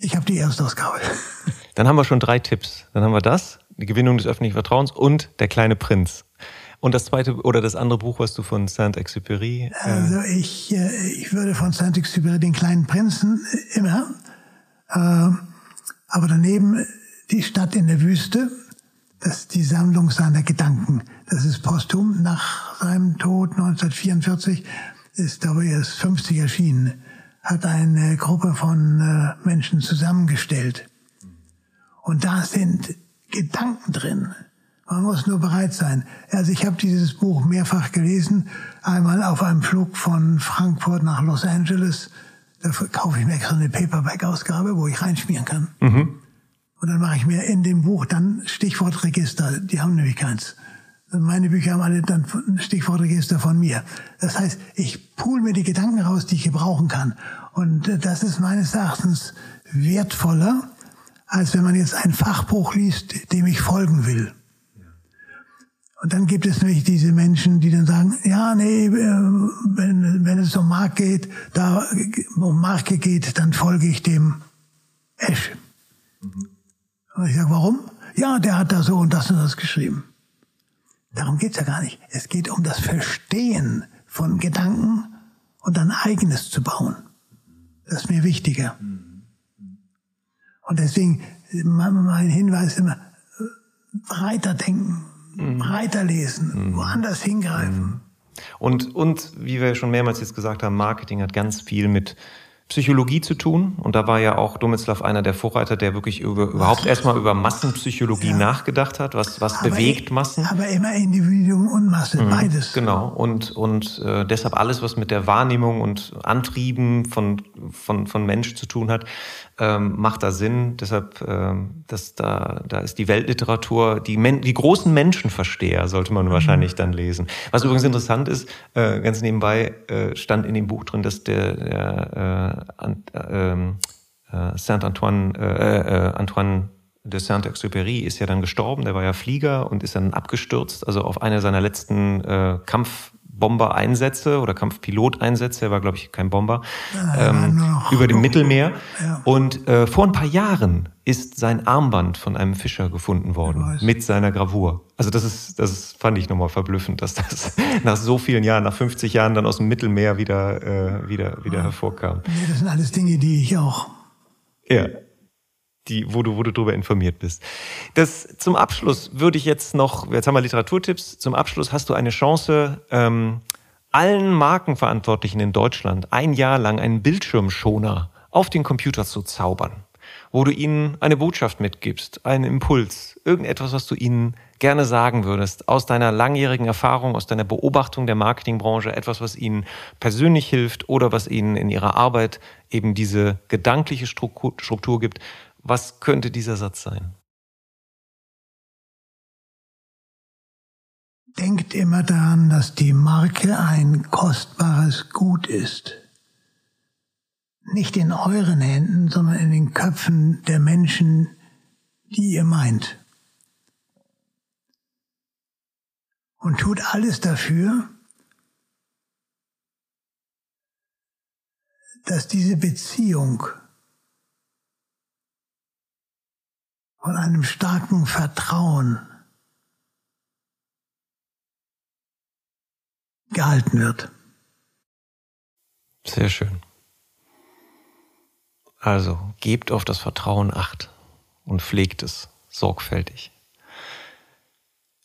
Ich habe die Erstausgabe. Dann haben wir schon drei Tipps. Dann haben wir das, die Gewinnung des öffentlichen Vertrauens und der kleine Prinz. Und das zweite oder das andere Buch, was du von Saint-Exupéry. Äh also ich, äh, ich würde von Saint-Exupéry den kleinen Prinzen äh, immer. Äh, aber daneben die Stadt in der Wüste, das ist die Sammlung seiner Gedanken. Das ist posthum nach seinem Tod 1944, ist aber erst 50 erschienen hat eine Gruppe von äh, Menschen zusammengestellt. Und da sind Gedanken drin. Man muss nur bereit sein. Also ich habe dieses Buch mehrfach gelesen. Einmal auf einem Flug von Frankfurt nach Los Angeles. Da kaufe ich mir extra eine Paperback-Ausgabe, wo ich reinschmieren kann. Mhm. Und dann mache ich mir in dem Buch dann Stichwortregister. Die haben nämlich keins. Meine Bücher haben alle dann Stichwortregister von mir. Das heißt, ich pool mir die Gedanken raus, die ich gebrauchen kann. Und äh, das ist meines Erachtens wertvoller, als wenn man jetzt ein Fachbuch liest, dem ich folgen will. Und dann gibt es nämlich diese Menschen, die dann sagen, ja, nee, äh, wenn, wenn es um Mark geht, da um Marke geht, dann folge ich dem Esch. Mhm. Und ich sage, warum? Ja, der hat da so und das und das geschrieben. Darum geht's ja gar nicht. Es geht um das Verstehen von Gedanken und ein eigenes zu bauen. Das ist mir wichtiger. Und deswegen mein Hinweis immer, breiter denken, breiter lesen, woanders hingreifen. Und, und wie wir schon mehrmals jetzt gesagt haben, Marketing hat ganz viel mit Psychologie zu tun. Und da war ja auch Domislav einer der Vorreiter, der wirklich über, überhaupt erstmal über Massenpsychologie ja. nachgedacht hat. Was, was aber bewegt Massen? Aber immer Individuum und Masse, mhm, beides. Genau. Und, und äh, deshalb alles, was mit der Wahrnehmung und Antrieben von, von, von Mensch zu tun hat, ähm, macht da Sinn. Deshalb, ähm, das, da, da ist die Weltliteratur, die, Men die großen Menschenversteher sollte man mhm. wahrscheinlich dann lesen. Was übrigens interessant ist, äh, ganz nebenbei äh, stand in dem Buch drin, dass der, der äh, ähm, äh, Saint-Antoine, äh, äh, Antoine de Saint-Exupéry ist ja dann gestorben, der war ja Flieger und ist dann abgestürzt, also auf einer seiner letzten äh, Kampf Bomber-Einsätze oder Kampfpilot-Einsätze, er war, glaube ich, kein Bomber, ja, ähm, über dem Mittelmeer. Ja. Und äh, vor ein paar Jahren ist sein Armband von einem Fischer gefunden worden mit seiner Gravur. Also das ist, das fand ich nochmal verblüffend, dass das nach so vielen Jahren, nach 50 Jahren dann aus dem Mittelmeer wieder, äh, wieder, wieder ja. hervorkam. Nee, das sind alles Dinge, die ich auch. Ja die, wo du, wo du darüber informiert bist. Das zum Abschluss würde ich jetzt noch, jetzt haben wir Literaturtipps, zum Abschluss hast du eine Chance, ähm, allen Markenverantwortlichen in Deutschland ein Jahr lang einen Bildschirmschoner auf den Computer zu zaubern, wo du ihnen eine Botschaft mitgibst, einen Impuls, irgendetwas, was du ihnen gerne sagen würdest, aus deiner langjährigen Erfahrung, aus deiner Beobachtung der Marketingbranche, etwas, was ihnen persönlich hilft oder was ihnen in ihrer Arbeit eben diese gedankliche Struktur gibt, was könnte dieser Satz sein? Denkt immer daran, dass die Marke ein kostbares Gut ist. Nicht in euren Händen, sondern in den Köpfen der Menschen, die ihr meint. Und tut alles dafür, dass diese Beziehung von einem starken Vertrauen gehalten wird. Sehr schön. Also gebt auf das Vertrauen acht und pflegt es sorgfältig.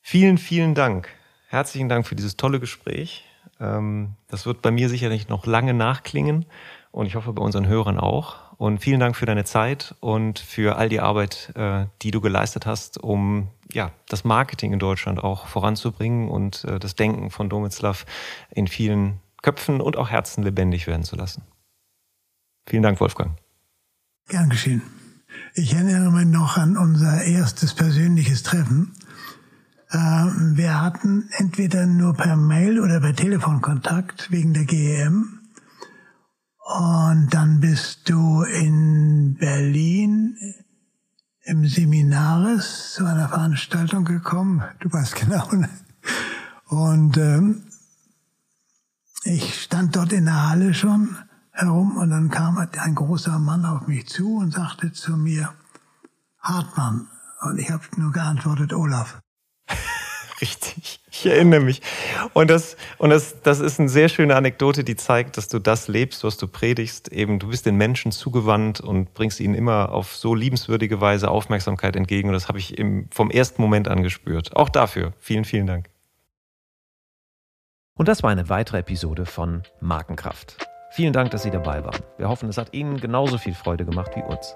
Vielen, vielen Dank. Herzlichen Dank für dieses tolle Gespräch. Ähm, das wird bei mir sicherlich noch lange nachklingen und ich hoffe bei unseren Hörern auch. Und vielen Dank für deine Zeit und für all die Arbeit, äh, die du geleistet hast, um ja, das Marketing in Deutschland auch voranzubringen und äh, das Denken von Domitzlav in vielen Köpfen und auch Herzen lebendig werden zu lassen. Vielen Dank, Wolfgang. Gern geschehen. Ich erinnere mich noch an unser erstes persönliches Treffen. Äh, wir hatten entweder nur per Mail oder per Telefon Kontakt wegen der GEM. Und dann bist du in Berlin im Seminares zu einer Veranstaltung gekommen. Du weißt genau. Ne? Und ähm, ich stand dort in der Halle schon herum und dann kam ein großer Mann auf mich zu und sagte zu mir, Hartmann. Und ich habe nur geantwortet, Olaf. Richtig, ich erinnere mich. Und das, und das, das ist eine sehr schöne Anekdote, die zeigt, dass du das lebst, was du predigst. Eben, du bist den Menschen zugewandt und bringst ihnen immer auf so liebenswürdige Weise Aufmerksamkeit entgegen. Und das habe ich im, vom ersten Moment an gespürt. Auch dafür. Vielen, vielen Dank. Und das war eine weitere Episode von Markenkraft. Vielen Dank, dass Sie dabei waren. Wir hoffen, es hat Ihnen genauso viel Freude gemacht wie uns.